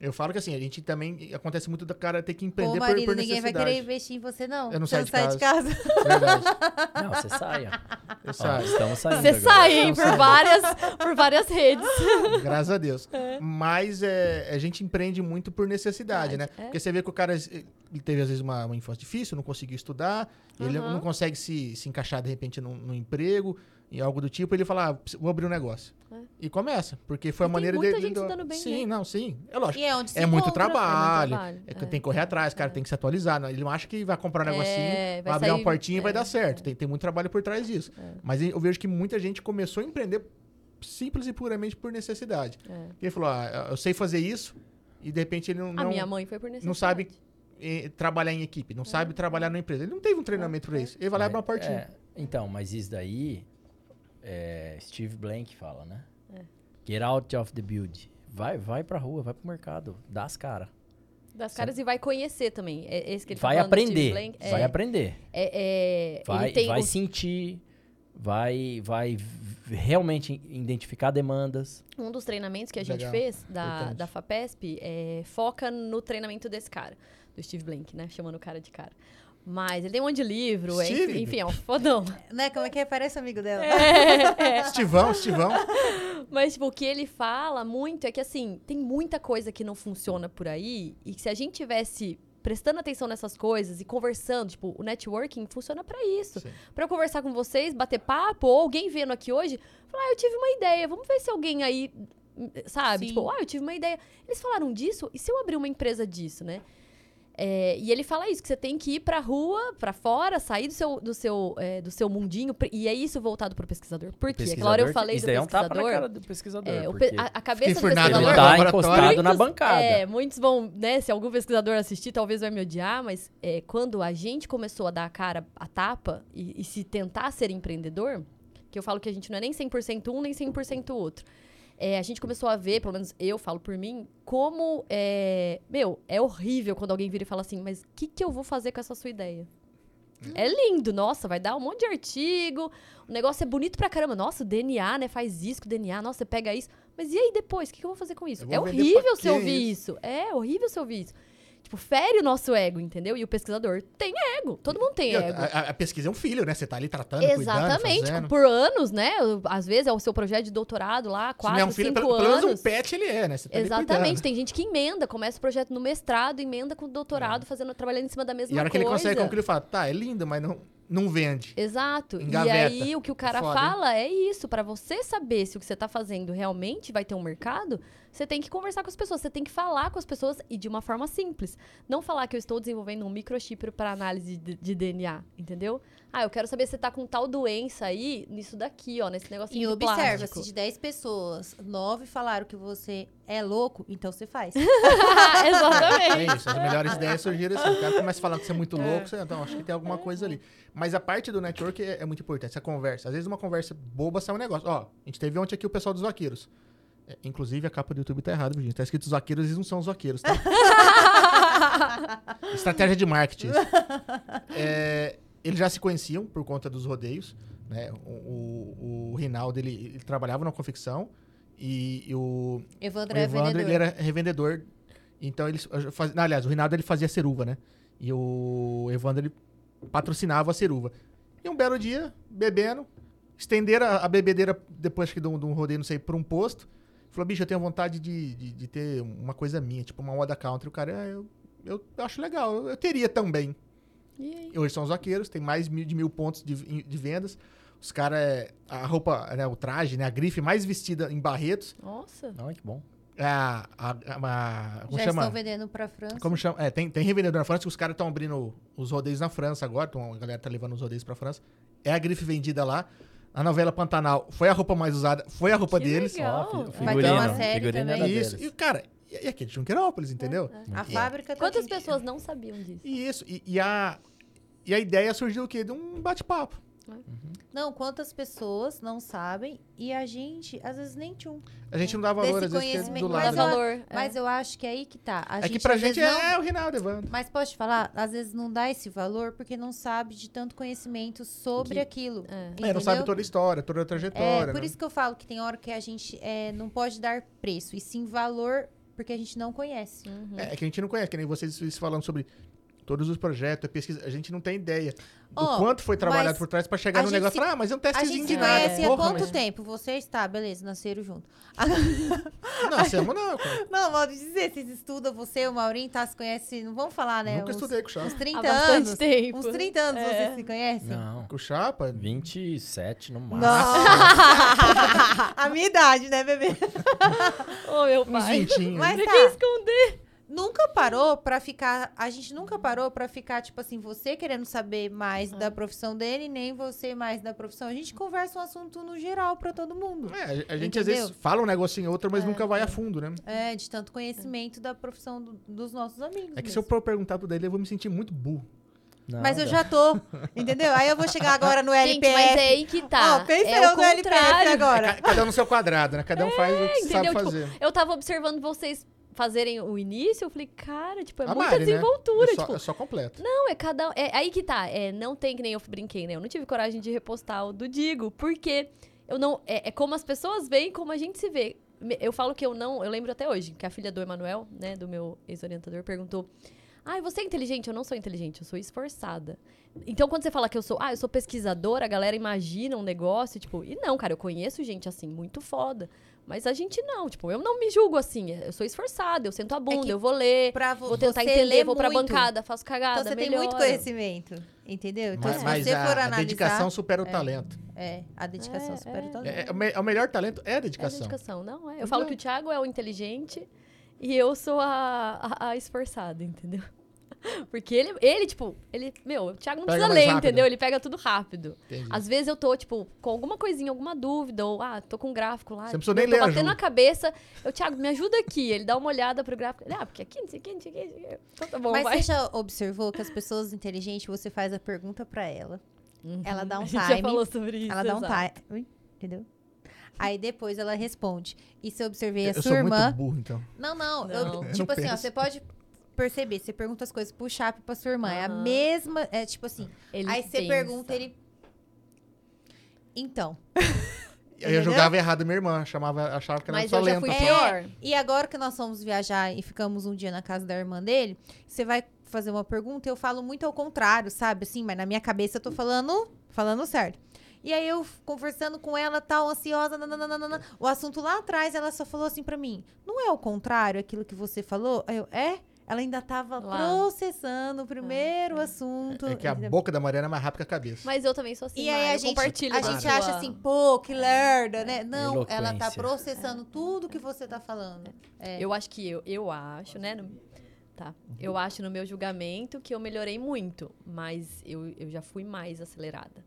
Eu falo que assim, a gente também acontece muito da cara ter que empreender Ô, por, marido, por ninguém vai querer investir em você, não. Eu não você saio não de sai de casa. Verdade. Não, você saia. Eu Ó, saio. estamos saindo Você agora. sai, hein, por várias, por várias redes. Graças a Deus. Mas é, a gente empreende muito por necessidade, né? É. Porque você vê que o cara ele teve, às vezes, uma, uma infância difícil, não conseguiu estudar, ele Aham. não consegue se, se encaixar, de repente, num, num emprego, em algo do tipo, ele fala, ah, vou abrir um negócio. É. E começa, porque foi E a tem maneira muita dele... gente se dando bem, Sim, né? não, sim. É lógico. E é onde se É muito trabalho, trabalho, é que é. tem que correr atrás, o cara tem que se atualizar. né? Ele não acha que vai comprar um negocinho, É, vai, vai abrir uma portinha e vai é, dar certo. é. Tem, tem muito trabalho por trás disso. É. Mas eu vejo que muita gente começou a empreender simples e puramente por necessidade. É. Ele falou, ah, eu sei fazer isso, e de repente ele não, A não, minha mãe foi por necessidade. não sabe trabalhar em equipe, não sabe trabalhar na empresa. Ele não teve um treinamento pra isso. Ele vai lá e abre uma portinha. É, então, mas isso daí, é, Steve Blank fala, né? É. Get out of the build. Vai, vai pra rua, vai pro mercado, dá as caras. Das caras e vai conhecer também. É esse que ele tá Vai Steve aprender, Blank. É, vai aprender. é, é, Vai, ele tem vai o- sentir, vai, vai realmente identificar demandas. Um dos treinamentos que a gente Legal, fez da, importante. da FAPESP é, foca no treinamento desse cara, do Steve Blank, né? Chamando o cara de cara. Mas ele tem um monte de livro, é, Steve? enfim, é um fodão. Né? Como é que é? Parece amigo dela. É, é. Estivão, Estivão. Mas, tipo, o que ele fala muito é que, assim, tem muita coisa que não funciona por aí e que se a gente tivesse prestando atenção nessas coisas e conversando, tipo, o networking funciona pra isso. Pra eu conversar com vocês, bater papo, ou alguém vendo aqui hoje, falar, ah, eu tive uma ideia, vamos ver se alguém aí, sabe? Sim. Tipo, ah, eu tive uma ideia. Eles falaram disso, e se eu abrir uma empresa disso, né? É, e ele fala isso, que você tem que ir pra rua, pra fora, sair do seu, do seu, é, do seu mundinho, e é isso voltado pro pesquisador. Por quê? Aquela hora eu Pesquisador, falei isso do daí é um tapa na pesquisador. cara do pesquisador. É, pe- a, a cabeça do enfurnado ele pesquisador... tá encostado na Muitos- bancada. É, muitos vão, né? Se algum pesquisador assistir, talvez vai me odiar, mas é, quando a gente começou a dar a cara, a tapa e, e se tentar ser empreendedor, que eu falo que a gente não é nem 100% um, nem 100% outro. É, a gente começou a ver, pelo menos eu falo por mim, como é. Meu, é horrível quando alguém vira e fala assim, mas o que, que eu vou fazer com essa sua ideia? É lindo, nossa, vai dar um monte de artigo, o negócio é bonito pra caramba. Nossa, o DNA, né? Faz isso com o DNA, nossa, você pega isso. Mas e aí depois? O que, que eu vou fazer com isso? Eu É horrível você quem ouvir isso. É horrível você ouvir isso. Tipo, fere o nosso ego, entendeu? E o pesquisador tem ego. Todo mundo tem E ego. a- a pesquisa é um filho, né? Você tá ali tratando, cuidando, Exatamente, tipo, por anos, né? Às vezes é o seu projeto de doutorado lá, Se não quatro, é um filho, cinco pelo, pelo menos anos. um pet ele é, né? Você tá Exatamente, cuidando. tem gente que emenda, começa o projeto no mestrado, emenda com o doutorado, fazendo, trabalhando em cima da mesma É. E a hora que coisa. ele consegue concluir, ele fala, tá, é lindo, mas não, não vende. Exato. Engaveta. E aí o que o cara Foda, hein? fala é isso, Pra você saber se o que você tá fazendo realmente vai ter um mercado, você tem que conversar com as pessoas, você tem que falar com as pessoas e de uma forma simples. Não falar que eu estou desenvolvendo um microchip para análise de, de DNA, entendeu? Ah, eu quero saber se você tá com tal doença aí, nisso daqui, ó, nesse negócio E observa, se de 10 pessoas, 9 falaram que você é louco, então você faz. Exatamente. É isso, as melhores ideias surgiram assim. O cara começa a falar que você é muito louco, você, então acho que tem alguma coisa ali. Mas a parte do network é, é muito importante, essa conversa. Às vezes uma conversa boba sai um negócio. Ó, a gente teve ontem aqui o pessoal dos vaqueiros. Inclusive a capa do YouTube tá errada, gente. Tá escrito os vaqueiros, eles não são os vaqueiros, tá? Estratégia de marketing. É, eles já se conheciam por conta dos rodeios. Né? O, o, o Rinaldo, ele, ele trabalhava na confecção e, e o, Evandro o é Evandro, ele era revendedor. Então, eles faz... não, aliás, o Rinaldo, ele fazia ceruva, né? E o Evandro, ele patrocinava a ceruva. E um belo dia, bebendo, estenderam a, a bebedeira, depois que de um, de um rodeio, não sei, por um posto. Falou, bicho, eu tenho vontade de, de, de ter uma coisa minha, tipo uma moda country. O cara, é, eu, eu acho legal, eu, eu teria também. Aí? Hoje são os vaqueiros, tem mais mil- de mil pontos de, de vendas. Os caras, a roupa, né, o traje, né, a grife mais vestida em Barretos. Nossa. Não, que bom. É a, a, a- como Já chama? estão vendendo pra França. Como chama? É, tem, tem revendedor na França que os caras estão abrindo os rodeios na França agora. Então a galera tá levando os rodeios pra França. É a grife vendida lá. A novela Pantanal foi a roupa mais usada, foi a roupa Que deles. legal. Fi- Vai ter uma série figurino também. Isso. E, cara, e, aqui de Junquerópolis, entendeu? A E- fábrica tá Quantas aqui. pessoas não sabiam disso? E isso. E, e a, e a ideia surgiu o quê? De um bate-papo. Não, quantas pessoas não sabem e a gente, às vezes, nem tchum. A gente não dá valor, às vezes, é do mas lado. Dá eu- né? valor. é. Mas eu acho que é aí que tá. A É gente, que pra gente não- é o Rinaldo Evandro. Mas posso te falar, às vezes não dá esse valor porque não sabe de tanto conhecimento sobre Que- aquilo. É. É, não sabe toda a história, toda a É, trajetória. por né? isso que eu falo que tem hora que a gente é, não pode dar preço, e sim valor, porque a gente não conhece. Uhum. É, é que a gente não conhece, que nem vocês, vocês falando sobre todos os projetos, a pesquisa, a gente não tem ideia do Ó, quanto foi trabalhado por trás pra chegar a no gente negócio. se- Falar, ah, mas é um A testezinho gente de se nada. conhece há Porra, quanto mas- tempo? Você está, beleza, nasceram junto. Nascemos não, cara. Não, de dizer, vocês estudam, você e o Maurinho, tá, se conhece, não vamos falar, né? Nunca uns, estudei com o Chapa. uns 30 Há anos. tempo. Uns 30 anos É. vocês se conhecem? Não. Com o Chapa? 27 no máximo. Nossa! a minha idade, né, bebê? Ô, meu Uns pai. Mas Você tá. quer esconder? Nunca parou pra ficar. A gente nunca parou pra ficar, tipo assim, você querendo saber mais da profissão dele, nem você mais da profissão. A gente conversa um assunto no geral pra todo mundo. É, a gente às Entendeu? vezes fala um negocinho ou outro, mas nunca vai a fundo, né? É, de tanto conhecimento da profissão do- dos nossos amigos. É que se mesmo. eu for perguntar tudo dele, eu vou me sentir muito burro. Mas eu Nada. já tô, entendeu? Aí eu vou chegar agora no Gente, LPF. mas é aí que tá. Ó, pensa é eu o no LPF agora. Ca- Cada um no seu quadrado, né? Cada um faz o que sabe entendeu? Tipo, fazer. Eu tava observando vocês fazerem o início, eu falei, cara, tipo, é A muita Mari, né? desenvoltura. É só, tipo, é só completo. Não, é cada. É aí que tá. É, não tem que nem eu brinquei, né? Eu não tive coragem de repostar o do Digo, porque eu não. É, é como as pessoas veem, como a gente se vê. Eu falo que eu não. Eu lembro até hoje que a filha do Emanuel, né, do meu ex-orientador, perguntou. Ai, você é inteligente? Eu não sou inteligente, eu sou esforçada. Então, quando você fala que eu sou, ah, eu sou pesquisadora, a galera imagina um negócio, tipo, e não, cara, eu conheço gente assim, muito foda. Mas a gente não, tipo, eu não me julgo assim. Eu sou esforçada, eu sento a bunda, É eu vou ler, Pra vo- vou tentar entender, vou pra muito. bancada, faço cagada, Então você tem melhora. muito conhecimento, entendeu? Então mas se mas você a, for a analisar... dedicação supera o talento. É, a dedicação É, supera o é. talento. É, é o me- é o melhor talento é a É dedicação. dedicação, não é? Eu falo é. que o Thiago é o inteligente e eu sou a, a, a esforçada, entendeu? Porque ele, ele, tipo, ele, meu, o Thiago não Pega precisa ler, rápido. entendeu? Ele pega tudo rápido. Entendi. Às vezes eu tô, tipo, com alguma coisinha, alguma dúvida, ou, ah, tô com um gráfico lá. Você não precisa nem tô ler, batendo a cabeça. Eu, Thiago, me ajuda aqui. Ele dá uma olhada pro gráfico. Ah, porque aqui, não sei o que, não sei o que. Então tá bom, Mas vai. você já observou que as pessoas inteligentes, você faz a pergunta pra ela, ela dá um a gente time, já falou sobre isso. ela dá um exato. time, entendeu? Aí depois ela responde. E se eu observei a eu sua sou irmã... muito burro, então. Não, não. Não. eu- Eu tipo não assim, ó, você pode perceber, você pergunta as coisas pro Chap e pra sua irmã. É a mesma. É tipo assim. Ele aí você pensa. pergunta, ele. Então. Entendeu? eu julgava errado minha irmã, chamava, achava que ela Mas só eu já lenta. fui só. pior. E agora que nós fomos viajar e ficamos um dia na casa da irmã dele, você vai fazer uma pergunta, eu falo muito ao contrário, sabe? Assim, mas na minha cabeça eu tô falando, falando certo. E aí eu conversando com ela, tal, ansiosa, nananana, o assunto lá atrás, ela só falou assim pra mim: "Não é o contrário aquilo que você falou?" Aí eu: "É?" Ela ainda tava Lá. processando o primeiro assunto. É que a entendeu? boca da Mariana é mais rápida que a cabeça. Mas eu também sou assim. E aí a gente, compartilho a gente acha assim, pô, que lerda, né? Não, ela tá Eloquência. processando tudo que você tá falando. É. Eu acho que eu, eu acho, né? no- tá. Eu acho no meu julgamento que eu melhorei muito, mas eu, eu já fui mais acelerada.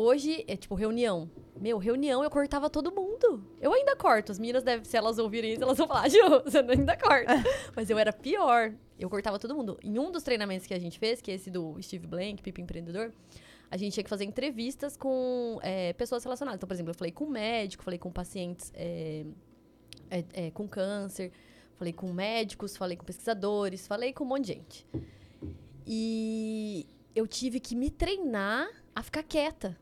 Hoje é tipo reunião. Meu, reunião eu cortava todo mundo. Eu ainda corto. As meninas devem, se elas ouvirem isso, elas vão falar, Ju, você ainda corta. mas eu era pior. Eu cortava todo mundo. Em um dos treinamentos que a gente fez, que é esse do Steve Blank, Pipa Empreendedor, a gente tinha que fazer entrevistas com é, pessoas relacionadas. Então, por exemplo, eu falei com médico, falei com pacientes é, é, é, com câncer, falei com médicos, falei com pesquisadores, falei com um monte de gente. E eu tive que me treinar a ficar quieta.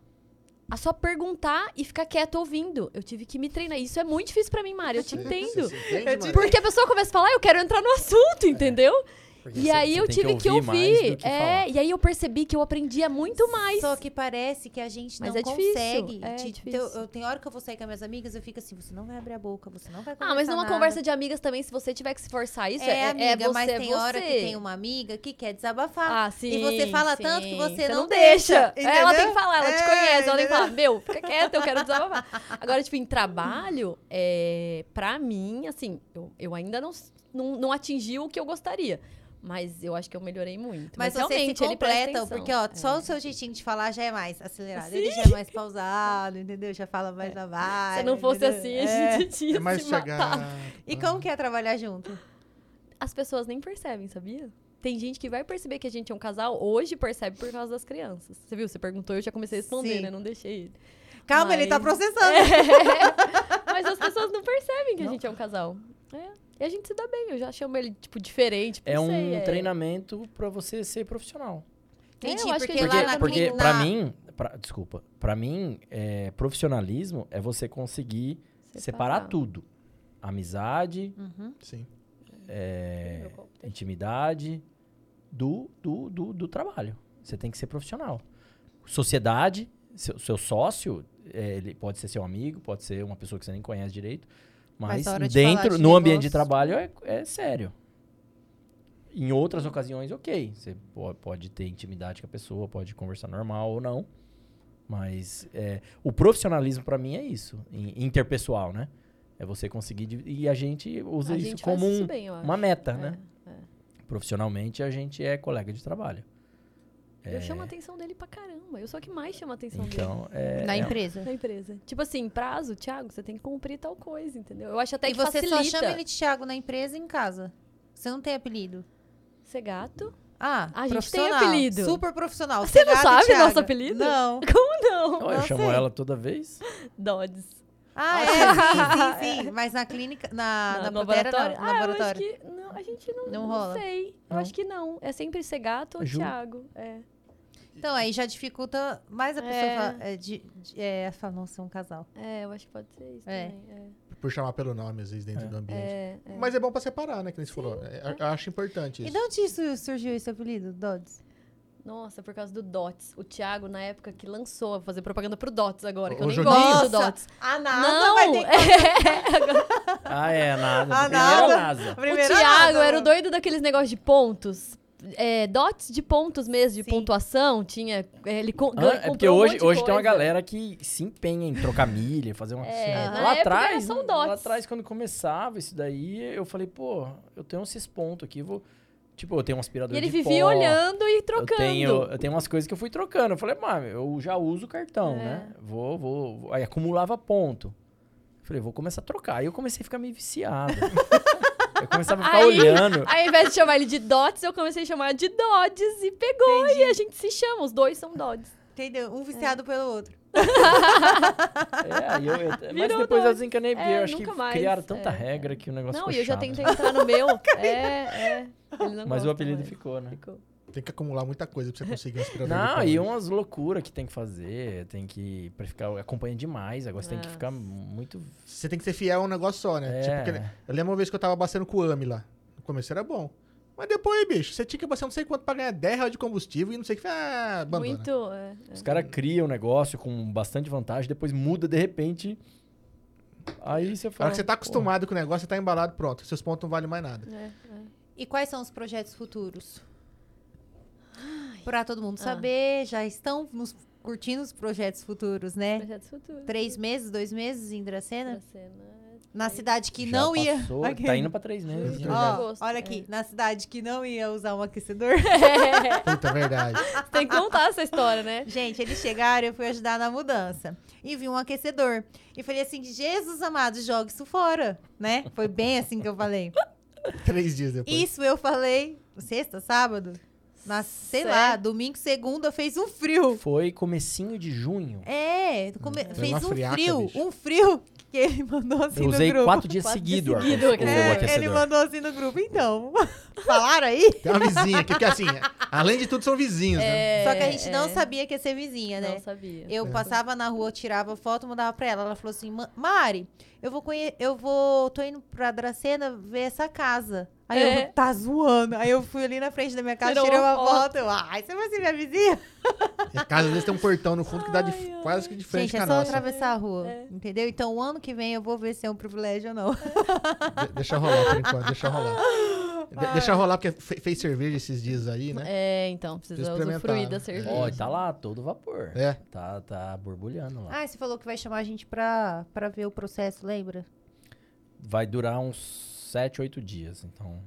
A só perguntar e ficar quieta ouvindo. Eu tive que me treinar. Isso é muito difícil pra mim, Mari. Eu te entendo. Você entende? Porque a pessoa começa a falar, "Ah, eu quero entrar no assunto, entendeu? Porque E você- aí você eu tive que ouvir mais ouvir. que É, falar. e aí eu percebi que eu aprendia muito mais. Só que parece que a gente Mas não é consegue. é te- eu, eu- tem hora que eu vou sair com as minhas amigas, eu fico assim, você não vai abrir a boca, você não vai Ah, conversar mas numa nada. conversa de amigas também, se você tiver que se forçar isso, é, é, amiga, é você, mas tem você. hora que tem uma amiga que quer desabafar. Ah, sim. E você fala sim. tanto que você não deixa. deixa, Ela tem que falar, ela te É, conhece, ela tem que falar, meu, fica quieta, eu quero desabafar. Agora, tipo, em trabalho, é, pra mim, assim, eu, eu ainda não, não, não atingi o que eu gostaria. Mas eu acho que eu melhorei muito. Mas, Mas, realmente, ele completa, porque, ó, É. só o seu jeitinho de falar já é mais acelerado. Ele já é mais pausado, entendeu? Já fala mais na vibe. Se não fosse entendeu? assim, É. a gente tinha É mais se matado. chegar. E como que é trabalhar junto? As pessoas nem percebem, sabia? Tem gente que vai perceber que a gente é um casal, hoje percebe por causa das crianças. Você viu? Você perguntou, eu já comecei a responder, Sim. né? Não deixei ele. Calma, ele tá Mas- processando. Mas as pessoas não percebem que a gente é um casal. É. E a gente se dá bem. Eu já chamo ele, tipo, diferente. É um sei, treinamento pra você ser profissional. Entendi, eu acho que porque ele lá Porque, na porque pra mim, pra- desculpa, pra mim, é, profissionalismo é você conseguir separar tudo. Amizade, Uhum. Sim. é, intimidade do, do, do, do trabalho. Você tem que ser profissional. Sociedade, seu, seu sócio, é, ele pode ser seu amigo, pode ser uma pessoa que você nem conhece direito, mas, Mas dentro, de no ambiente de trabalho é, é sério. Em outras ocasiões, ok. Você po- pode ter intimidade com a pessoa, pode conversar normal ou não. Mas é, o profissionalismo pra mim é isso, in- interpessoal, né? É você conseguir. E a gente usa A isso gente como isso bem, uma meta, É, né? é. Profissionalmente, a gente é colega de trabalho. Eu chamo a atenção dele pra caramba. Eu sou a que mais chama a atenção Então, é, Na é- empresa. dele. Na empresa. Tipo assim, prazo, Thiago, você tem que cumprir tal coisa, entendeu? Eu acho até e que você facilita. só chama ele de Thiago na empresa e em casa. Você não tem apelido. Ser gato? Ah, A gente profissional. tem apelido. Super profissional. Você não sabe Thiago. nosso apelido? Não. Como não? Eu Não chamo sei. ela toda vez. Dodds. Ah, é, sim, sim, sim. Mas na clínica, na, na, no Pantera, laboratório? não. Ah, eu laboratório. acho que. Não, a gente não. Não Não, rola? sei. Eu Não? acho que não. É sempre ser gato ou Ju. Thiago. É. Então, aí já dificulta mais a pessoa É. falar, é, de, de, é, falar, nossa, é um casal. É, eu acho que pode ser isso É. também. É. Por chamar pelo nome, às vezes, dentro do ambiente. É, é. Mas é bom pra separar, né? Que nem você falou. É, Eu acho importante E isso. de onde isso surgiu esse apelido, Dodds? Nossa, por causa do Dots. O Thiago, na época que lançou, vou fazer propaganda pro Dots agora, que O eu nem joguinho? gosto do Dots. A NASA Não, vai ter que... é, Ah, é, nada. A Primeiro NASA. NASA. o Primeiro a Thiago NASA, era o né? doido daqueles negócios de pontos. É, dots de pontos mesmo, de Sim. pontuação. Tinha. é, Ele Ah, ganha- é porque comprou um hoje, hoje tem uma galera que se empenha em trocar milha, fazer uma. É, na lá atrás, um lá atrás, quando começava isso daí, eu falei, pô, eu tenho esses pontos aqui, vou. Tipo, eu tenho um aspirador E ele de vivia pó, olhando e Eu trocando. tenho, eu tenho umas coisas que eu fui trocando. Eu falei, mano, eu já uso o cartão, É. né? Vou, vou, vou. Aí acumulava ponto. Falei, vou começar a trocar. Aí eu comecei a ficar meio viciado. eu começava a ficar Aí- olhando. Aí, ao invés de chamar ele de Dots, eu comecei a chamar de Dodds e pegou. E a gente se chama, os dois são Dodds. Entendeu? Um viciado pelo outro. É, eu, eu- mas Virou depois eu dois. desencanei, porque É, eu acho que nunca mais. criaram tanta É, regra que o negócio Não, ficou e eu já tentei entrar no meu. é, é. Ele não Mas o apelido mais. ficou, né? Ficou. Tem que acumular muita coisa pra você conseguir um aspirador Não, e umas loucuras que tem que fazer. Tem que. Pra ficar. Acompanha demais. Agora você tem que ficar muito. Você tem que ser fiel a um negócio só, né? É. Tipo, que- eu lembro uma vez que eu tava abastando com o AMI lá. No começo era bom. Mas depois, bicho, você tinha que abastecer não sei quanto pra ganhar 10 reais de combustível e não sei o que. Ah, abandona. Muito. É, é. Os caras criam um negócio com bastante vantagem, depois muda de repente. Aí você Na fala. hora que você tá "Pô, acostumado com o negócio, você tá embalado, pronto. Seus pontos não valem mais nada. É, é. E quais são os projetos futuros? Pra todo mundo Ah. saber, já estão nos curtindo os projetos futuros, né? Projetos futuros. Três meses, dois meses em Dracena? Dracena. Na cidade que já não ia. passou, Aqui. Tá indo pra três meses. Né? Agosto, olha é. aqui, na cidade que não ia usar um aquecedor. Puta, é verdade. Tem que contar essa história, né? Gente, eles chegaram, eu fui ajudar na mudança. E vi um aquecedor. E falei assim, Jesus amado, joga isso fora, né? Foi bem assim que eu falei. Três dias depois. Isso eu falei sexta, sábado. Na, sei Certo. lá, domingo, segunda, fez um frio. Foi comecinho de junho. É, come- Foi fez um friaca, frio, bicho. um frio que ele mandou assim Eu no usei grupo. quatro dias Quatro dias seguidos seguido. É, ele mandou assim no grupo. Então, falaram aí? Tem uma vizinha aqui, porque assim, além de tudo, são vizinhos, né? Só que a gente não é. sabia que ia ser vizinha, né? Não sabia. Eu É. passava na rua, tirava foto, mandava pra ela. Ela falou assim: "Ma- Mari, eu vou conhe... eu vou. tô indo pra Dracena ver essa casa. Aí É. eu, tá zoando. Aí eu fui ali na frente da minha casa, Tirou tirei uma foto. foto. Eu, ai, você vai ser minha vizinha? E a casa, às vezes, tem um portão no fundo que dá de, Ai, ai. quase que de frente Gente, é só nossa. atravessar a rua. É. Entendeu? Então, o ano que vem eu vou ver se é um privilégio ou não. De- deixa rolar por enquanto, deixa rolar. De- deixa rolar, porque fe- fez cerveja esses dias aí, né? É, então, precisa usufruir da né? cerveja. Ó, tá lá, todo vapor. É. Tá, tá borbulhando lá. Ah, você falou que vai chamar a gente pra, pra ver o processo, lembra? Vai durar uns 7, 8 dias. Então,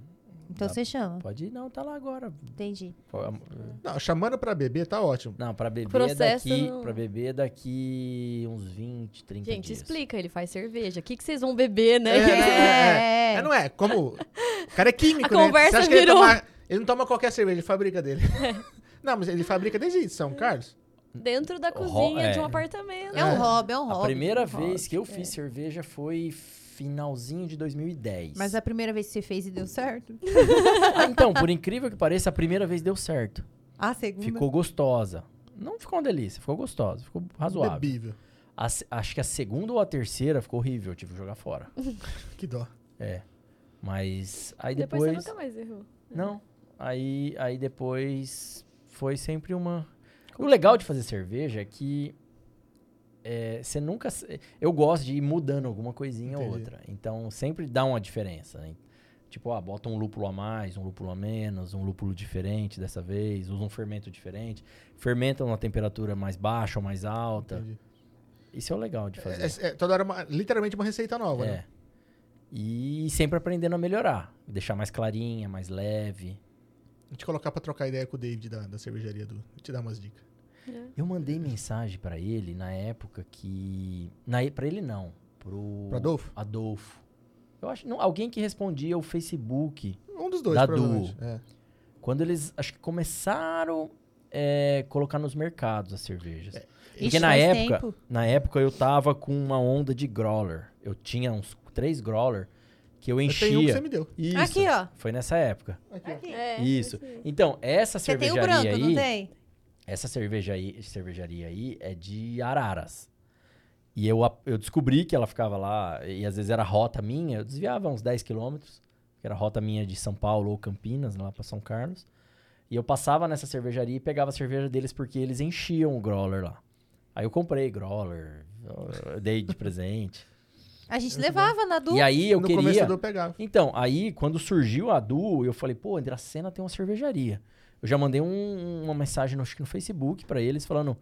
Então Dá- você chama. pode ir. Não, tá lá agora. Entendi. Não, chamando pra beber, tá ótimo. Não, pra beber Processo daqui. Pra beber daqui uns 20, 30 Gente, dias. explica, ele faz cerveja. O que, que vocês vão beber, né? É, né? É. É, não é? Como. O cara é químico, A né? conversa Você acha que ele, virou- toma- ele não toma qualquer cerveja, ele fabrica dele. não, mas ele fabrica desde São Carlos. Dentro da Ro- cozinha de um é. apartamento. É um É. hobby, é um A hobby. primeira um vez hobby, que eu é. fiz cerveja foi finalzinho de 2010. Mas a primeira vez que você fez e deu certo? Ah, então, por incrível que pareça, a primeira vez deu certo. A segunda. Ficou gostosa. Não ficou uma delícia, ficou gostosa, ficou razoável. Bebível. A acho que a segunda ou a terceira ficou horrível, eu tive que jogar fora. Que dó. É. Mas aí Depois, depois. você nunca mais errou. Não. Aí, aí depois foi sempre uma. O legal de fazer cerveja é que é, você nunca. Eu gosto de ir mudando alguma coisinha ou Entendi. outra. Então sempre dá uma diferença. Né? Tipo, ah, bota um lúpulo a mais, um lúpulo a menos, um lúpulo diferente dessa vez, usa um fermento diferente. Fermenta numa temperatura mais baixa ou mais alta. Entendi. Isso é o legal de fazer. É, é- toda hora, uma- literalmente uma receita nova, É. né? E sempre aprendendo a melhorar. Deixar mais clarinha, mais leve. Vou te colocar pra trocar ideia com o David da, da cervejaria do. Vou te dar umas dicas. Eu mandei mensagem pra ele na época que. Na, pra ele não. Pro. Pro Adolfo? Adolfo. Eu acho. Não, alguém que respondia o Facebook. Um dos dois, Da. É. Quando eles acho que começaram é, colocar nos mercados as cervejas. Porque Ixi, na época, tempo. na época eu tava com uma onda de growler. Eu tinha uns três growler que eu Eu tenho um que enchia. você me deu. Isso. Aqui, ó. Foi nessa época. Aqui. Aqui. É, Isso. aí. Então, essa Você tem o cervejaria branco, aí, não tem? Essa cerveja aí, cervejaria aí é de Araras. E eu, eu descobri que ela ficava lá, e às vezes era rota minha, eu desviava uns 10 quilômetros, que era rota minha de São Paulo ou Campinas, lá pra São Carlos. E eu passava nessa cervejaria e pegava a cerveja deles porque eles enchiam o growler lá. Aí eu comprei growler, eu dei de presente. A gente levava na Du. E aí eu no queria... começo eu pegava. Então, aí quando surgiu a Du, eu falei, pô, Andracena tem uma cervejaria. Eu já mandei um- uma mensagem no, acho que no Facebook pra eles falando,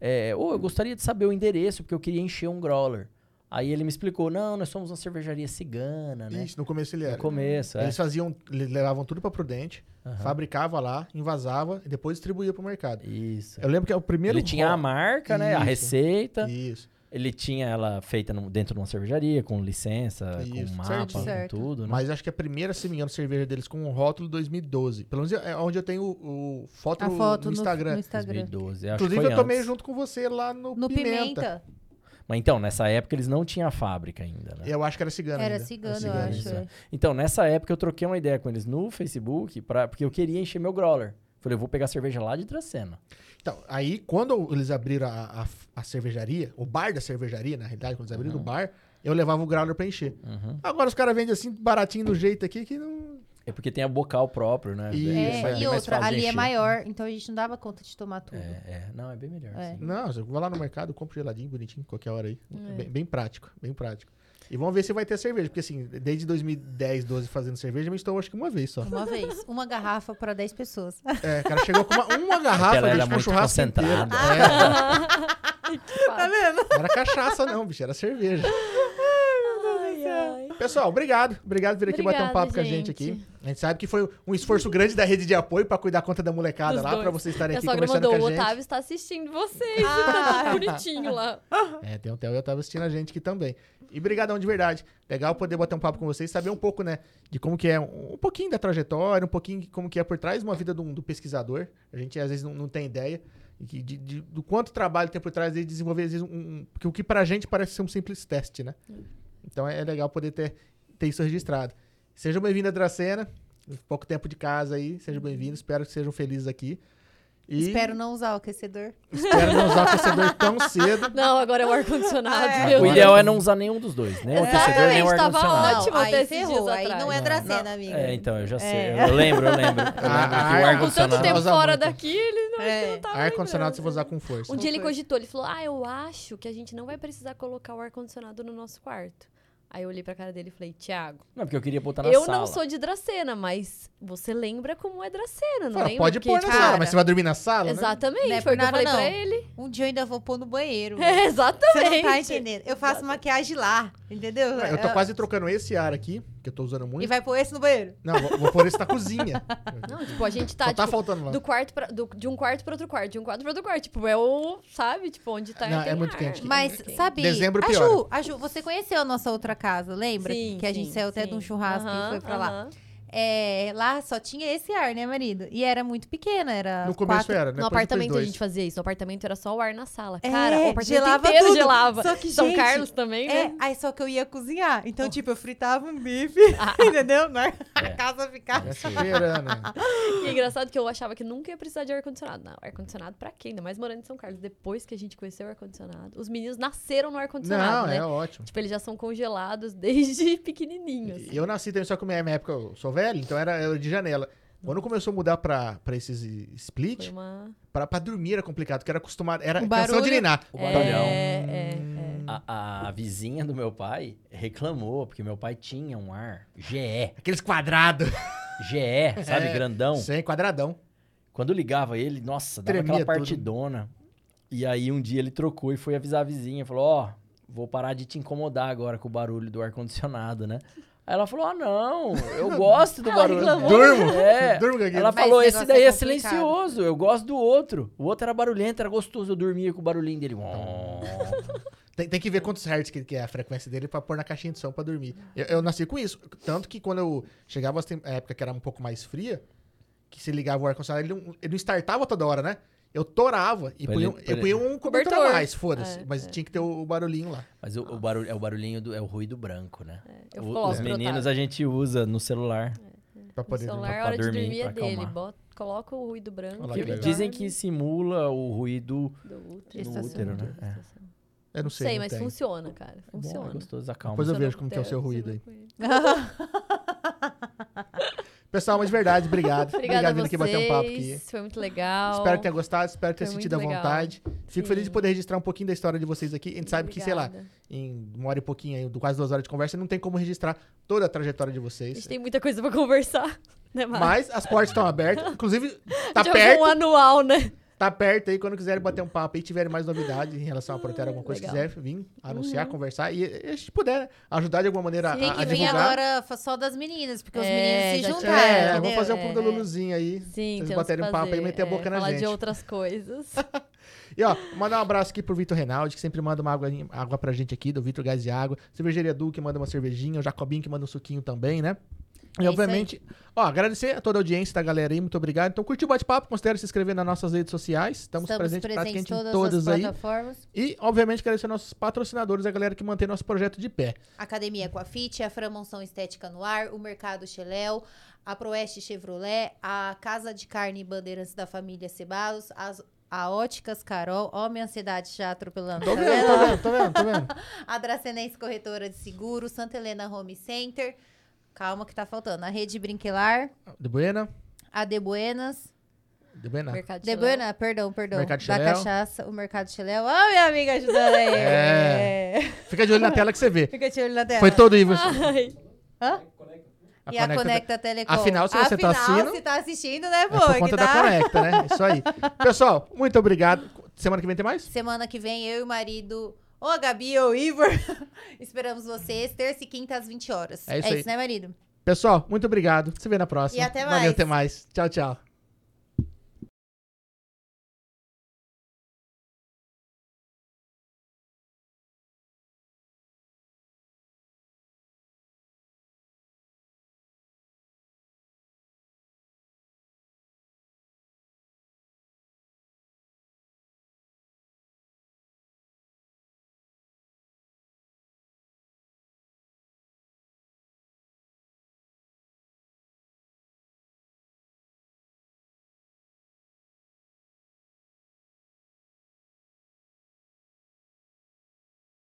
é, ô, eu gostaria de saber o endereço, porque eu queria encher um growler. Aí ele me explicou, não, nós somos uma cervejaria cigana, né? Isso, no começo ele era. No começo, é. Eles faziam, levavam tudo pra Prudente, Aham. fabricava lá, invasava e depois distribuía pro mercado. Isso. Eu lembro que é o primeiro. Ele tinha a marca, né? A Isso. receita. Isso. Ele tinha ela feita no- dentro de uma cervejaria, com licença, Isso, com mapa, certo. com tudo, né? Mas acho que a primeira, se me engano, cerveja deles com o rótulo 2012. Pelo menos é onde eu tenho o, o foto, A foto no no, Instagram. no Instagram. 2012. acho que Inclusive, foi eu tomei antes. junto com você lá no, No Pimenta. Mas então, nessa época eles não tinham a fábrica ainda, né? Eu acho que era cigano. Era ainda. cigano, eu acho. é. é. Então, nessa época eu troquei uma ideia com eles no Facebook, pra, porque eu queria encher meu growler. Falei, eu vou pegar cerveja lá de Dracena. Então, aí, quando eles abriram a, a, a cervejaria, o bar da cervejaria, na realidade, quando eles abriram o bar, eu levava o growler pra encher. Uhum. Agora os caras vendem assim, baratinho do jeito aqui, que não... É porque tem a bocal próprio, né? Isso, Bem- É, bem e outra, ali é maior, então a gente não dava conta de tomar tudo. É, é. Não, é bem melhor. É. assim. Não, eu vou lá no mercado, compro geladinho, bonitinho, qualquer hora aí. É. Bem, bem prático, bem prático. E vamos ver se vai ter cerveja, porque assim, desde 2010, 12 fazendo cerveja, eu estou acho que uma vez só. Uma vez, uma garrafa para 10 pessoas. É, o cara chegou com uma, uma garrafa, Ela era um muito churrasco inteiro. concentrada. Tá vendo? É, não era cachaça não, bicho, era cerveja. Pessoal, obrigado. Obrigado por vir aqui bater um papo com a gente aqui. gente. A gente sabe que foi um esforço grande da rede de apoio pra cuidar conta da molecada Dos lá, dois. pra vocês estarem aqui conversando mandou, com o a gente. Otávio está assistindo vocês. Ah. Tá bonitinho lá. É, tem um Theo e eu tava assistindo a gente aqui também. E brigadão de verdade. Legal poder bater um papo com vocês, saber um pouco, né, de como que é, um, um pouquinho da trajetória, um pouquinho de como que é por trás de uma vida do, do pesquisador. A gente às vezes não, não tem ideia de- de- do quanto trabalho tem por trás de desenvolver, às vezes, um, um, o que pra gente parece ser um simples teste, né? Então é, é legal poder ter, ter isso registrado. Sejam bem-vindos a Dracena. Pouco tempo de casa aí, sejam bem-vindos. Espero que sejam felizes aqui. E Espero não usar o aquecedor. espero não usar o aquecedor tão cedo. Não, agora é o ar-condicionado. É. O ideal é não usar nenhum dos dois, nem o aquecedor, nem o ar-condicionado. ótimo Não, até aí ferrou, aí atrás. não é Não. Dracena, amiga. É, então, eu já sei. É. Eu lembro, eu lembro. Eu lembro que o Ah, Com tanto tempo fora muito. daqui, ele não, É. não tava Ar-condicionado você vai usar com força. Um dia ele cogitou, ele falou: Ah, eu acho que a gente não vai precisar colocar o ar-condicionado no nosso quarto. Aí eu olhei pra cara dele e falei, Tiago, Não, porque eu queria botar na eu sala. não sou de Dracena, mas você lembra como é Dracena, não Fala, lembra? pode Porque, pôr na tipo, sala, cara, mas você vai dormir na sala, né? Exatamente, Não é foi o que eu nada, falei pra não. ele. Um dia eu ainda vou pôr no banheiro. É, exatamente. Você não tá entendendo. Eu faço maquiagem lá, entendeu? Eu tô quase trocando esse ar aqui, que eu tô usando muito. E vai pôr esse no banheiro. Não, vou, vou pôr esse na cozinha. Não, tipo, a gente tá, Só tá tipo, faltando lá. do quarto pra, do- de um quarto pra outro quarto, de um quarto pra outro quarto. Tipo, é o, sabe? Tipo, onde tá Não, é muito ar. quente. Mas, quente. sabe, Dezembro a piora. Ju, a Ju, você conheceu a nossa outra casa, lembra? Sim, que a gente sim, saiu até sim. de um churrasco e Aham, foi pra lá. É, lá só tinha esse ar, né, marido? E era muito pequena, era No começo quatro... era, né? No Depois- apartamento a gente fazia isso. No apartamento era só o ar na sala. É, Cara, o apartamento gelava inteiro tudo. gelava. Só que, São gente, Carlos também, É, né? aí só que eu ia cozinhar. Então, tipo, eu fritava um bife, Ah. entendeu? Na É. a casa ficava... É? E é engraçado que eu achava que nunca ia precisar de ar-condicionado. Não, ar-condicionado pra quê? Ainda mais morando em São Carlos. Depois que a gente conheceu o ar-condicionado, os meninos nasceram no ar-condicionado, Não, né? é ótimo. Tipo, eles já são congelados desde pequenininhos. E Eu nasci também, só que na minha época eu sou velho, então era, era de janela. Quando começou a mudar pra, pra esses split, Foi uma... pra, pra dormir era complicado, porque era acostumado. Era O canção de barulho- ninar. O barulhão. É, é, é. A, a vizinha do meu pai reclamou, porque meu pai tinha um ar GE. Aqueles quadrados. GE, sabe? É. Grandão. Sem quadradão. Quando ligava ele, nossa, dava Tremia aquela tudo. partidona. E aí um dia ele trocou e foi avisar a vizinha. Falou, ó, vou parar de te incomodar agora com o barulho do ar-condicionado, né? Aí ela falou, ah, não, eu gosto do Ela barulho. reclamou. Durmo. É. Durmo com aquilo. Ela Mas falou, esse esse negócio daí é é, complicado." silencioso, eu gosto do outro. O outro era barulhento, era gostoso, eu dormia com o barulhinho dele. Tem, tem que ver quantos hertz que, que é a frequência dele pra pôr na caixinha de som pra dormir. Eu, eu nasci com isso. Tanto que quando eu chegava a época que era um pouco mais fria, que se ligava o ar-condicionado, ele, não- ele não startava toda hora, né? Eu torava e Pra punha, ele- eu pra punha um cobertor a mais, foda-se. É, mas é. tinha que ter o, o barulhinho lá. Mas o, o barulho, é o barulhinho, do, é o ruído branco, né? Eu O- os meninos a gente usa no celular. Pra O poder celular, dormir. a hora pra de dormir, dormir é pra dele. acalmar. Bota, coloca o ruído branco. Que legal. Dizem que simula o ruído do útero. no né? É. Eu não sei, sei, não mas tem. funciona, cara. Bom, é Funciona. gostoso, acalma. Depois eu Funciona vejo como que é o seu ruído aí. Pessoal, mas de verdade, obrigado. Obrigada a vindo vocês. aqui bater um papo aqui. Foi muito legal. Espero que tenha gostado, espero ter Foi sentido legal. vontade. Fico Sim. feliz de poder registrar um pouquinho da história de vocês aqui. A gente sabe que, sei lá, Obrigada. em uma hora e pouquinho, aí, quase duas horas de conversa, não tem como registrar toda a trajetória de A vocês. gente tem muita coisa pra conversar, né? Mas as portas estão abertas. Inclusive, tá Já perto. um anual, né? Tá perto aí, quando quiserem bater um papo aí, tiverem mais novidades em relação a Proteera, alguma coisa, legal. quiser vir, anunciar, conversar e, e a gente puder né, ajudar de alguma maneira Tem a, a que vir divulgar. agora fa- só das meninas, porque os É, meninos já se juntaram. É, entendeu? vamos fazer um pouco da É. Luluzinha aí. Sim, Vocês temos baterem um papo aí e meter a boca é, na falar gente. de outras coisas. E ó, mandar um abraço aqui pro Vitor Reinaldi, que sempre manda uma água, água pra gente aqui, do Vitor Gás de Água. Cervejaria Du, que manda uma cervejinha. O Jacobinho, que manda um suquinho também, né? E É obviamente, ó, agradecer a toda a audiência da galera aí, muito obrigado. Então, curtiu o bate-papo, considere se inscrever nas nossas redes sociais. Estamos, Estamos presentes, presentes praticamente em todas todas as aí. plataformas. E, obviamente, agradecer nossos patrocinadores, a galera que mantém nosso projeto de pé. Academia Coafite, a Framonção Estética no Ar, o Mercado Cheléu, a Proeste Chevrolet, a Casa de Carne e Bandeirantes da Família Cebalos, as, a Óticas Carol, ó minha ansiedade já atropelando. Tô tá vendo, tô vendo, tô vendo, tô vendo. A Dracenense Corretora de Seguro, Santa Helena Home Center, calma que tá faltando, a Rede Brinquelar, De Buena, a De Buenas, de Buena. Mercado De de Buena, perdão, perdão, Mercado da. Cachaça, o Mercado Cheléu, ó minha amiga ajudando aí. É. Fica de olho na tela que você vê. Fica de olho na tela. Foi todo. Ai, Hã? A e a Conecta- Conecta Telecom. Afinal, se você tá Afinal, assistindo, se tá assistindo, né, É pô? por que conta tá... da Conecta, né? Isso aí. Pessoal, muito obrigado. Semana que vem tem mais? Semana que vem, eu e o marido, ou a Gabi ou o Ivor, esperamos vocês, terça e quinta às 20 horas. É isso aí. né, marido? Pessoal, muito obrigado. Se vê na próxima. E até Valeu, mais. até mais. Tchau, tchau.